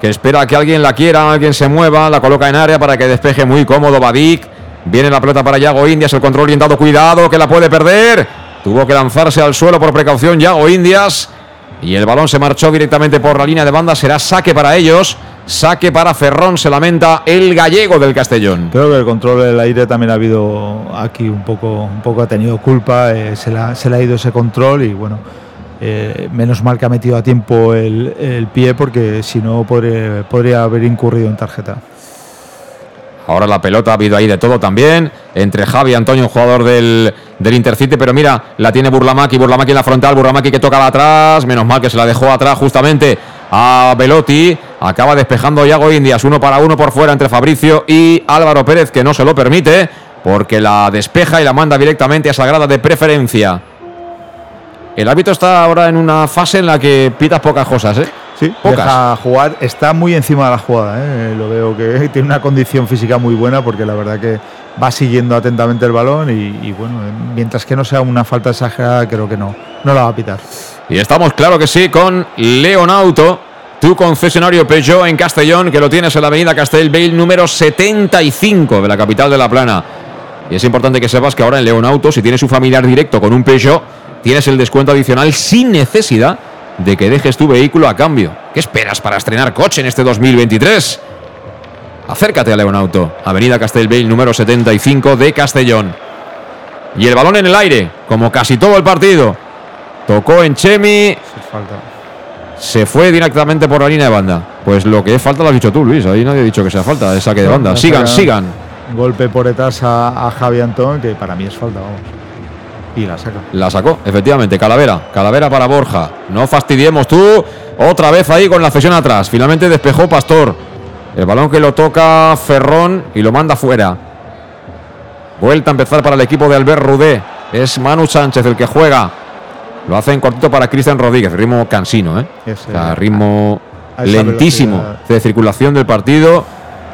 que espera que alguien la quiera, alguien se mueva, la coloca en área para que despeje muy cómodo Badik. Viene la pelota para Yago Indias, el control orientado, cuidado, que la puede perder. Tuvo que lanzarse al suelo por precaución Yago Indias. Y el balón se marchó directamente por la línea de banda, será saque para ellos. Saque para Ferrón, se lamenta el gallego del Castellón. Creo que el control del aire también ha habido aquí un poco, un poco ha tenido culpa, eh, se, le ha ido ese control y bueno, eh, menos mal que ha metido a tiempo el, pie porque si no podría, haber incurrido en tarjeta. Ahora la pelota ha habido ahí de todo también. Entre Javi y Antonio, un jugador del, Intercity. Pero mira, la tiene Burlamaki. Burlamaki en la frontal. Burlamaki que toca atrás. Menos mal que se la dejó atrás justamente a Velotti. Acaba despejando Yago Indias. Uno para uno por fuera entre Fabricio y Álvaro Pérez, que no se lo permite. Porque la despeja y la manda directamente a Sagrada de preferencia. El árbitro está ahora en una fase en la que pitas pocas cosas, ¿eh? Sí, pocas. deja jugar, está muy encima de la jugada, ¿eh? lo veo que *laughs* tiene una condición física muy buena porque la verdad que va siguiendo atentamente el balón y, y bueno, mientras que no sea una falta exagerada creo que no, no la va a pitar. Y estamos, claro que sí, con Leonauto, tu concesionario Peugeot en Castellón, que lo tienes en la avenida Castellbell número 75 de la capital de La Plana. Y es importante que sepas que ahora en Leonauto, si tienes un familiar directo con un Peugeot, tienes el descuento adicional sin necesidad de que dejes tu vehículo a cambio. ¿Qué esperas para estrenar coche en este 2023? Acércate a Leonauto, Avenida Castelbell número 75 de Castellón. Y el balón en el aire, como casi todo el partido. Tocó en Chemi. Se fue directamente por la línea de banda. Pues lo que es falta lo has dicho tú, Luis. Ahí nadie ha dicho que sea falta de saque de banda. Sigan, sigan. Golpe por detrás a, a Javi Antón, que para mí es falta, vamos. Y la saca. La sacó, efectivamente. Calavera. Calavera para Borja. No fastidiemos tú. Otra vez ahí con la cesión atrás. Finalmente despejó Pastor. El balón que lo toca Ferrón y lo manda fuera. Vuelta a empezar para el equipo de Albert Rudé. Es Manu Sánchez el que juega. Lo hace en cortito para Cristian Rodríguez. Ritmo cansino, ¿eh? O sea, ritmo lentísimo de circulación del partido.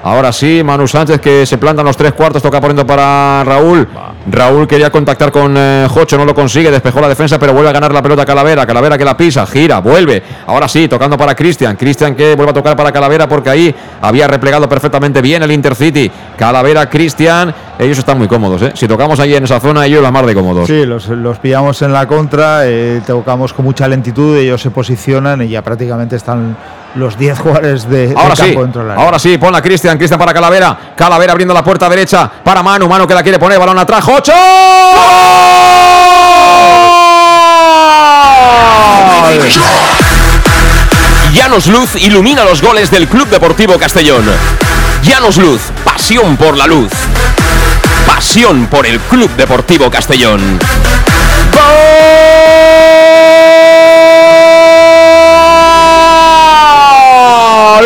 Ahora sí, Manu Sánchez que se planta en los tres cuartos, toca poniendo para Raúl. Raúl quería contactar con eh, Jocho, no lo consigue, despejó la defensa, pero vuelve a ganar la pelota Calavera. Calavera que la pisa, gira, vuelve. Ahora sí, tocando para Cristian. Cristian que vuelve a tocar para Calavera porque ahí había replegado perfectamente bien el Intercity. Calavera, Cristian, ellos están muy cómodos. ¿eh? Si tocamos ahí en esa zona, ellos la mar de cómodos. Sí, los, los pillamos en la contra, eh, tocamos con mucha lentitud, ellos se posicionan y ya prácticamente están los 10 jugadores de, Ahora sí, campo dentro del área. ahora sí, ponla Cristian, Cristian para Calavera, Calavera abriendo la puerta derecha para Manu, Manu que la quiere poner, balón atrás, ¡Jocho! Llanos Luz ilumina los goles del Club Deportivo Castellón. Llanos Luz, pasión por la luz. Pasión por el Club Deportivo Castellón. ¡Gol!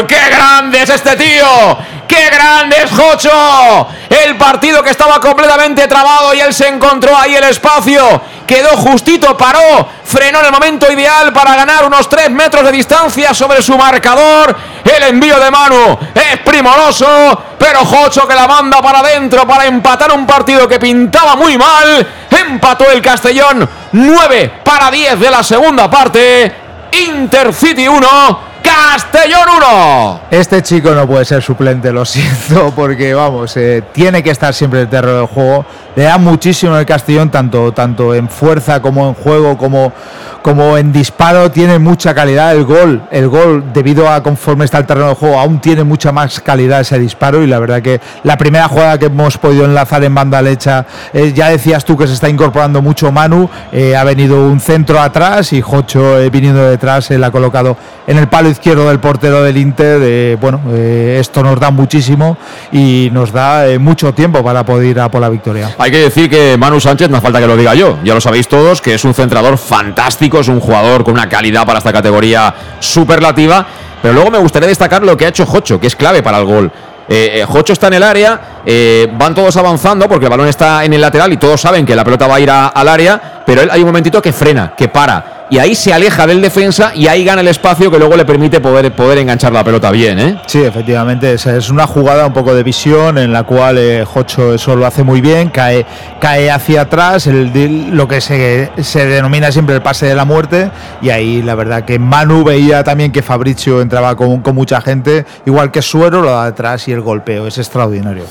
¡Qué grande es este tío! ¡Qué grande es Jocho! El partido que estaba completamente trabado y él se encontró ahí el espacio. Quedó justito, paró, frenó en el momento ideal para ganar unos 3 metros de distancia sobre su marcador. El envío de Manu es primoroso, pero Jocho que la manda para adentro para empatar un partido que pintaba muy mal. Empató el Castellón 9 para 10 de la segunda parte. Intercity 1, Castellón 1. Este chico no puede ser suplente, lo siento, porque vamos, eh, tiene que estar siempre el terreno del juego. Le da muchísimo el Castellón, tanto, tanto en fuerza como en juego, como, como en disparo. Tiene mucha calidad el gol. El gol, debido a conforme está el terreno del juego, aún tiene mucha más calidad ese disparo. Y la verdad que la primera jugada que hemos podido enlazar en banda lecha, eh, ya decías tú que se está incorporando mucho Manu. eh, ha venido un centro atrás y Jocho eh, viniendo detrás, él ha colocado en el palo izquierdo del portero del Inter. bueno, esto nos da muchísimo y nos da mucho tiempo para poder ir a por la victoria. Hay que decir que Manu Sánchez, no hace falta que lo diga yo, ya lo sabéis todos, que es un centrador fantástico, es un jugador con una calidad para esta categoría superlativa, pero luego me gustaría destacar lo que ha hecho Jocho, que es clave para el gol. Eh, eh, Jocho está en el área, eh, van todos avanzando porque el balón está en el lateral y todos saben que la pelota va a ir al área, pero él hay un momentito que frena, que para. Y ahí se aleja del defensa y ahí gana el espacio que luego le permite poder, poder enganchar la pelota bien, ¿eh? Sí, efectivamente, es, una jugada un poco de visión en la cual eh, Jocho eso lo hace muy bien, cae, cae hacia atrás, lo que se, se denomina siempre el pase de la muerte, y ahí la verdad que Manu veía también que Fabricio entraba con, con mucha gente, igual que Suero, lo da atrás y el golpeo, es extraordinario.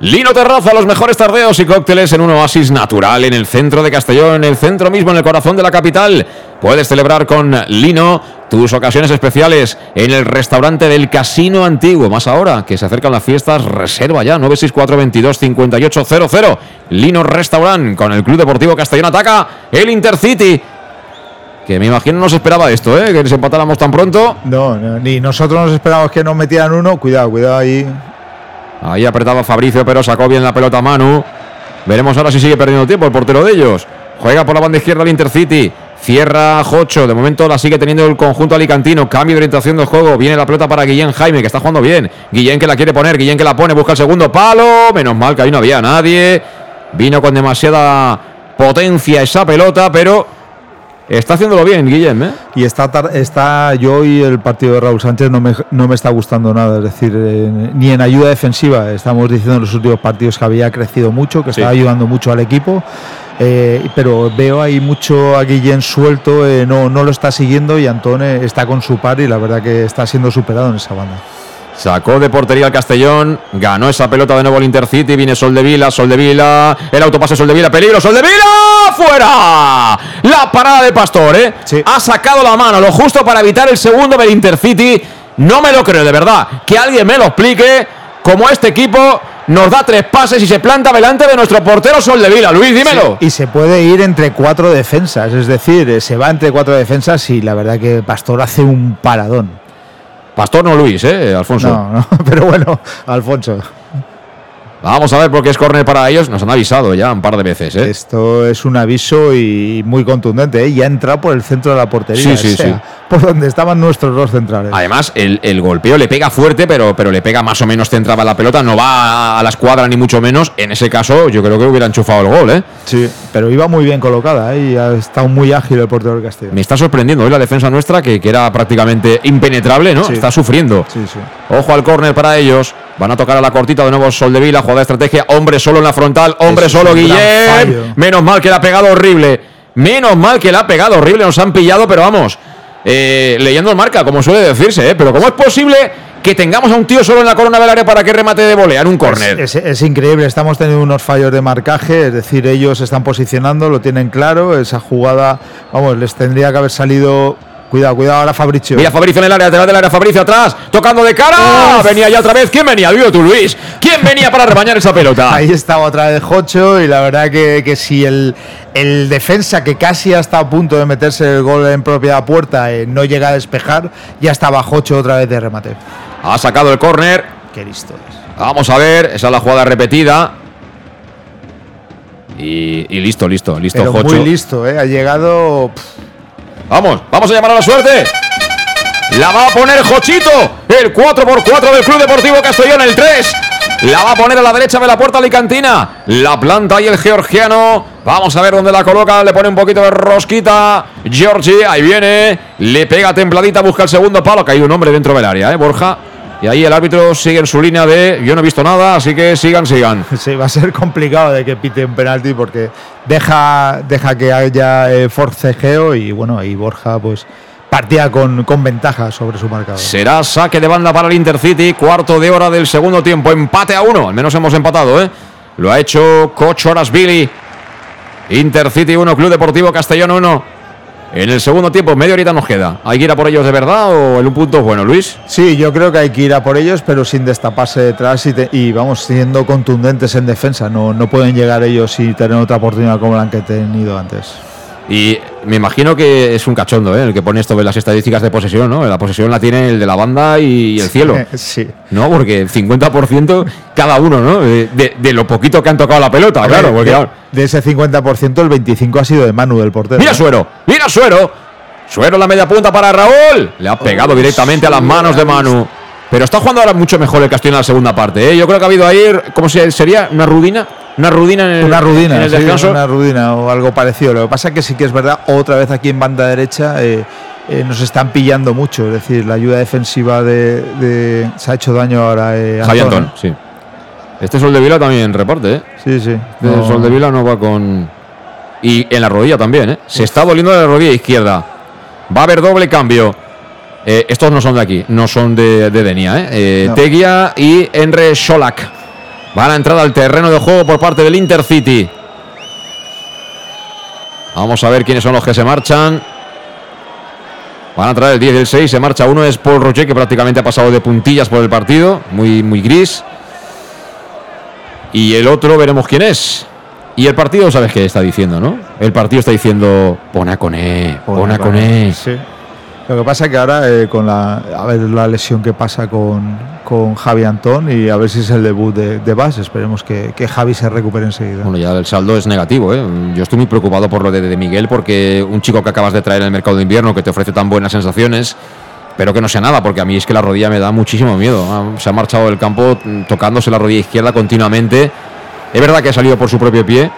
Lino Terraza, los mejores tardeos y cócteles en un oasis natural en el centro de Castellón, en el centro mismo, en el corazón de la capital. Puedes celebrar con Lino tus ocasiones especiales en el restaurante del Casino Antiguo. Más ahora que se acercan las fiestas, reserva ya 964 22 5800. Lino Restaurant con el Club Deportivo Castellón ataca el Intercity. Que me imagino no se esperaba esto, ¿eh? que nos empatáramos tan pronto. No, no, ni nosotros nos esperamos que nos metieran uno, cuidado, cuidado ahí. Ahí apretaba Fabricio, pero sacó bien la pelota Manu. Veremos ahora si sigue perdiendo tiempo el portero de ellos. Juega por la banda izquierda el Intercity. Cierra Jocho. De momento la sigue teniendo el conjunto alicantino. Cambio de orientación del juego. Viene la pelota para Guillén Jaime, que está jugando bien. Guillén que la quiere poner. Guillén que la pone. Busca el segundo palo. Menos mal que ahí no había nadie. Vino con demasiada potencia esa pelota, pero está haciéndolo bien, Guillén. ¿eh? Y está, está yo y el partido de Raúl Sánchez no me, no me está gustando nada, es decir, eh, ni en ayuda defensiva. Estamos diciendo en los últimos partidos que había crecido mucho, que Sí. estaba ayudando mucho al equipo. eh, pero veo ahí mucho a Guillén suelto, eh, no, no lo está siguiendo y Antone está con su par y la verdad que está siendo superado en esa banda. Sacó de portería al Castellón, ganó esa pelota de nuevo el Intercity, viene Sol de Vila, Sol de Vila, el autopase Sol de Vila, peligro, Sol de Vila, fuera. La parada de Pastor, ¿eh? Ha sacado la mano, lo justo para evitar el segundo del Intercity. No me lo creo, de verdad. Que alguien me lo explique. Como este equipo nos da tres pases y se planta delante de nuestro portero Sol de Vila. Luis, dímelo. Sí, y se puede ir entre cuatro defensas, es decir, eh, se va entre cuatro defensas y la verdad que Pastor hace un paradón. Pastor no Luis, ¿eh, Alfonso? No, no, *laughs* pero bueno, Alfonso. Vamos a ver por qué es córner para ellos. Nos han avisado ya un par de veces. ¿eh? Esto es un aviso y muy contundente. ¿eh? Ya ha entrado por el centro de la portería. Sí, sí, o sea, sí. Por donde estaban nuestros dos centrales. Además, el, el golpeo le pega fuerte, pero, pero le pega más o menos centraba la pelota. No va a la escuadra ni mucho menos. En ese caso, yo creo que hubiera enchufado el gol. ¿eh? Sí, pero iba muy bien colocada ¿eh? y ha estado muy ágil el portero del Castillo. Me está sorprendiendo hoy la defensa nuestra, que, que era prácticamente impenetrable, ¿no? Sí. Está sufriendo. Sí, sí. Ojo al córner para ellos. Van a tocar a la cortita de nuevo Soldevila, jugada de estrategia. Hombre solo en la frontal, hombre Eso solo Guillem. Menos mal que la ha pegado horrible. Menos mal que la ha pegado horrible. Nos han pillado, pero vamos. Eh, leyendo el marca, como suele decirse, ¿eh? Pero ¿cómo es posible que tengamos a un tío solo en la corona del área para que remate de volea en un córner? Es, es increíble, estamos teniendo unos fallos de marcaje, es decir, ellos se están posicionando, lo tienen claro, esa jugada, vamos, les tendría que haber salido... Cuidado, cuidado ahora Fabricio. Mira Fabricio en el área, detrás del área, Fabricio atrás, tocando de cara. Venía ya otra vez. ¿Quién venía? Vivo tú, Luis. ¿Quién venía para rebañar esa pelota? *laughs* Ahí estaba otra vez Jocho y la verdad que, que si el, el defensa que casi ha estado a punto de meterse el gol en propia puerta eh, no llega a despejar, ya estaba Jocho otra vez de remate. Ha sacado el córner. Qué listo es. Vamos a ver, esa es la jugada repetida. Y, y listo, listo, listo, Pero Jocho. muy listo, ¿eh? ha llegado... pff, Vamos, vamos a llamar a la suerte. La va a poner Jochito, el 4x4 del Club Deportivo Castellón, el 3. La va a poner a la derecha de la puerta alicantina. La planta y el georgiano. Vamos a ver dónde la coloca. Le pone un poquito de rosquita. Georgie, ahí viene. Le pega templadita, busca el segundo palo. Ha caído un hombre dentro del área, ¿eh, Borja? Y ahí el árbitro sigue en su línea de yo no he visto nada, así que sigan, sigan. *laughs* Sí, va a ser complicado de que pite un penalti porque deja, deja que haya eh, forcejeo y bueno, y Borja pues partía con, con ventaja sobre su marcador. Será saque de banda para el Intercity, cuarto de hora del segundo tiempo, empate a uno, al menos hemos empatado, ¿eh? Lo ha hecho Coach Billy. Intercity 1, Club Deportivo Castellón 1. En el segundo tiempo, media horita nos queda. ¿Hay que ir a por ellos de verdad o en un punto bueno, Luis? Sí, yo creo que hay que ir a por ellos, pero sin destaparse detrás y, te- y vamos siendo contundentes en defensa. No, no pueden llegar ellos y tener otra oportunidad como la que han tenido antes. Y me imagino que es un cachondo, ¿eh? El que pone esto de las estadísticas de posesión, ¿no? La posesión la tiene el de la banda y el cielo. *laughs* Sí. ¿No? Porque el 50% cada uno, ¿no? De, lo poquito que han tocado la pelota, claro. Porque, de, de ese 50%, el 25% ha sido de Manu, del portero. Mira ¿eh? Suero, mira Suero. Suero la media punta para Raúl. Le ha pegado directamente a las manos de Manu. Pero está jugando ahora mucho mejor el Castellón en la segunda parte. ¿eh? Yo creo que ha habido ahí, ¿cómo se, sería? ¿Una rudina? ¿Una rudina en el, Una rudina, en el sí, descanso? una rudina o algo parecido. Lo que pasa es que sí que es verdad, otra vez aquí en banda derecha eh, eh, nos están pillando mucho. Es decir, la ayuda defensiva de, de- se ha hecho daño ahora. Eh, Javi Antón, Antón, sí. Este Sol de Vila también reparte, ¿eh? Sí, sí. Este No. Sol de Vila no va con. Y en la rodilla también, ¿eh? Se está doliendo de la rodilla izquierda. Va a haber doble cambio. Eh, estos no son de aquí, no son de, de Denia, ¿eh? Eh, No. Y Enre Solak. Van a entrar al terreno de juego por parte del Intercity. Vamos a ver quiénes son los que se marchan. Van a traer el 10 y el 6. Se marcha uno, es Paul Roger, que prácticamente ha pasado de puntillas por el partido. Muy, muy gris. Y el otro veremos quién es. Y el partido, sabes qué está diciendo, ¿no? El partido está diciendo, pon a Coné, pon a Coné. Sí. Lo que pasa es que ahora eh, con la a ver la lesión que pasa con, con Javi Antón y a ver si es el debut de, de Bas. Esperemos que, que Javi se recupere enseguida. Bueno, ya el saldo es negativo, ¿eh? Yo estoy muy preocupado por lo de, Miguel porque un chico que acabas de traer en el mercado de invierno que te ofrece tan buenas sensaciones, pero que no sea nada, porque a mí es que la rodilla me da muchísimo miedo. Ah, Se ha marchado del campo tocándose la rodilla izquierda continuamente. Es verdad que ha salido por su propio pie,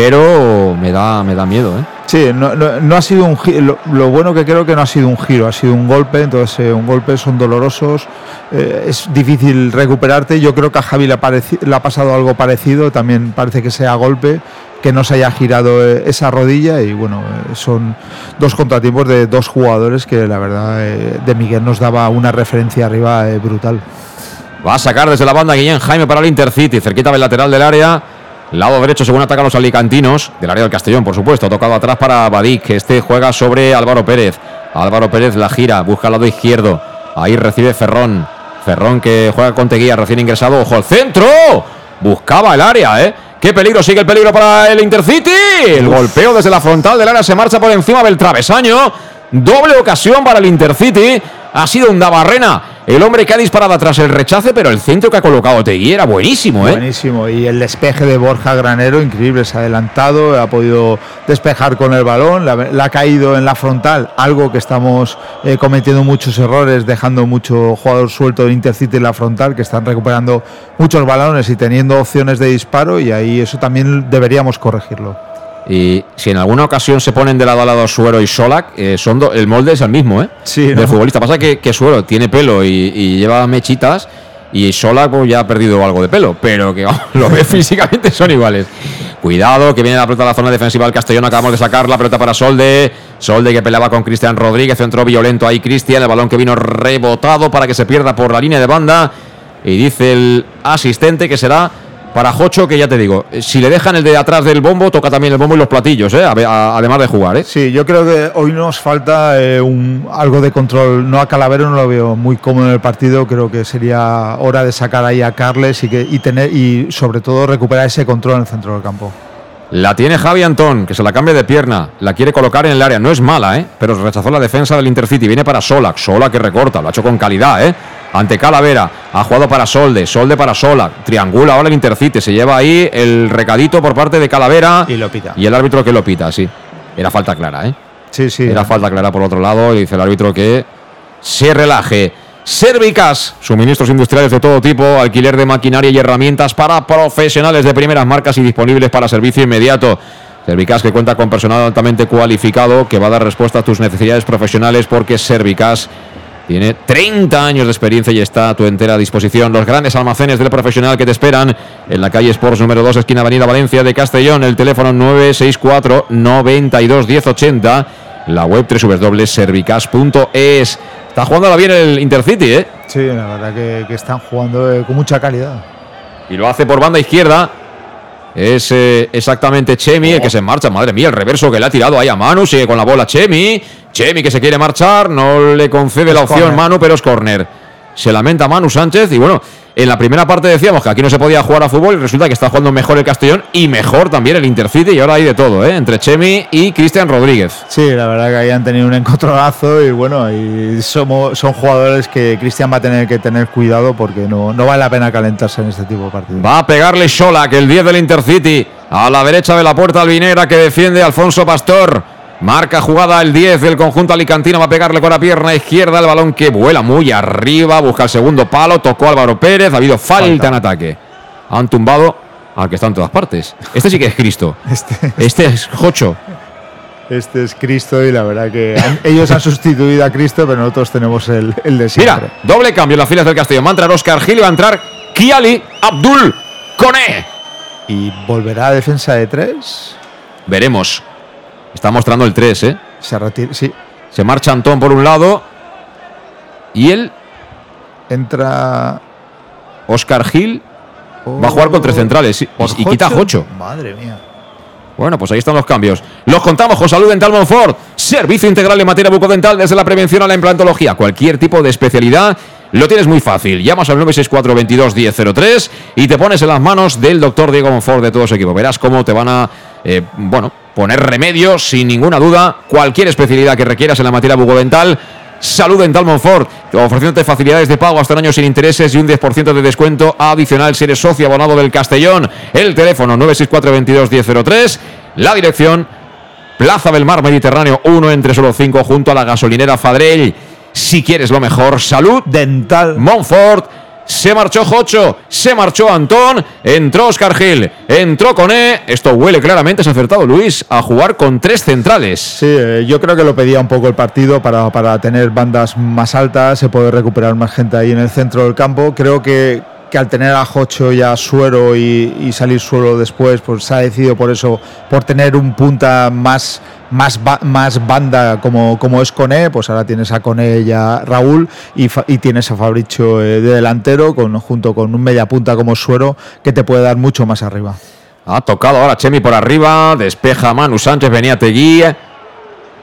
pero me da, me da miedo, ¿eh? Sí, no, no- no ha sido un giro. Lo, lo bueno que creo que no ha sido un giro, ha sido un golpe. Entonces, eh, un golpe son dolorosos. eh, es difícil recuperarte. Yo creo que a Javi le le ha pasado algo parecido. También parece que sea golpe, que no se haya girado eh, esa rodilla. Y bueno, son dos contratiempos de dos jugadores que la verdad de Miguel nos daba una referencia arriba brutal. Va a sacar desde la banda Guillén Jaime para el Intercity, cerquita del lateral del área. Lado derecho, según atacan los alicantinos, del área del Castellón, por supuesto. Tocado atrás para Badik, que este juega sobre Álvaro Pérez. Álvaro Pérez la gira, busca al lado izquierdo. Ahí recibe Ferrón. Ferrón que juega con Teguía, recién ingresado. ¡Ojo al centro! Buscaba el área, ¿eh? ¡Qué peligro! Sigue el peligro para el Intercity. El golpeo desde la frontal del área se marcha por encima del travesaño. Doble ocasión para el Intercity. Ha sido un Dabarrena el hombre que ha disparado tras el rechace, pero el centro que ha colocado Tegui era buenísimo, ¿eh? Buenísimo. Y el despeje de Borja Granero, increíble, se ha adelantado, ha podido despejar con el balón, la, ha caído en la frontal, algo que estamos eh, cometiendo muchos errores, dejando mucho jugador suelto de Intercity en la frontal, que están recuperando muchos balones y teniendo opciones de disparo, y ahí eso también deberíamos corregirlo. Y si en alguna ocasión se ponen de lado a lado Suero y Solak, eh, son el molde es el mismo, ¿eh? Sí. Del futbolista. Pasa que, que Suero tiene pelo y, lleva mechitas. Y Solak pues, ya ha perdido algo de pelo, pero que *laughs* lo ve físicamente son iguales. Cuidado, que viene la pelota a la zona defensiva del Castellón. Acabamos de sacar la pelota para Solde. Solde que peleaba con Cristian Rodríguez. Entró violento ahí Cristian. El balón que vino rebotado para que se pierda por la línea de banda. Y dice el asistente que será para Jocho, que ya te digo, eh, si le dejan el de atrás del bombo, toca también el bombo y los platillos, ¿eh? además de jugar. ¿eh? Sí, yo creo que hoy nos falta eh, un, algo de control. No a Calavero, no lo veo muy cómodo en el partido. Creo que sería hora de sacar ahí a Carles y, que, y, tener, y sobre todo recuperar ese control en el centro del campo. La tiene Javi Antón, que se la cambia de pierna. La quiere colocar en el área. No es mala, ¿eh? Pero rechazó la defensa del Intercity. Viene para Solak. Solak que recorta. Lo ha hecho con calidad, ¿eh? ante Calavera. Ha jugado para Solde, Solde para Sola. Triangula ahora el Intercity. Se lleva ahí el recadito por parte de Calavera. Y lo pita. Y el árbitro que lo pita, sí. Era falta clara, ¿eh? Sí, sí. Era falta clara por otro lado. Y dice el árbitro que se relaje. Servicas, suministros industriales de todo tipo, alquiler de maquinaria y herramientas para profesionales de primeras marcas y disponibles para servicio inmediato. Servicas que cuenta con personal altamente cualificado que va a dar respuesta a tus necesidades profesionales porque Servicas tiene 30 años de experiencia y está a tu entera disposición. Los grandes almacenes del profesional que te esperan en la calle Sports número 2, esquina Avenida Valencia de Castellón. El teléfono 964 92 1080. La web www.servicas.es. Está jugando bien el Intercity, ¿eh? Sí, la verdad que, están jugando eh, con mucha calidad. Y lo hace por banda izquierda. Es eh, exactamente Chemi el que se marcha. Madre mía, el reverso que le ha tirado ahí a Manu. Sigue con la bola Chemi. Chemi que se quiere marchar. No le concede la opción Manu, pero es córner. Se lamenta Manu Sánchez. Y bueno, en la primera parte decíamos que aquí no se podía jugar a fútbol y resulta que está jugando mejor el Castellón y mejor también el Intercity y ahora hay de todo, ¿eh? entre Chemi y Cristian Rodríguez. Sí, la verdad que ahí han tenido un encontronazo y bueno, y somos, son jugadores que Cristian va a tener que tener cuidado porque no, no vale la pena calentarse en este tipo de partidos. Va a pegarle que el 10 del Intercity, a la derecha de la puerta albinera que defiende Alfonso Pastor. Marca jugada el 10 del conjunto alicantino. Va a pegarle con la pierna izquierda el balón que vuela muy arriba. Busca el segundo palo. Tocó Álvaro Pérez. Ha habido falta, en ataque. Han tumbado al que está en todas partes. Este sí que es Cristo. *laughs* Este, este es Jocho. Este es Cristo y la verdad que ellos han sustituido a Cristo, pero nosotros tenemos el, el de Mira, doble cambio en las filas del Castillo. Va a entrar Oscar Gil y va a entrar Kiali Abdul Kone. ¿Y volverá a defensa de tres? Veremos. Está mostrando el 3, ¿eh? Se retira, sí. Se marcha Antón por un lado. Y él. Entra. Oscar Gil. va a jugar con tres centrales. Y, quita Jocho. Madre mía. Bueno, pues ahí están los cambios. Los contamos con Salud Dental Monfort. Servicio integral en materia bucodental desde la prevención a la implantología. Cualquier tipo de especialidad lo tienes muy fácil. Llamas al 964 22 1003 y te pones en las manos del doctor Diego Monfort de todo su equipo. Verás cómo te van a, eh, bueno, poner remedio sin ninguna duda. Cualquier especialidad que requieras en la materia bucodental. Salud Dental Monfort, ofreciéndote facilidades de pago hasta un año sin intereses y un 10% de descuento adicional si eres socio abonado del Castellón. El teléfono 964 22 1003. La dirección Plaza del Mar Mediterráneo 1 entre solo 5 junto a la gasolinera Fadrell. Si quieres lo mejor, salud dental Montfort. Se marchó Jocho, se marchó Antón, entró Oscar Gil, entró Coné. Esto huele claramente, se ha acertado Luis a jugar con tres centrales. Sí, eh, yo creo que lo pedía un poco el partido para, para tener bandas más altas, se puede recuperar más gente ahí en el centro del campo. Creo que, que al tener a Jocho y a Suero y, salir Suero después, pues se ha decidido por eso, por tener un punta más más, banda como, como es Cone, pues ahora tienes a Cone y a Raúl y, tienes a Fabricio eh, de delantero con, junto con un media punta como Suero que te puede dar mucho más arriba. Ha tocado ahora Chemi por arriba, despeja Manu Sánchez, venía Tegui.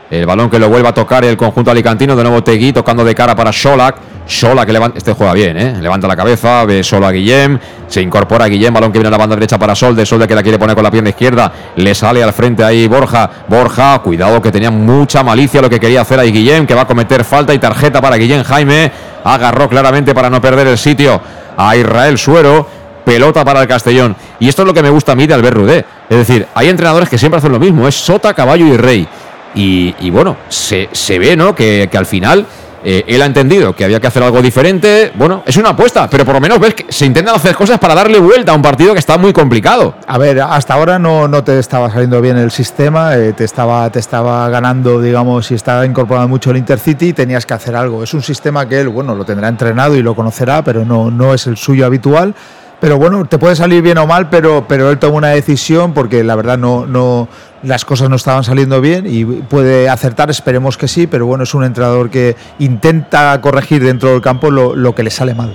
El balón que lo vuelve a tocar el conjunto alicantino, de nuevo Tegui tocando de cara para Sholak. Sola que levanta, este juega bien, ¿eh? levanta la cabeza, ve solo a Guillem, se incorpora a Guillem, balón que viene a la banda derecha para Solde, Solde que la quiere poner con la pierna izquierda, le sale al frente ahí Borja, Borja, cuidado que tenía mucha malicia lo que quería hacer ahí Guillem, que va a cometer falta y tarjeta para Guillem Jaime, agarró claramente para no perder el sitio a Israel Suero, pelota para el Castellón. Y esto es lo que me gusta a mí de Albert Rudé. Es decir, hay entrenadores que siempre hacen lo mismo, es sota, caballo y rey. Y, bueno, se, se ve, ¿no? Que, que al final eh, él ha entendido que había que hacer algo diferente. Bueno, es una apuesta, pero por lo menos ves que se intentan hacer cosas para darle vuelta a un partido que está muy complicado. A ver, hasta ahora no, no te estaba saliendo bien el sistema, eh, te, estaba, te estaba ganando, digamos, y estaba incorporando mucho el Intercity, tenías que hacer algo. Es un sistema que él, bueno, lo tendrá entrenado y lo conocerá, pero no, no es el suyo habitual. Pero bueno, te puede salir bien o mal, pero, pero él toma una decisión porque la verdad no, no, las cosas no estaban saliendo bien y puede acertar, esperemos que sí, pero bueno, es un entrenador que intenta corregir dentro del campo lo, que le sale mal.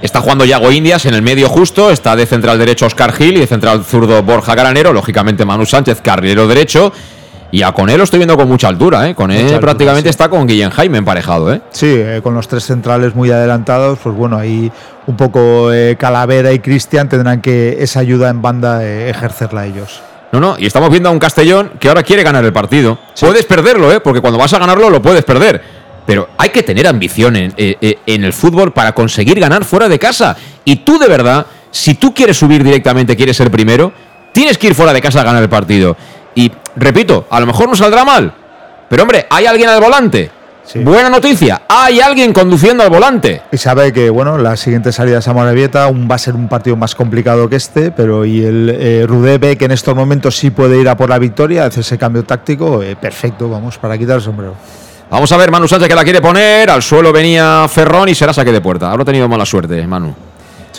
Está jugando Yago Indias en el medio justo, está de central derecho Oscar Gil y de central zurdo Borja Garanero, lógicamente Manu Sánchez, carrilero derecho. Y a Coné lo estoy viendo con mucha altura, ¿eh? Coné prácticamente está con Guillén Jaime emparejado, ¿eh? Sí, eh, con los tres centrales muy adelantados, pues bueno, ahí un poco eh, Calavera y Cristian tendrán que esa ayuda en banda eh, ejercerla ellos. No, no, y estamos viendo a un Castellón que ahora quiere ganar el partido. Puedes perderlo, ¿eh? Porque cuando vas a ganarlo lo puedes perder. Pero hay que tener ambición en, en el fútbol para conseguir ganar fuera de casa. Y tú de verdad, si tú quieres subir directamente, quieres ser primero, tienes que ir fuera de casa a ganar el partido. Y repito, a lo mejor no saldrá mal, pero hombre, hay alguien al volante. Buena noticia, hay alguien conduciendo al volante. Y sabe que bueno, la siguiente salida a Samorevieta va a ser un partido más complicado que este, pero y el eh, Rudé ve que en estos momentos sí puede ir a por la victoria, hacer ese cambio táctico, eh, perfecto, vamos, para quitar el sombrero. Vamos a ver, Manu Sánchez que la quiere poner, al suelo venía Ferrón y será saque de puerta. Habrá tenido mala suerte, Manu.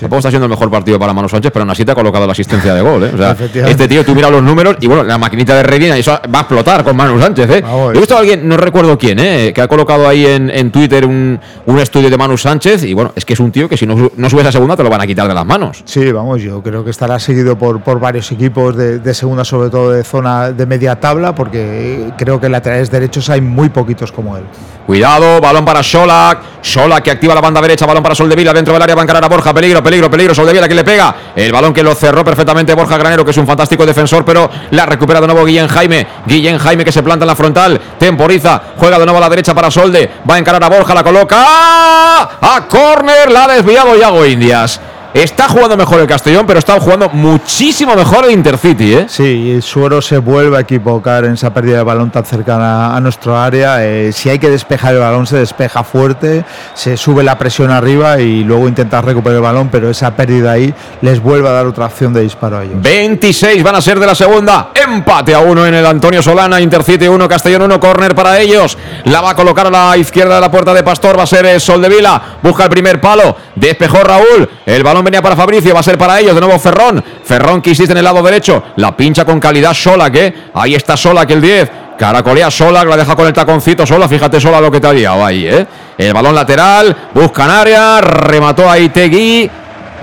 Tampoco está siendo el mejor partido para Manu Sánchez, pero aún así te ha colocado la asistencia de gol. ¿eh? O sea, este tío, tú miras los números y bueno, la maquinita de Redina, eso va a explotar con Manu Sánchez. ¿eh? He visto a alguien, no recuerdo quién, ¿eh? que ha colocado ahí en, Twitter un, estudio de Manu Sánchez y bueno, es que es un tío que si no, no subes a segunda te lo van a quitar de las manos. Sí, vamos, yo creo que estará seguido por, por varios equipos de, segunda, sobre todo de zona de media tabla, porque creo que laterales derechos hay muy poquitos como él. Cuidado, balón para Solak. Solak que activa la banda derecha, balón para Soldevila dentro del área, va a encarar a Borja. Peligro, peligro, peligro. Soldevila que le pega. El balón que lo cerró perfectamente Borja Granero, que es un fantástico defensor, pero la recupera de nuevo Guillén Jaime. Guillén Jaime que se planta en la frontal, temporiza, juega de nuevo a la derecha para Solde. Va a encarar a Borja, la coloca. A córner, la ha desviado Yago Indias. Está jugando mejor el Castellón, pero está jugando muchísimo mejor el Intercity, ¿eh? Sí, y Suero se vuelve a equivocar en esa pérdida de balón tan cercana a nuestro área. Eh, si hay que despejar el balón, se despeja fuerte, se sube la presión arriba y luego intenta recuperar el balón, pero esa pérdida ahí les vuelve a dar otra opción de disparo a ellos. 26 van a ser de la segunda. Empate a uno en el Antonio Solana, Intercity 1, Castellón 1, córner para ellos. La va a colocar a la izquierda de la puerta de Pastor, va a ser Sol de Vila. Busca el primer palo, despejó Raúl. El balón venía para Fabricio, va a ser para ellos. De nuevo Ferrón. Ferrón que insiste en el lado derecho. La pincha con calidad Sola, que ahí está Sola, que el 10. Caracolea Sola, la deja con el taconcito Sola. Fíjate Sola lo que te ha liado ahí, ¿eh? El balón lateral, buscan área, remató ahí Tegui.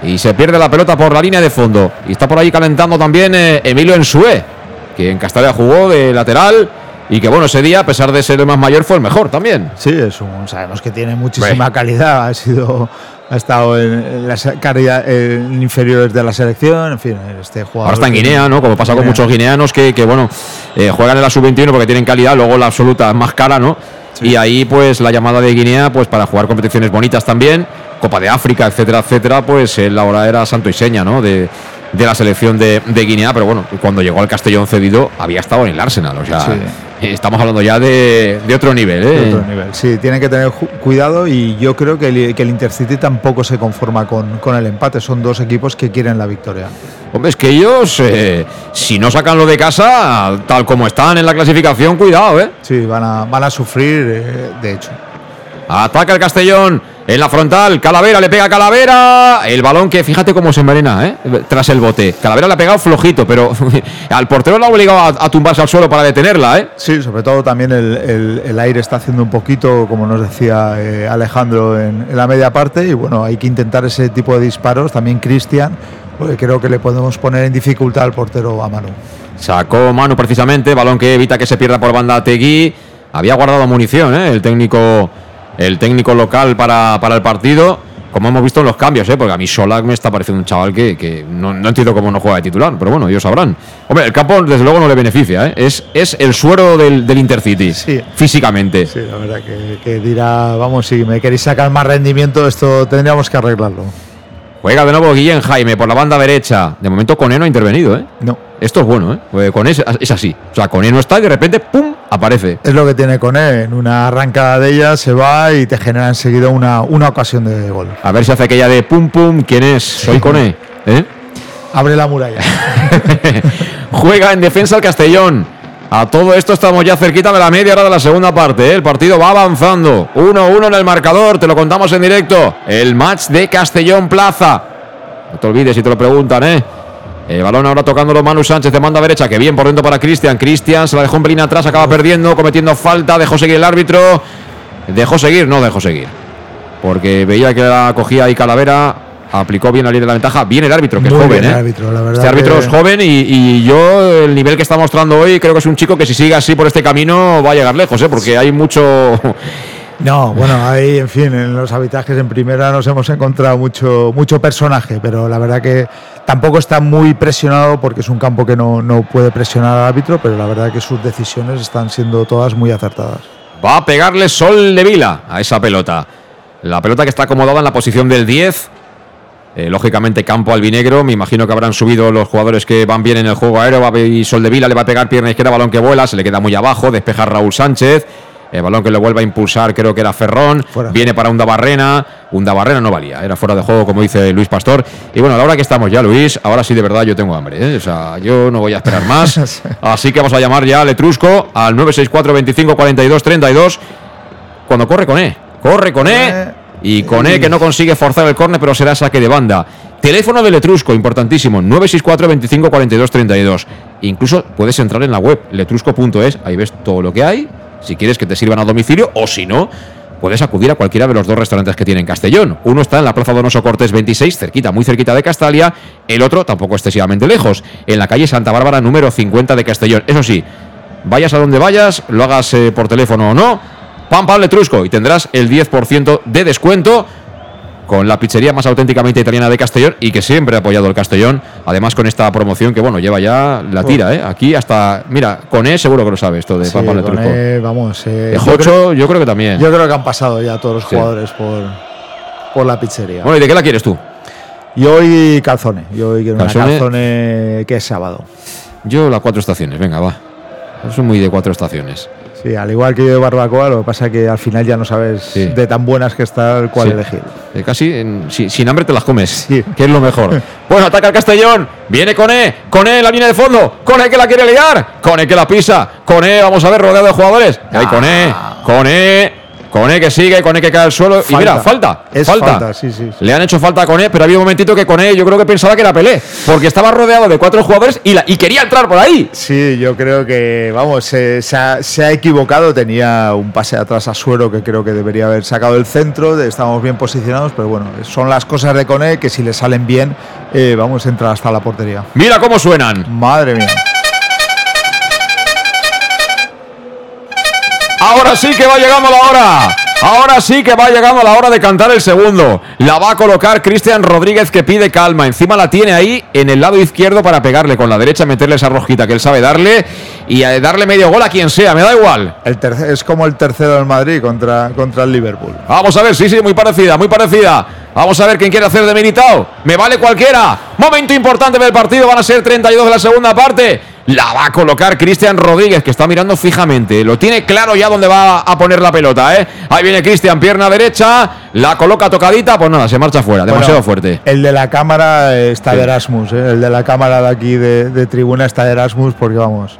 Y se pierde la pelota por la línea de fondo. Y está por ahí calentando también eh, Emilio Ensue, que en Castalia jugó de lateral. Y que bueno, ese día, a pesar de ser el más mayor, fue el mejor también. Sí, es un, sabemos que tiene muchísima calidad. Ha sido ha estado en, las calidad inferiores de la selección, en fin, este jugador. Ahora está en Guinea, ¿no? Como pasa con muchos guineanos que, bueno, eh, juegan en la sub-21 porque tienen calidad, luego la absoluta es más cara, ¿no? Y ahí, pues, la llamada de Guinea, pues, para jugar competiciones bonitas también, Copa de África, etcétera, etcétera, pues él ahora era santo y seña, ¿no? De, de la selección de, Guinea, pero bueno, cuando llegó al Castellón cedido había estado en el Arsenal, o sea, estamos hablando ya de, otro nivel. ¿eh? otro nivel, sí, tiene que tener cuidado y yo creo que el, que el Intercity tampoco se conforma con, con, el empate, son dos equipos que quieren la victoria. Hombre, es que ellos, eh, si no sacan lo de casa, tal como están en la clasificación, cuidado, ¿eh? Sí, van a, van a sufrir, eh, de hecho. Ataca el Castellón en la frontal, Calavera le pega a Calavera. El balón que fíjate cómo se envenena, ¿eh? Tras el bote. Calavera le ha pegado flojito, pero *laughs* al portero lo ha obligado a, tumbarse al suelo para detenerla, ¿eh? Sí, sobre todo también el, aire está haciendo un poquito, como nos decía eh, Alejandro, en, la media parte. Y bueno, hay que intentar ese tipo de disparos. También Cristian, porque creo que le podemos poner en dificultad al portero a Manu. Sacó Manu precisamente, balón que evita que se pierda por banda Tegui. Había guardado munición, ¿eh? El técnico el técnico local para, para el partido como hemos visto en los cambios, ¿eh? porque a mí Solak me está pareciendo un chaval que, que no, no, entiendo cómo no juega de titular, pero bueno, ellos sabrán. Hombre, el campo desde luego no le beneficia, ¿eh? es, es el suero del, del Intercity, Sí. físicamente. Sí, la verdad que, que dirá, vamos, si me queréis sacar más rendimiento, esto tendríamos que arreglarlo. Juega de nuevo Guillén Jaime por la banda derecha. De momento Coné no ha intervenido, ¿eh? No. Esto es bueno, ¿eh? Porque Coné es, es así. O sea, Coné no está y de repente, ¡pum! aparece. Es lo que tiene con él. En una arrancada de ella se va y te genera enseguida una, una ocasión de gol. A ver si hace aquella de pum pum. ¿Quién es? Soy Coné. ¿Eh? Abre la muralla. *laughs* Juega en defensa el Castellón. A todo esto estamos ya cerquita de la media hora de la segunda parte. ¿eh? El partido va avanzando. 1-1 en el marcador. Te lo contamos en directo. El match de Castellón Plaza. No te olvides si te lo preguntan, ¿eh? El balón ahora tocándolo Manu Sánchez de manda derecha. Que bien por dentro para Cristian. Cristian se la dejó un pelín atrás. Acaba perdiendo, cometiendo falta. Dejó seguir el árbitro. Dejó seguir, no dejó seguir. Porque veía que la cogía ahí Calavera. Aplicó bien la línea de la ventaja. Bien el árbitro, que es joven, bien el ¿eh? árbitro, la verdad Este árbitro que- es joven y, y yo, el nivel que está mostrando hoy, creo que es un chico que si sigue así por este camino va a llegar lejos, ¿eh? porque hay mucho. *laughs* No, bueno, ahí, en fin, en los habitajes en primera nos hemos encontrado mucho, mucho personaje, pero la verdad que tampoco está muy presionado porque es un campo que no, no puede presionar al árbitro, pero la verdad que sus decisiones están siendo todas muy acertadas. Va a pegarle Sol de Vila a esa pelota. La pelota que está acomodada en la posición del 10. Eh, lógicamente, campo albinegro. Me imagino que habrán subido los jugadores que van bien en el juego aéreo. Va y Sol de Vila le va a pegar pierna izquierda, balón que vuela. Se le queda muy abajo. Despeja Raúl Sánchez. El balón que le vuelve a impulsar, creo que era Ferrón. Viene para Unda Barrena. Unda Barrena no valía, era fuera de juego, como dice Luis Pastor. Y bueno, a la hora que estamos ya, Luis, ahora sí de verdad yo tengo hambre. ¿eh? O sea, yo no voy a esperar más. *laughs* Así que vamos a llamar ya al Etrusco al 964 25 42 32 cuando corre con E. Corre con E. Y con E que no consigue forzar el córner, pero será saque de banda. Teléfono del Letrusco, importantísimo, 964 25 42 32. Incluso puedes entrar en la web letrusco.es, ahí ves todo lo que hay, si quieres que te sirvan a domicilio, o si no, puedes acudir a cualquiera de los dos restaurantes que tienen Castellón. Uno está en la Plaza Donoso Cortés 26, cerquita, muy cerquita de Castalia, el otro tampoco excesivamente lejos, en la calle Santa Bárbara número 50 de Castellón. Eso sí, vayas a donde vayas, lo hagas eh, por teléfono o no, pam pam letrusco y tendrás el 10% de descuento con la pizzería más auténticamente italiana de Castellón y que siempre ha apoyado el Castellón, además con esta promoción que bueno, lleva ya la tira, ¿eh? Aquí hasta, mira, con E seguro que lo sabes esto de Sí, pam con. E, vamos, eh, yo creo- yo creo que también. Yo creo que han pasado ya todos los Sí. jugadores por, por la pizzería. Bueno, ¿y de qué la quieres tú? Y hoy calzone. Yo hoy quiero ¿Calzone? una calzone que es sábado. Yo las cuatro estaciones, venga, va. Soy muy de cuatro estaciones. Sí, al igual que yo de barbacoa, lo que pasa es que al final ya no sabes de tan buenas que está el cual Sí. elegir. Eh, casi en- si- sin hambre te las comes, que es lo mejor. Bueno, ataca el Castellón. Viene con E, con E en la línea de fondo. Con E que la quiere liar. Con E que la pisa. Con E, vamos a ver, rodeado de jugadores. Ahí con E, con E, que sigue, con E que cae al suelo. Y mira, falta. Es falta. falta, sí, sí. Le han hecho falta con E, pero había un momentito que con E yo creo que pensaba que era Pelé. Porque estaba rodeado de cuatro jugadores y, la, y quería entrar por ahí. Sí, yo creo que, vamos, se, se ha, se ha equivocado. Tenía un pase atrás a Suero que creo que debería haber sacado el centro. de- Estábamos bien posicionados, pero bueno, son las cosas de Cone que si le salen bien, eh, vamos a entrar hasta la portería. Mira cómo suenan. Madre mía. Ahora sí que va llegando la hora. Ahora sí que va llegando la hora de cantar el segundo. La va a colocar Cristian Rodríguez que pide calma. Encima la tiene ahí en el lado izquierdo para pegarle con la derecha, meterle esa rojita que él sabe darle y eh, darle medio gol a quien sea. Me da igual. El es como el tercero del Madrid contra, contra el Liverpool. Vamos a ver, sí, sí, muy parecida, muy parecida. Vamos a ver quién quiere hacer de Militao. Me vale cualquiera. Momento importante del partido, van a ser 32 de la segunda parte. La va a colocar Cristian Rodríguez, que está mirando fijamente. Lo tiene claro ya dónde va a poner la pelota, ¿eh? Ahí viene Cristian, pierna derecha. La coloca tocadita, pues nada, se marcha fuera. Demasiado Bueno, fuerte. El de la cámara está de. Erasmus, eh, el de la cámara de aquí de, de tribuna está de Erasmus porque vamos,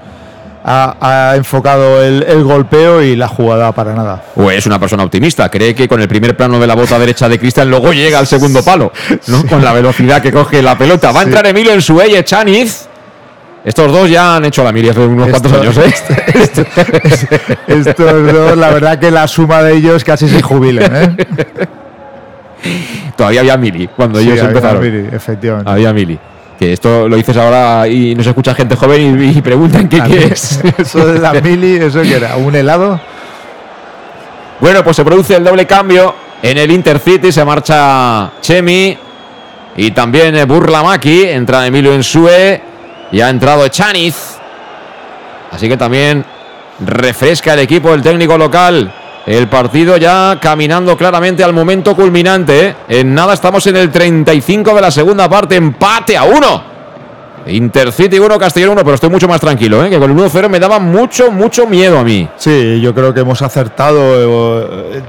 ha, ha enfocado el, el golpeo y la jugada para nada. O es una persona optimista. Cree que con el primer plano de la bota derecha de Cristian luego llega al segundo palo, ¿no? *laughs* Con la velocidad que coge la pelota. Va a Sí. entrar Emilio en su ella, Chaniz. Estos dos ya han hecho la mili hace unos cuantos años, ¿eh? *laughs* Estos dos, la verdad que la suma de ellos casi se jubilen. ¿eh? *laughs* Todavía había mili cuando Sí, ellos había empezaron. mili, efectivamente. Había mili. Que esto lo dices ahora y nos escucha gente joven y, y preguntan qué mí, quieres. *laughs* Eso de la mili, ¿eso que era? ¿Un helado? Bueno, pues se produce el doble cambio en el Intercity. Se marcha Chemi y también Burlamaki. Entra Emilio Ensue y ha entrado Echaniz. Así que también refresca el equipo del técnico local. El partido ya caminando claramente al momento culminante. ¿eh? En nada estamos en el 35 de la segunda parte. Empate a uno. Intercity 1, Castellón 1, pero estoy mucho más tranquilo, ¿eh? que con el 1-0 me daba mucho, mucho miedo a mí. Sí, yo creo que hemos acertado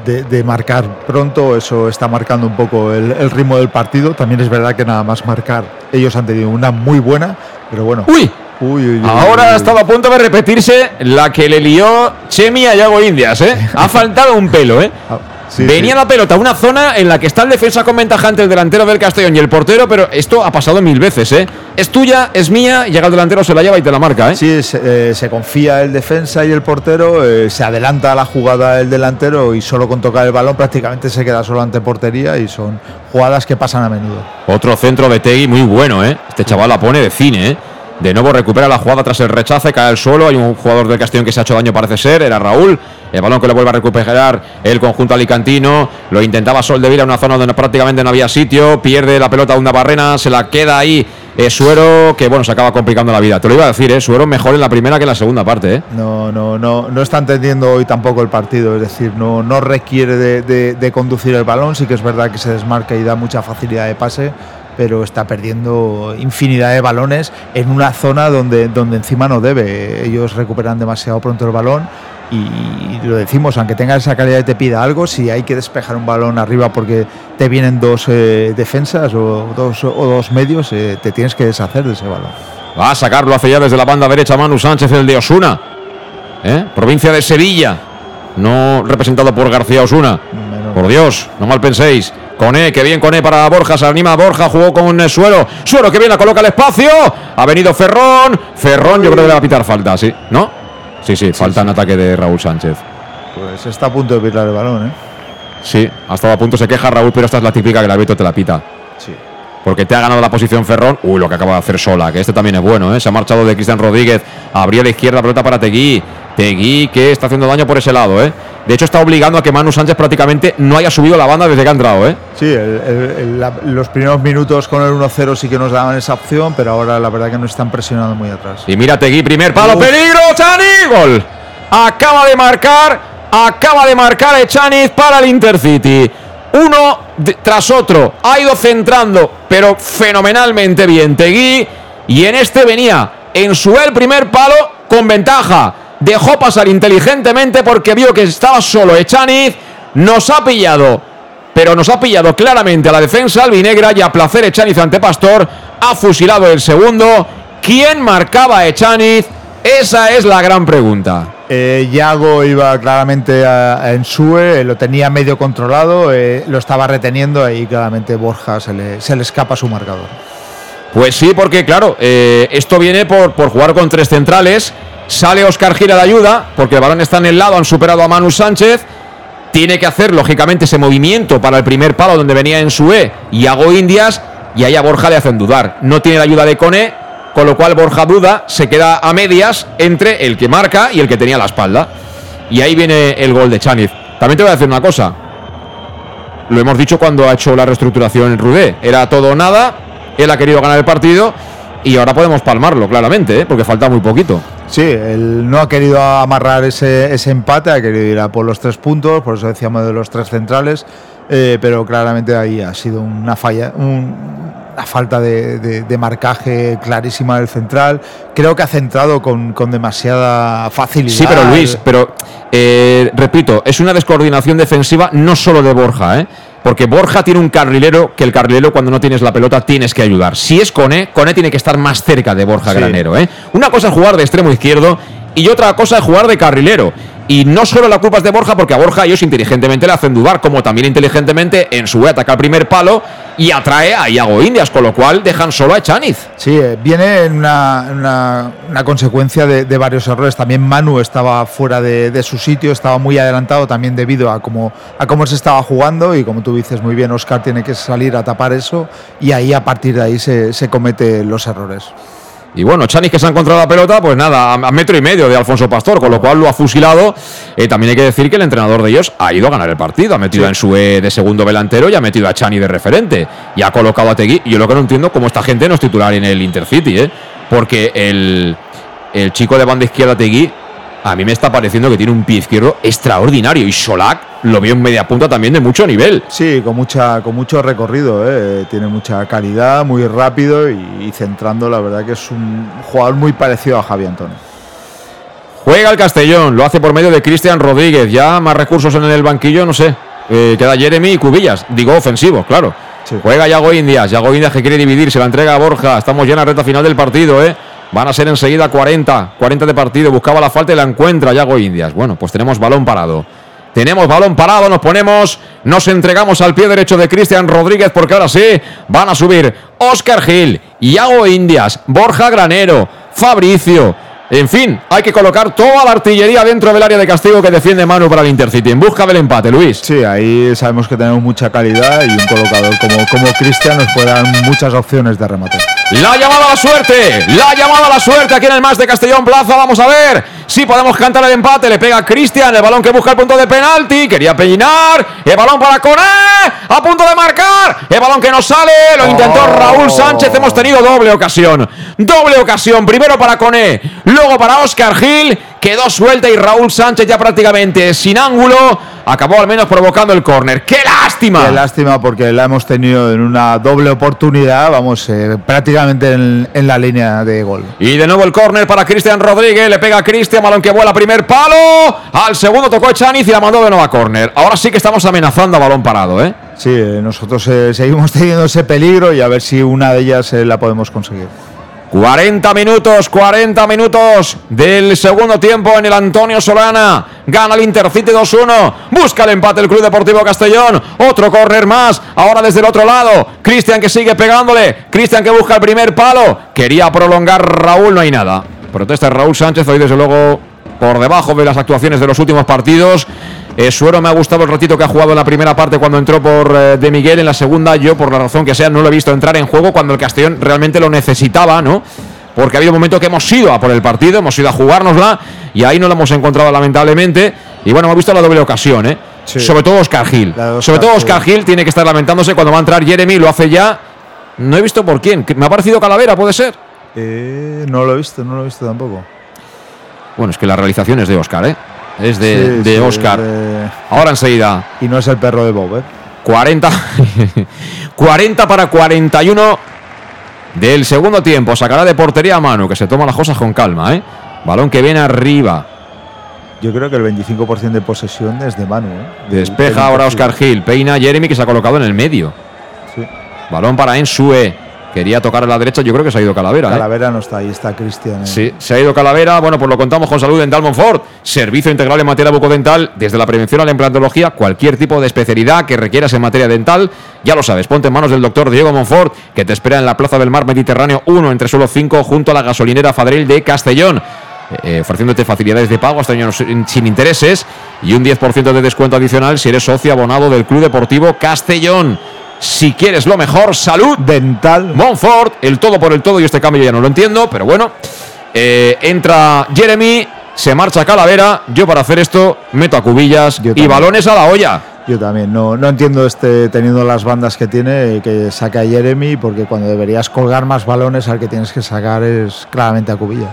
eh, de, marcar pronto, eso está marcando un poco el, el, ritmo del partido. También es verdad que nada más marcar, ellos han tenido una muy buena, pero bueno. ¡Uy! Ahora ha estado a punto de repetirse la que le lió Chemi a Yago Indias, ¿eh? Ha *laughs* faltado un pelo, ¿eh? Venía la pelota a una zona en la que está el defensa con ventaja entre el delantero del Castellón y el portero, pero esto ha pasado mil veces, ¿eh? Es tuya, es mía, llega el delantero, se la lleva y te la marca, ¿eh? Sí, se, eh, confía el defensa y el portero, eh, se adelanta a la jugada el delantero y solo con tocar el balón prácticamente se queda solo ante portería y son jugadas que pasan a menudo. Otro centro de Tegui muy bueno, ¿eh? Este chaval la pone de cine, ¿eh? De nuevo recupera la jugada tras el rechace, cae al suelo. Hay un jugador del Castellón que se ha hecho daño, parece ser, era Raúl. El balón que le vuelve a recuperar el conjunto alicantino. Lo intentaba Sol de Vila una zona donde prácticamente no había sitio. Pierde la pelota a una barrena, se la queda ahí eh, Suero, que bueno, se acaba complicando la vida. Te lo iba a decir, ¿eh? Suero mejor en la primera que en la segunda parte. ¿eh? No, no, no, no está entendiendo hoy tampoco el partido. Es decir, no, no requiere de conducir el balón. Sí que es verdad que se desmarca y da mucha facilidad de pase pero está perdiendo infinidad de balones en una zona donde, donde encima no debe. Ellos recuperan demasiado pronto el balón y lo decimos, aunque tenga esa calidad y te pida algo, si hay que despejar un balón arriba porque te vienen dos eh, defensas o dos, o dos medios, eh, te tienes que deshacer de ese balón. Va a sacarlo hacia ya desde la banda derecha Manu Sánchez, el de Osuna, ¿eh? provincia de Sevilla, no representado por García Osuna. Por Dios, no mal penséis. Cone, que bien Cone para Borja, se anima Borja, jugó con el Suero. Suero que bien la coloca el espacio. Ha venido Ferrón. Ferrón, yo creo que le va a pitar falta, ¿sí? ¿No? Sí, sí, falta en ataque de Raúl Sánchez. Pues está a punto de pitar el balón, ¿eh? Sí, ha estado a punto, se queja Raúl, pero esta es la típica que el árbitro te la pita. Sí. Porque te ha ganado la posición Ferrón. Uy, lo que acaba de hacer Sola, que este también es bueno, ¿eh? Se ha marchado de Cristian Rodríguez. Abría la izquierda, pelota para Tegui. Tegui que está haciendo daño por ese lado, ¿eh? De hecho, está obligando a que Manu Sánchez prácticamente no haya subido la banda desde que ha entrado, ¿eh? Sí, los primeros minutos con el 1-0 sí que nos daban esa opción, pero ahora la verdad que nos están presionando muy atrás. Y mira Tegui, primer palo, peligro, Chani, gol. Acaba de marcar, acaba de marcar Echaniz para el Intercity. Uno tras otro, ha ido centrando, pero fenomenalmente bien Tegui. Y en este venía en su el primer palo con ventaja dejó pasar inteligentemente porque vio que estaba solo Echaniz, nos ha pillado, pero nos ha pillado claramente a la defensa albinegra y a placer Echaniz ante Pastor, ha fusilado el segundo. ¿Quién marcaba Echaniz? Esa es la gran pregunta. Eh, Yago iba claramente en Sue, lo tenía medio controlado, eh, lo estaba reteniendo y claramente Borja se le, se le escapa su marcador. Pues sí, porque claro, eh, esto viene por, por jugar con tres centrales Sale Oscar Gira de ayuda, porque el balón está en el lado, han superado a Manu Sánchez. Tiene que hacer, lógicamente, ese movimiento para el primer palo donde venía en su E y hago Indias. Y ahí a Borja le hacen dudar. No tiene la ayuda de Cone, con lo cual Borja duda, se queda a medias entre el que marca y el que tenía la espalda. Y ahí viene el gol de Chaniz. También te voy a decir una cosa. Lo hemos dicho cuando ha hecho la reestructuración en Rudé. Era todo o nada. Él ha querido ganar el partido y ahora podemos palmarlo, claramente, ¿eh? porque falta muy poquito. Sí, él no ha querido amarrar ese, empate, ha querido ir a por los tres puntos, por eso decíamos de los tres centrales, eh, pero claramente ahí ha sido una falla, una falta de, marcaje clarísima del central. Creo que ha centrado con, demasiada facilidad. Sí, pero Luis, pero eh, repito, es una descoordinación defensiva no solo de Borja, ¿eh? Porque Borja tiene un carrilero que el carrilero cuando no tienes la pelota tienes que ayudar. Si es Cone, Cone tiene que estar más cerca de Borja Granero. ¿eh? Una cosa es jugar de extremo izquierdo y otra cosa es jugar de carrilero. Y no solo la culpa es de Borja, porque a Borja ellos inteligentemente le hacen dudar, como también inteligentemente en su ataca al primer palo y atrae a Iago Indias, con lo cual dejan solo a Echaniz. Sí, eh, viene una, consecuencia de, varios errores. También Manu estaba fuera de, su sitio, estaba muy adelantado también debido a cómo, a cómo se estaba jugando y como tú dices muy bien, Oscar tiene que salir a tapar eso y ahí a partir de ahí se, se cometen los errores. Y bueno, Chanis que se ha encontrado la pelota, pues nada, a, metro y medio de Alfonso Pastor, con lo cual lo ha fusilado. Eh, también hay que decir que el entrenador de ellos ha ido a ganar el partido. Ha metido a Ensue de segundo delantero y ha metido a Chani de referente. Y ha colocado a Tegui. Y yo lo que no entiendo, cómo esta gente no es titular en el Intercity, ¿eh? Porque el, el chico de banda izquierda Tegui, a mí me está pareciendo que tiene un pie izquierdo extraordinario. Y Solak lo veo en media punta también de mucho nivel. Sí, con mucha con mucho recorrido, ¿eh? tiene mucha calidad, muy rápido y, y centrando, la verdad que es un jugador muy parecido a Javi Antonio. Juega el Castellón, lo hace por medio de Cristian Rodríguez. Ya más recursos en el banquillo, no sé. Eh, queda Jeremy y Cubillas. Digo ofensivo, claro. Juega Yago Indias. Yago Indias que quiere dividir, se la entrega a Borja. Estamos ya en la recta final del partido, ¿eh? Van a ser enseguida 40. 40 de partido. Buscaba la falta y la encuentra Yago Indias. Bueno, pues tenemos balón parado. Tenemos balón parado, nos ponemos, nos entregamos al pie derecho de Cristian Rodríguez porque ahora sí van a subir Oscar Gil, Iago Indias, Borja Granero, Fabricio. En fin, hay que colocar toda la artillería dentro del área de castigo que defiende Manu para el Intercity en busca del empate, Luis. Sí, ahí sabemos que tenemos mucha calidad y un colocador como, como Cristian nos puede dar muchas opciones de remate. La llamada a la suerte, la llamada a la suerte aquí en el más de Castellón Plaza. Vamos a ver si podemos cantar el empate. Le pega Cristian, el balón que busca el punto de penalti. Quería peinar, el balón para Coné, a punto de marcar. El balón que no sale, lo intentó Raúl Sánchez. Hemos tenido doble ocasión, doble ocasión. Primero para Coné, luego para Oscar Gil. Quedó suelta y Raúl Sánchez ya prácticamente sin ángulo. Acabó al menos provocando el córner. ¡Qué lástima! Qué lástima porque la hemos tenido en una doble oportunidad, vamos, eh, prácticamente en, en, la línea de gol. Y de nuevo el córner para Cristian Rodríguez. Le pega a Cristian, balón que vuela primer palo. Al segundo tocó Echaniz y la mandó de nuevo a córner. Ahora sí que estamos amenazando a balón parado, ¿eh? Sí, eh, nosotros eh, seguimos teniendo ese peligro y a ver si una de ellas eh, la podemos conseguir. 40 minutos, 40 minutos del segundo tiempo en el Antonio Solana. Gana el Intercity 2-1. Busca el empate el Club Deportivo Castellón. Otro córner más. Ahora desde el otro lado. Cristian que sigue pegándole. Cristian que busca el primer palo. Quería prolongar Raúl, no hay nada. Protesta Raúl Sánchez hoy desde luego por debajo de las actuaciones de los últimos partidos. Eh, Suero me ha gustado el ratito que ha jugado en la primera parte cuando entró por eh, De Miguel. En la segunda, yo, por la razón que sea, no lo he visto entrar en juego cuando el Castellón realmente lo necesitaba, ¿no? Porque ha habido un momento que hemos ido a por el partido, hemos ido a jugárnosla y ahí no lo hemos encontrado lamentablemente. Y bueno, hemos visto la doble ocasión, ¿eh? Sí. Sobre todo Oscar Gil. Oscar, Sobre todo Oscar Gil tiene que estar lamentándose cuando va a entrar Jeremy, lo hace ya. No he visto por quién. Me ha parecido Calavera, ¿puede ser? Eh, no lo he visto, no lo he visto tampoco. Bueno, es que la realización es de Oscar, ¿eh? Es de, sí, de sí, Oscar. De... Ahora enseguida. Y no es el perro de Bob, ¿eh? 40, 40 *laughs* para 41 del segundo tiempo. Sacará de portería a Manu, que se toma las cosas con calma, ¿eh? Balón que viene arriba. Yo creo que el 25% de posesión es de Manu. ¿eh? Despeja ahora Oscar Gil. Peina Jeremy, que se ha colocado en el medio. Sí. Balón para Ensue. Quería tocar a la derecha, yo creo que se ha ido Calavera. Calavera ¿eh? no está ahí, está Cristian. ¿eh? Sí, se ha ido Calavera. Bueno, pues lo contamos con Salud Dental Monfort. Servicio integral en materia bucodental, desde la prevención a la implantología, cualquier tipo de especialidad que requieras en materia dental. Ya lo sabes, ponte en manos del doctor Diego Monfort, que te espera en la Plaza del Mar Mediterráneo 1, entre suelo 5, junto a la gasolinera Fadril de Castellón. Eh, ofreciéndote facilidades de pago hasta años sin intereses y un 10% de descuento adicional si eres socio abonado del Club Deportivo Castellón. Si quieres lo mejor, salud dental. Montfort, el todo por el todo. Y este cambio ya no lo entiendo, pero bueno. Eh, entra Jeremy, se marcha Calavera. Yo para hacer esto meto a cubillas y balones a la olla. Yo también, no, no entiendo este teniendo las bandas que tiene, que saca Jeremy, porque cuando deberías colgar más balones, al que tienes que sacar es claramente a cubillas.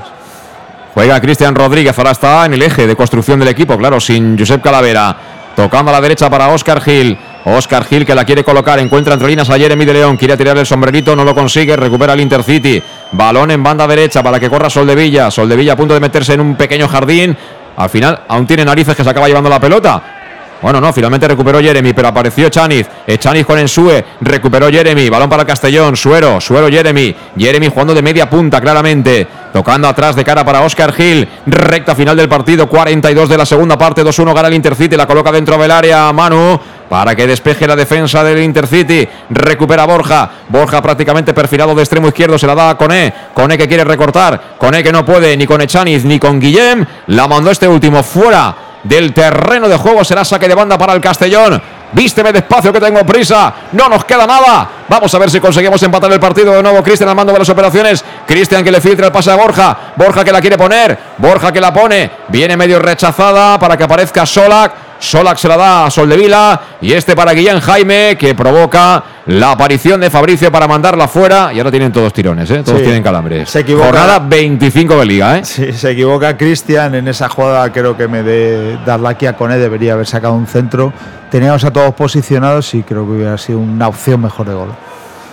Juega Cristian Rodríguez, ahora está en el eje de construcción del equipo, claro, sin Josep Calavera. Tocando a la derecha para Oscar Gil. Oscar Gil que la quiere colocar, encuentra entre líneas a Jeremy de León, quiere tirar el sombrerito, no lo consigue, recupera el Intercity. Balón en banda derecha para que corra Soldevilla. Soldevilla a punto de meterse en un pequeño jardín. Al final aún tiene narices que se acaba llevando la pelota. Bueno, no, finalmente recuperó Jeremy, pero apareció Chaniz. Chaniz con Ensue, recuperó Jeremy. Balón para Castellón, Suero, Suero Jeremy. Jeremy jugando de media punta, claramente. Tocando atrás de cara para Oscar Gil. Recta final del partido, 42 de la segunda parte. 2-1 gana el Intercity, la coloca dentro del área Manu. Para que despeje la defensa del Intercity. Recupera Borja. Borja prácticamente perfilado de extremo izquierdo. Se la da a Coné. Coné que quiere recortar. Coné que no puede ni con Echaniz ni con Guillem. La mandó este último fuera del terreno de juego. Será saque de banda para el Castellón. Vísteme despacio que tengo prisa. No nos queda nada. Vamos a ver si conseguimos empatar el partido de nuevo. Cristian al mando de las operaciones. Cristian que le filtra el pase a Borja. Borja que la quiere poner. Borja que la pone. Viene medio rechazada para que aparezca Solak. Solak se la da a Soldevila y este para Guillén Jaime que provoca la aparición de Fabricio para mandarla fuera y ahora tienen todos tirones, ¿eh? todos Sí. tienen calambres. Se equivoca. Jornada 25 de liga, ¿eh? Sí, se equivoca Cristian en esa jugada, creo que me de Darlaki a Cone debería haber sacado un centro. Teníamos a todos posicionados y creo que hubiera sido una opción mejor de gol.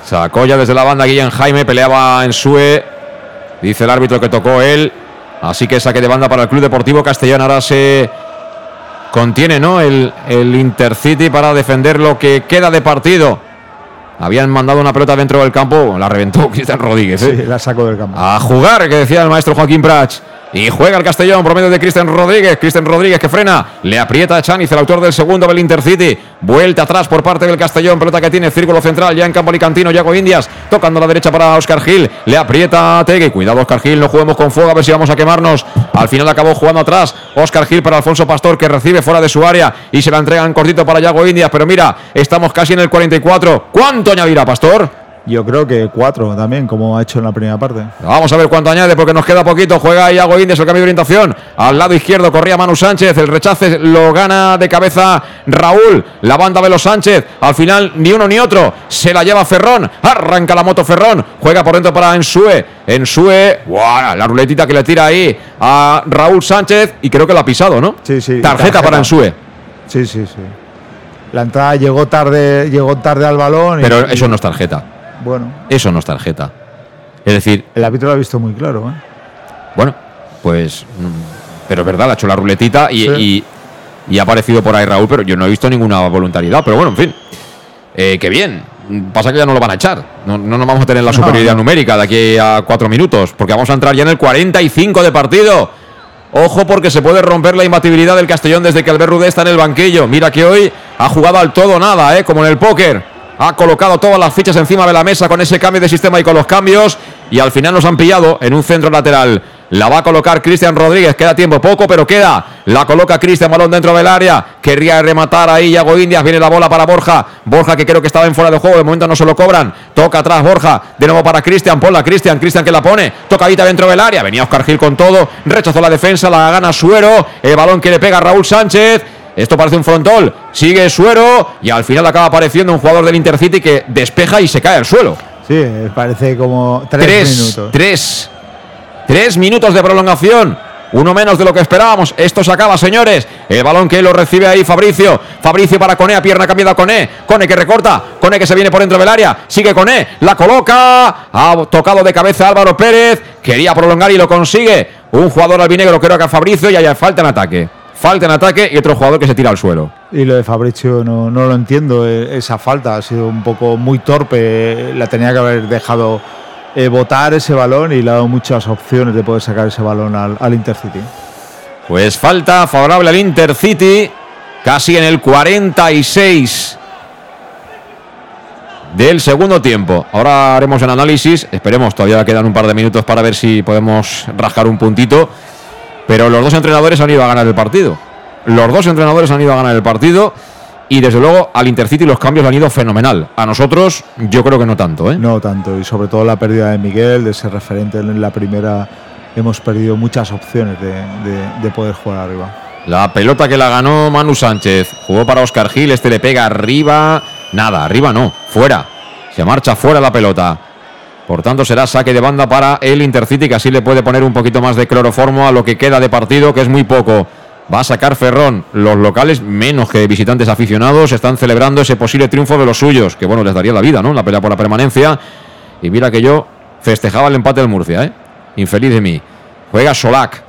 Sacó ya desde la banda Guillén Jaime, peleaba en Sue. Dice el árbitro que tocó él. Así que saque de banda para el Club Deportivo Castellón. Ahora se contiene, ¿no? El, el Intercity para defender lo que queda de partido. Habían mandado una pelota dentro del campo, la reventó *laughs* Cristian Rodríguez. ¿eh? Sí, la sacó del campo. A jugar, que decía el maestro Joaquín Prats. Y juega el Castellón por medio de Cristian Rodríguez. Cristian Rodríguez que frena. Le aprieta a Chaniz, el autor del segundo del Intercity. Vuelta atrás por parte del Castellón. Pelota que tiene círculo central ya en campo alicantino. Yago Indias tocando a la derecha para Oscar Gil. Le aprieta a Tegui. Cuidado, Oscar Gil. No juguemos con fuego a ver si vamos a quemarnos. Al final acabó jugando atrás. Oscar Gil para Alfonso Pastor que recibe fuera de su área y se la entregan cortito para Yago Indias. Pero mira, estamos casi en el 44. ¿Cuánto añadirá Pastor? Yo creo que cuatro también, como ha hecho en la primera parte. Vamos a ver cuánto añade porque nos queda poquito. Juega Iago Indias el cambio de orientación. Al lado izquierdo corría Manu Sánchez. El rechace lo gana de cabeza Raúl. La banda Velo Sánchez. Al final ni uno ni otro. Se la lleva Ferrón. Arranca la moto Ferrón. Juega por dentro para Ensue. Ensue. ¡guau! La ruletita que le tira ahí a Raúl Sánchez. Y creo que la ha pisado, ¿no? Sí, sí. Tarjeta, para Ensue. Sí, sí, sí. La entrada llegó tarde, llegó tarde al balón. y- Pero eso no es tarjeta. Bueno, Eso no es tarjeta. Es decir, el árbitro lo ha visto muy claro. ¿eh? Bueno, pues. mm, Pero es verdad, le ha hecho la ruletita y, Sí. y- y ha aparecido por ahí Raúl, pero yo no he visto ninguna voluntariedad. Pero bueno, en fin. Eh, qué bien. Pasa que ya no lo van a echar. No, no nos vamos a tener la No. superioridad numérica de aquí a cuatro minutos, porque vamos a entrar ya en el 45 de partido. Ojo porque se puede romper la imbatibilidad del Castellón desde que Albert Rudé está en el banquillo. Mira que hoy ha jugado al todo nada, ¿eh? como en el póker. Ha colocado todas las fichas encima de la mesa con ese cambio de sistema y con los cambios. Y al final nos han pillado en un centro lateral. La va a colocar Cristian Rodríguez. Queda tiempo, poco, pero queda. La coloca Cristian Balón dentro del área. Querría rematar ahí Yago Indias. Viene la bola para Borja. Borja que creo que estaba en fuera de juego. De momento no se lo cobran. Toca atrás Borja. De nuevo para Cristian. Ponla Cristian. Cristian que la pone. Tocadita dentro del área. Venía Oscar Gil con todo. Rechazó la defensa. La gana Suero. El balón que le pega a Raúl Sánchez. Esto parece un frontón. Sigue Suero. Y al final acaba apareciendo un jugador del Intercity que despeja y se cae al suelo. Sí, parece como tres, Tres, minutos. tres. Tres minutos de prolongación. Uno menos de lo que esperábamos. Esto se acaba, señores. El balón que lo recibe ahí Fabricio. Fabricio para Cone, a pierna cambiada a Cone. Que recorta. Cone que se viene por dentro del área. Sigue Cone. La coloca. Ha tocado de cabeza Álvaro Pérez. Quería prolongar y lo consigue. Un jugador albinegro, creo que a Fabricio. Y haya falta en ataque. Falta en ataque y otro jugador que se tira al suelo. Y lo de Fabricio no, no lo entiendo. eh, Esa falta ha sido un poco muy torpe. La tenía que haber dejado eh, botar ese balón y le ha dado muchas opciones de poder sacar ese balón al, al Intercity. Pues falta favorable al Intercity, casi en el 46 del segundo tiempo. Ahora haremos el análisis, esperemos, todavía quedan un par de minutos para ver si podemos rascar un puntito. Pero los dos entrenadores han ido a ganar el partido. Los dos entrenadores han ido a ganar el partido. Y desde luego al Intercity los cambios le han ido fenomenal. A nosotros yo creo que no tanto. ¿eh? No tanto. Y sobre todo la pérdida de Miguel, de ser referente en la primera. Hemos perdido muchas opciones de, de- de poder jugar arriba. La pelota que la ganó Manu Sánchez. Jugó para Oscar Gil. Este le pega arriba. Nada, arriba no. Fuera. Se marcha fuera la pelota. Por tanto, será saque de banda para el Intercity, que así le puede poner un poquito más de cloroformo a lo que queda de partido, que es muy poco. Va a sacar Ferrón. Los locales, menos que visitantes aficionados, están celebrando ese posible triunfo de los suyos, que bueno, les daría la vida, ¿no? La pelea por la permanencia. Y mira que yo festejaba el empate del Murcia, ¿eh? Infeliz de mí. Juega Solak.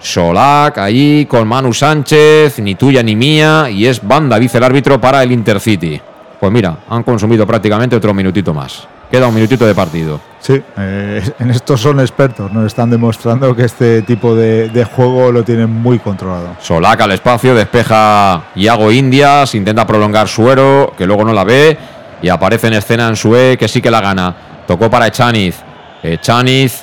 Solak ahí con Manu Sánchez, ni tuya ni mía, y es banda, dice el árbitro, para el Intercity. Pues mira, han consumido prácticamente otro minutito más. Queda un minutito de partido. Sí, eh, *laughs* en esto son expertos. Nos están demostrando que este tipo de, de juego lo tienen muy controlado. Solak al espacio, despeja Iago Indias, intenta prolongar Suero, que luego no la ve, y aparece en escena en Sue, que sí que la gana. Tocó para Echaniz. Echaniz,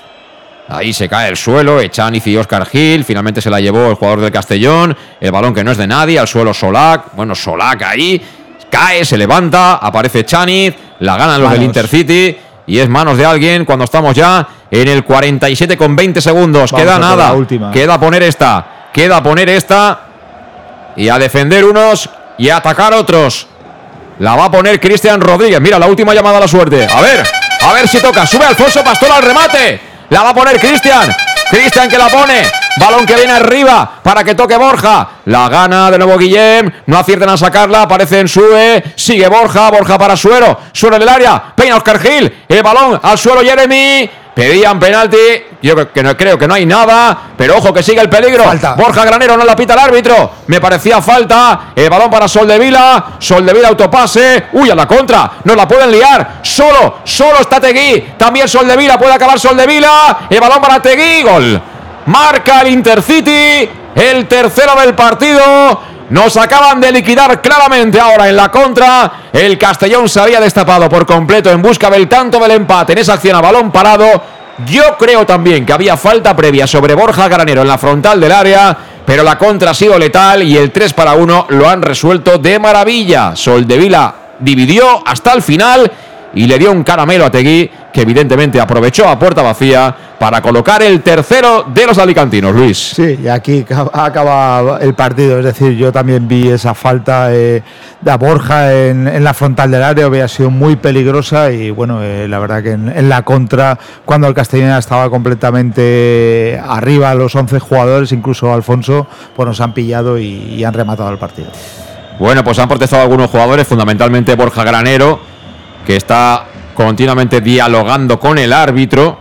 ahí se cae el suelo, Echaniz y Oscar Gil, finalmente se la llevó el jugador del Castellón, el balón que no es de nadie, al suelo Solak, bueno, Solak ahí, cae, se levanta, aparece Chaniz, la ganan los del. Intercity y es manos de alguien cuando estamos ya en el 47 con 20 segundos. Vamos queda nada. última. Queda poner esta. Queda poner esta. Y a defender unos y a atacar otros. La va a poner Cristian Rodríguez. Mira, la última llamada a la suerte. A ver, a ver si toca. Sube Alfonso Pastor al remate. La va a poner Cristian. Cristian que la pone. Balón que viene arriba para que toque Borja. La gana de nuevo Guillem. No aciertan a sacarla. Aparece en Sue. Sigue Borja. Borja para Suero. Suero en el área. Peña Oscar Gil. El balón al suelo Jeremy. Pedían penalti. Yo creo que no, creo que no hay nada. Pero ojo que sigue el peligro. Borja Granero no la pita el árbitro. Me parecía falta. El balón para Sol de Vila. Sol de Vila autopase. Uy, a la contra. No la pueden liar. Solo, solo está Tegui. También Sol de Vila. Puede acabar Sol de Vila. El balón para Tegui. Gol. Marca el Intercity. El tercero del partido. Nos acaban de liquidar claramente ahora en la contra. El Castellón se había destapado por completo en busca del tanto del empate en esa acción a balón parado. Yo creo también que había falta previa sobre Borja Granero en la frontal del área, pero la contra ha sido letal y el 3 para 1 lo han resuelto de maravilla. Soldevila dividió hasta el final y le dio un caramelo a Tegui, que evidentemente aprovechó a puerta vacía para colocar el tercero de los alicantinos, Luis. Sí, y aquí ca- acaba el partido. Es decir, yo también vi esa falta eh, de Borja en, en la frontal del área, había sido muy peligrosa y bueno, eh, la verdad que en, en la contra, cuando el Castellana estaba completamente arriba, los 11 jugadores, incluso Alfonso, pues nos han pillado y, y han rematado el partido. Bueno, pues han protestado algunos jugadores, fundamentalmente Borja Granero, que está continuamente dialogando con el árbitro.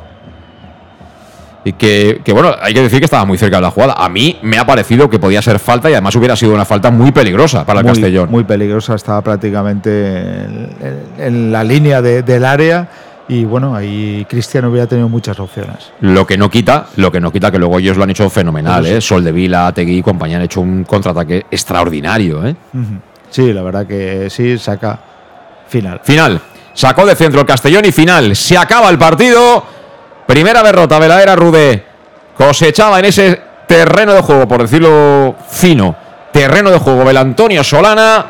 Y que, que, bueno, hay que decir que estaba muy cerca de la jugada. A mí me ha parecido que podía ser falta y además hubiera sido una falta muy peligrosa para el muy, Castellón. Muy peligrosa, estaba prácticamente en, en- en la línea de- del área y bueno, ahí Cristian hubiera tenido muchas opciones. Lo que no quita, lo que no quita que luego ellos lo han hecho fenomenal, sí. ¿eh? Sol de Vila, Tegui y compañía han hecho un contraataque extraordinario, ¿eh? Sí, la verdad que sí, saca final. Final. Sacó de centro el Castellón y final. Se acaba el partido. Primera derrota de la era Rudé. Cosechaba en ese terreno de juego, por decirlo fino, terreno de juego del Antonio Solana.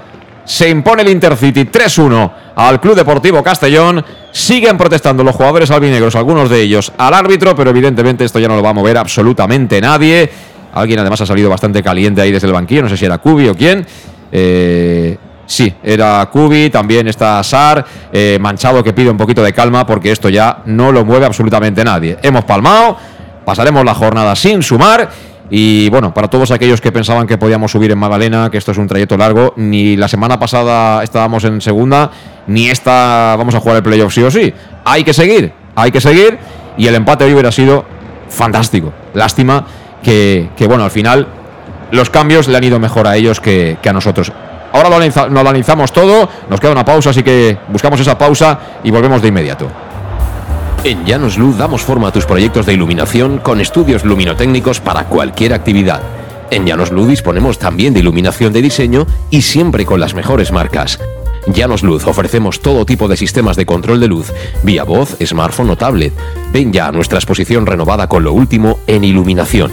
Se impone el Intercity 3-1 al Club Deportivo Castellón. Siguen protestando los jugadores albinegros, algunos de ellos al árbitro, pero evidentemente esto ya no lo va a mover absolutamente nadie. Alguien además ha salido bastante caliente ahí desde el banquillo, no sé si era Cubi o quién. Eh, sí, era Cubi, también está Sar, eh, Manchado que pide un poquito de calma porque esto ya no lo mueve absolutamente nadie. Hemos palmado, pasaremos la jornada sin sumar y bueno, para todos aquellos que pensaban que podíamos subir en Magdalena, que esto es un trayecto largo, ni la semana pasada estábamos en segunda, ni esta vamos a jugar el playoff sí o sí. Hay que seguir, hay que seguir y el empate hoy hubiera sido fantástico. Lástima que, bueno, al final los cambios le han ido mejor a ellos que a nosotros. Ahora lo, analiza- lo analizamos todo, nos queda una pausa, así que buscamos esa pausa y volvemos de inmediato. En Llanos Luz damos forma a tus proyectos de iluminación con estudios luminotécnicos para cualquier actividad. En Llanos Luz disponemos también de iluminación de diseño y siempre con las mejores marcas. Llanos Luz ofrecemos todo tipo de sistemas de control de luz, vía voz, smartphone o tablet. Ven ya a nuestra exposición renovada con lo último en iluminación.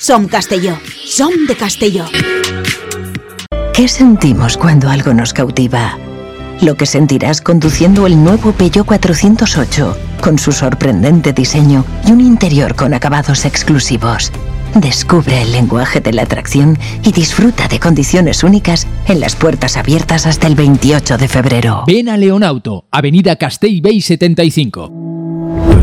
Som Castelló. Som de Castelló. ¿Qué sentimos cuando algo nos cautiva? Lo que sentirás conduciendo el nuevo Peugeot 408, con su sorprendente diseño y un interior con acabados exclusivos. Descubre el lenguaje de la atracción y disfruta de condiciones únicas en las puertas abiertas hasta el 28 de febrero. Ven a Leonauto, Avenida Castell Bay 75. Bar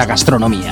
gastronomía.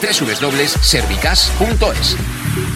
www.servicas.es.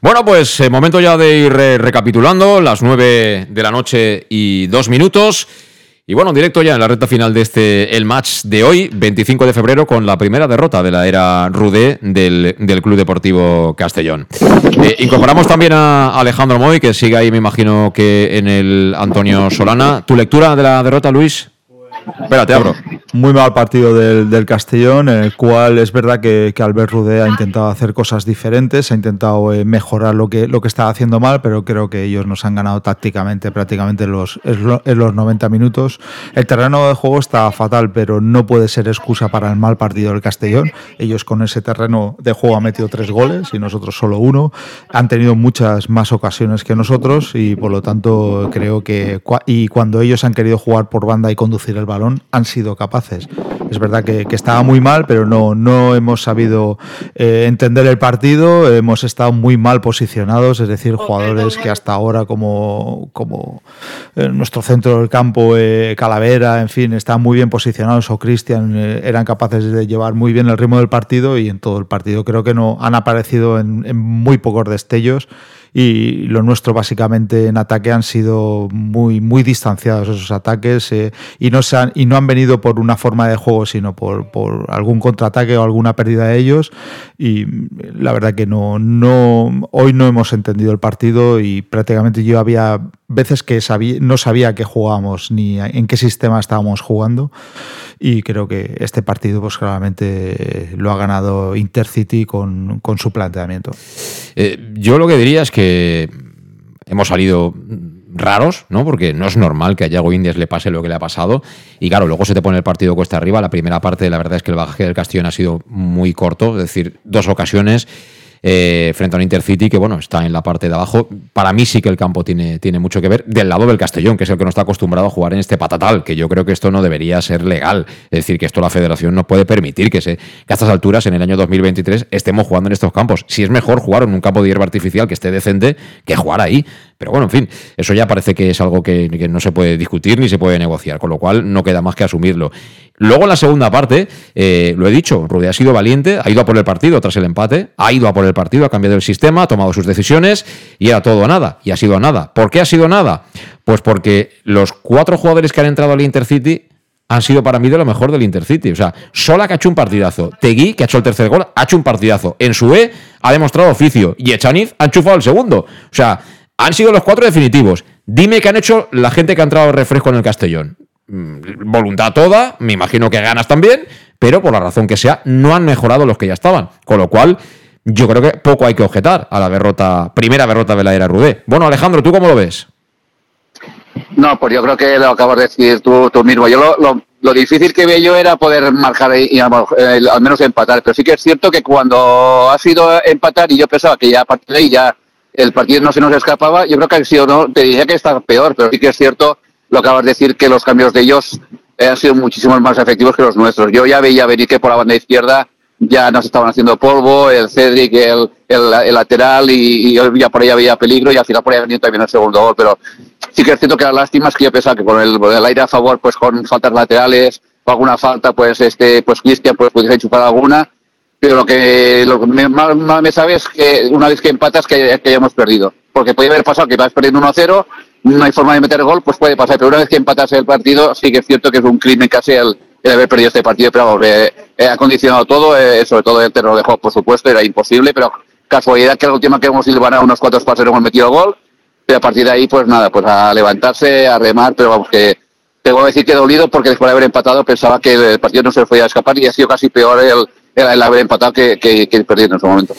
Bueno, pues eh, momento ya de ir recapitulando, las 9 de la noche y dos minutos. Y bueno, directo ya en la recta final de este el match de hoy, 25 de febrero, con la primera derrota de la era Rudé del, Club Deportivo Castellón. Eh, incorporamos también a Alejandro Moy, que sigue ahí, me imagino que en el Antonio Solana. ¿Tu lectura de la derrota, Luis? Espérate, abro muy mal partido del, Castellón, en el cual es verdad que, Albert Rudé ha intentado hacer cosas diferentes, ha intentado eh, mejorar lo que, lo que estaba haciendo mal, pero creo que ellos nos han ganado tácticamente prácticamente en los, en los 90 minutos. El terreno de juego está fatal, pero no puede ser excusa para el mal partido del Castellón. Ellos con ese terreno de juego han metido tres goles y nosotros solo uno. Han tenido muchas más ocasiones que nosotros y por lo tanto creo que y cuando ellos han querido jugar por banda y conducir el balón han sido capaces. Es verdad que, estaba muy mal, pero no, no hemos sabido eh, entender el partido, hemos estado muy mal posicionados, es decir, jugadores que hasta ahora como, como en eh, nuestro centro del campo, eh, Calavera, en fin, están muy bien posicionados o Cristian eran capaces de llevar muy bien el ritmo del partido y en todo el partido creo que no han aparecido en, en muy pocos destellos y lo nuestro básicamente en ataque han sido muy, muy distanciados esos ataques eh, y, no se han, y no han venido por una forma de juego, sino por, por algún contraataque o alguna pérdida de ellos. Y la verdad que no, no, hoy no hemos entendido el partido y prácticamente yo había veces que sabía, no sabía qué jugábamos ni en qué sistema estábamos jugando y creo que este partido pues claramente lo ha ganado Intercity con, con su planteamiento. Eh, yo lo que diría es que hemos salido raros, ¿no? Porque no es normal que a Yago Indias le pase lo que le ha pasado. Y claro, luego se te pone el partido cuesta arriba. La primera parte, la verdad es que el bagaje del Castellón ha sido muy corto, es decir, dos ocasiones eh, frente a un Intercity que, bueno, está en la parte de abajo. Para mí sí que el campo tiene, tiene mucho que ver del lado del Castellón, que es el que no está acostumbrado a jugar en este patatal, que yo creo que esto no debería ser legal. Es decir, que esto la federación no puede permitir que, se, que a estas alturas, en el año 2023, estemos jugando en estos campos. Si es mejor jugar en un campo de hierba artificial que esté decente que jugar ahí. Pero bueno, en fin, eso ya parece que es algo que, no se puede discutir ni se puede negociar, con lo cual no queda más que asumirlo. Luego en la segunda parte, eh, lo he dicho, Rudy ha sido valiente, ha ido a por el partido tras el empate, ha ido a por el partido, ha cambiado el sistema, ha tomado sus decisiones y era todo a nada, y ha sido a nada. ¿Por qué ha sido nada? Pues porque los cuatro jugadores que han entrado al Intercity han sido para mí de lo mejor del Intercity. O sea, Sola que ha hecho un partidazo, Tegui que ha hecho el tercer gol, ha hecho un partidazo, en su E ha demostrado oficio y Echaniz ha enchufado el segundo. O sea, han sido los cuatro definitivos. Dime qué han hecho la gente que ha entrado al refresco en el Castellón. Mm, voluntad toda, me imagino que ganas también, pero por la razón que sea, no han mejorado los que ya estaban. Con lo cual, yo creo que poco hay que objetar a la derrota, primera derrota de la era Rudé. Bueno, Alejandro, ¿tú cómo lo ves? No, pues yo creo que lo acabas de decir tú, mismo. Yo lo, difícil que veo yo era poder marcar y, al menos empatar. Pero sí que es cierto que cuando ha sido empatar y yo pensaba que ya a partir de ahí ya el partido no se nos escapaba. Yo creo que ha sido, no, te diría que está peor, pero sí que es cierto, lo acabas de decir, que los cambios de ellos eh, han sido muchísimo más efectivos que los nuestros. Yo ya veía venir que por la banda izquierda ya nos estaban haciendo polvo, el Cedric, el, el, lateral, y, y, ya por ahí había peligro, y al final por ahí venía también el segundo gol. Pero sí que es cierto que la lástima es que yo pensaba que con el, el aire a favor, pues con faltas laterales o alguna falta, pues este, pues Cristian pues pudiese enchufar alguna pero lo que, lo que más, me sabe es que una vez que empatas que, que hayamos perdido. Porque puede haber pasado que vas perdiendo 1-0, no hay forma de meter gol, pues puede pasar. Pero una vez que empatas el partido, sí que es cierto que es un crimen casi el, haber perdido este partido. Pero eh, ha condicionado todo, eh, sobre todo el terreno de juego, por supuesto, era imposible. Pero casualidad que la última que hemos ido a unos cuantos pases hemos metido gol. Pero a partir de ahí, pues nada, pues a levantarse, a remar, pero vamos que tengo que decir que dolido porque después de haber empatado pensaba que el partido no se le podía escapar y ha sido casi peor el, el, haber empatado que, que, perder en su momento.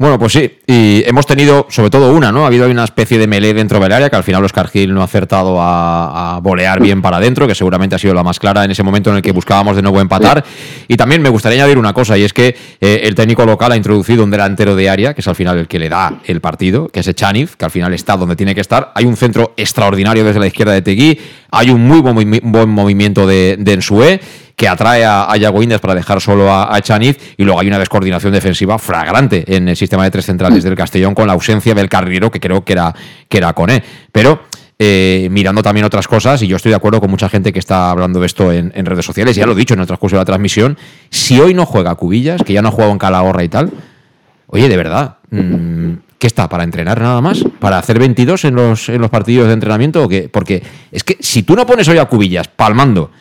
Bueno, pues sí, y hemos tenido sobre todo una, ¿no? Ha habido una especie de melee dentro del área que al final Oscar Gil no ha acertado a, a bolear bien para adentro, que seguramente ha sido la más clara en ese momento en el que buscábamos de nuevo empatar. Y también me gustaría añadir una cosa, y es que eh, el técnico local ha introducido un delantero de área, que es al final el que le da el partido, que es Echanif, que al final está donde tiene que estar. Hay un centro extraordinario desde la izquierda de Tegui, hay un muy buen, movimiento de, de Ensue que atrae a, Yago Indias para dejar solo a, a, Chaniz y luego hay una descoordinación defensiva fragrante en el sistema de tres centrales del Castellón con la ausencia del carrilero que creo que era, que era Coné. Pero eh, mirando también otras cosas, y yo estoy de acuerdo con mucha gente que está hablando de esto en, redes sociales, ya lo he dicho en el transcurso de la transmisión, si hoy no juega Cubillas, que ya no ha jugado en Calahorra y tal, oye, de verdad, mm, ¿Qué está? ¿Para entrenar nada más? ¿Para hacer 22 en los, en los partidos de entrenamiento o qué? Porque es que si tú no pones hoy a Cubillas palmando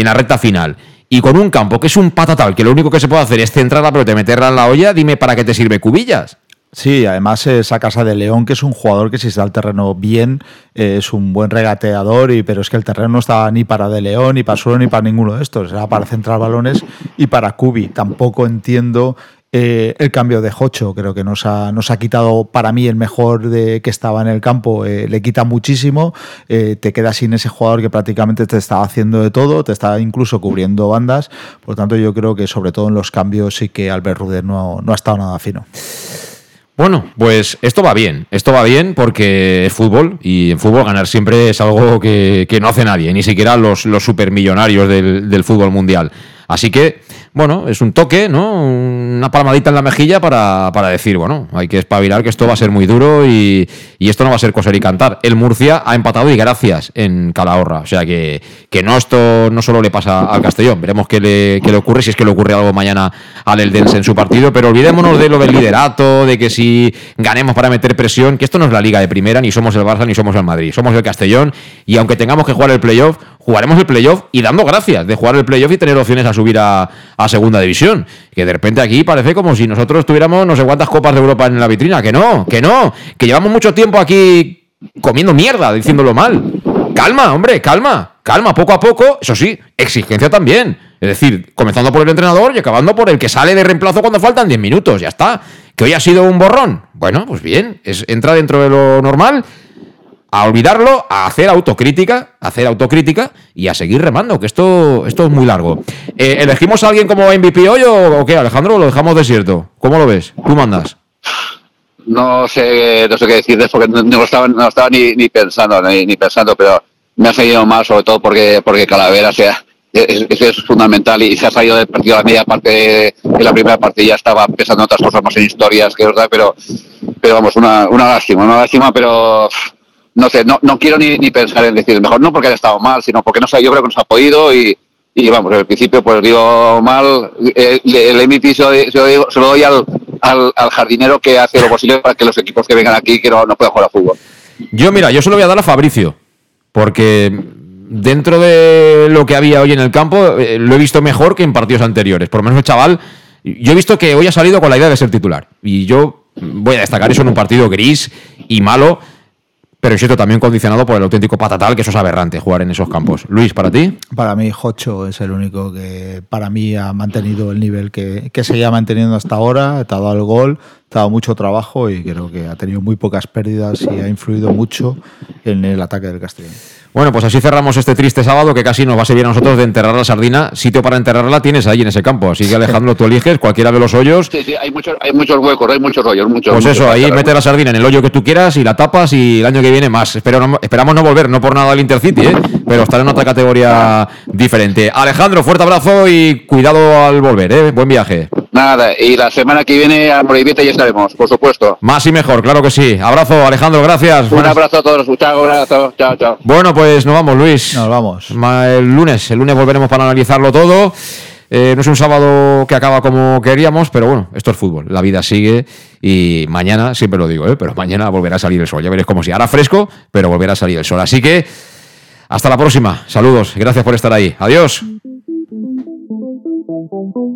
en la recta final y con un campo que es un patatal, que lo único que se puede hacer es centrar pelota y meterla en la olla, dime para qué te sirve Cubillas. Sí, además esa casa de León, que es un jugador que si está al terreno bien, eh, es un buen regateador, y, pero es que el terreno no estaba ni para de León, ni para Suelo, ni para ninguno de estos. Era para centrar balones y para Cubi. Tampoco entiendo eh, el cambio de Jocho. Creo que nos ha, nos ha quitado para mí el mejor de que estaba en el campo. Eh, le quita muchísimo. te quedas sin ese jugador que prácticamente te estaba haciendo de todo, te estaba incluso cubriendo bandas. Por tanto, yo creo que sobre todo en los cambios sí que Albert Ruder no, no ha estado nada fino. Bueno, pues esto va bien. Esto va bien porque es fútbol y en fútbol ganar siempre es algo que, no hace nadie, ni siquiera los, los supermillonarios del, del fútbol mundial. Así que bueno, es un toque, ¿no? Una palmadita en la mejilla para, decir, bueno, hay que espabilar que esto va a ser muy duro y, esto no va a ser coser y cantar. El Murcia ha empatado y gracias en Calahorra. O sea que, que no esto no solo le pasa al Castellón. Veremos qué le, qué le ocurre, si es que le ocurre algo mañana al Eldense en su partido. Pero olvidémonos de lo del liderato, de que si ganemos para meter presión, que esto no es la liga de primera, ni somos el Barça, ni somos el Madrid. Somos el Castellón y aunque tengamos que jugar el playoff, jugaremos el playoff y dando gracias de jugar el playoff y tener opciones a subir a, segunda división. Que de repente aquí parece como si nosotros tuviéramos no sé cuántas copas de Europa en la vitrina. Que no, que no, que llevamos mucho tiempo aquí comiendo mierda, diciéndolo mal. Calma, hombre, calma, calma, poco a poco. Eso sí, exigencia también. Es decir, comenzando por el entrenador y acabando por el que sale de reemplazo cuando faltan 10 minutos. Ya está. Que hoy ha sido un borrón. Bueno, pues bien, es, entra dentro de lo normal a olvidarlo, a hacer autocrítica, hacer autocrítica y a seguir remando, que esto, esto es muy largo. Eh, ¿Elegimos a alguien como MVP hoy o, qué, Alejandro? ¿Lo dejamos desierto? ¿Cómo lo ves? ¿Tú mandas? No sé, no sé qué decir porque no, no estaba, estaba ni, ni pensando, ni, pensando, pero me ha seguido más, sobre todo porque, porque Calavera sea, es, fundamental y se ha salido del partido la media parte de, la primera parte ya estaba pensando en otras cosas más en historias que verdad pero pero vamos una lástima una lástima pero no sé, no, no quiero ni, ni pensar en decir mejor, no porque haya estado mal, sino porque no sé, yo creo que nos ha podido y, y vamos, el principio pues digo mal, eh, el, MVP se lo, doy al, al, jardinero que hace lo posible para que los equipos que vengan aquí que no, no puedan jugar a fútbol. Yo mira, yo se lo voy a dar a Fabricio, porque dentro de lo que había hoy en el campo, eh, lo he visto mejor que en partidos anteriores. Por lo menos el chaval, yo he visto que hoy ha salido con la idea de ser titular. Y yo voy a destacar eso en un partido gris y malo pero cierto, también condicionado por el auténtico patatal, que eso es aberrante jugar en esos campos. Luis, ¿para ti? Para mí, Jocho es el único que para mí ha mantenido el nivel que, que seguía manteniendo hasta ahora, ha dado al gol, dado mucho trabajo y creo que ha tenido muy pocas pérdidas y ha influido mucho en el ataque del Castellón. Bueno, pues así cerramos este triste sábado que casi nos va a servir a nosotros de enterrar la sardina. Sitio para enterrarla tienes ahí en ese campo. Así que Alejandro, tú eliges cualquiera de los hoyos. Sí, sí, hay muchos, hay muchos huecos, hay muchos hoyos. Muchos, pues eso, ahí mete la sardina en el hoyo que tú quieras y la tapas y el año que viene más. esperamos no volver, no por nada al Intercity, ¿eh? pero estar en otra categoría diferente. Alejandro, fuerte abrazo y cuidado al volver. ¿eh? Buen viaje. Nada, y la semana que viene a Moribete ya estaremos, por supuesto. Más y mejor, claro que sí. Abrazo, Alejandro, gracias. Un abrazo a todos, chao, un abrazo, chao, chao. Bueno, pues nos vamos, Luis. Nos vamos. El lunes, el lunes volveremos para analizarlo todo. Eh, no es un sábado que acaba como queríamos, pero bueno, esto es fútbol. La vida sigue y mañana, siempre lo digo, ¿eh? pero mañana volverá a salir el sol. Ya veréis como si ahora fresco, pero volverá a salir el sol. Así que hasta la próxima. Saludos. Gracias por estar ahí. Adiós.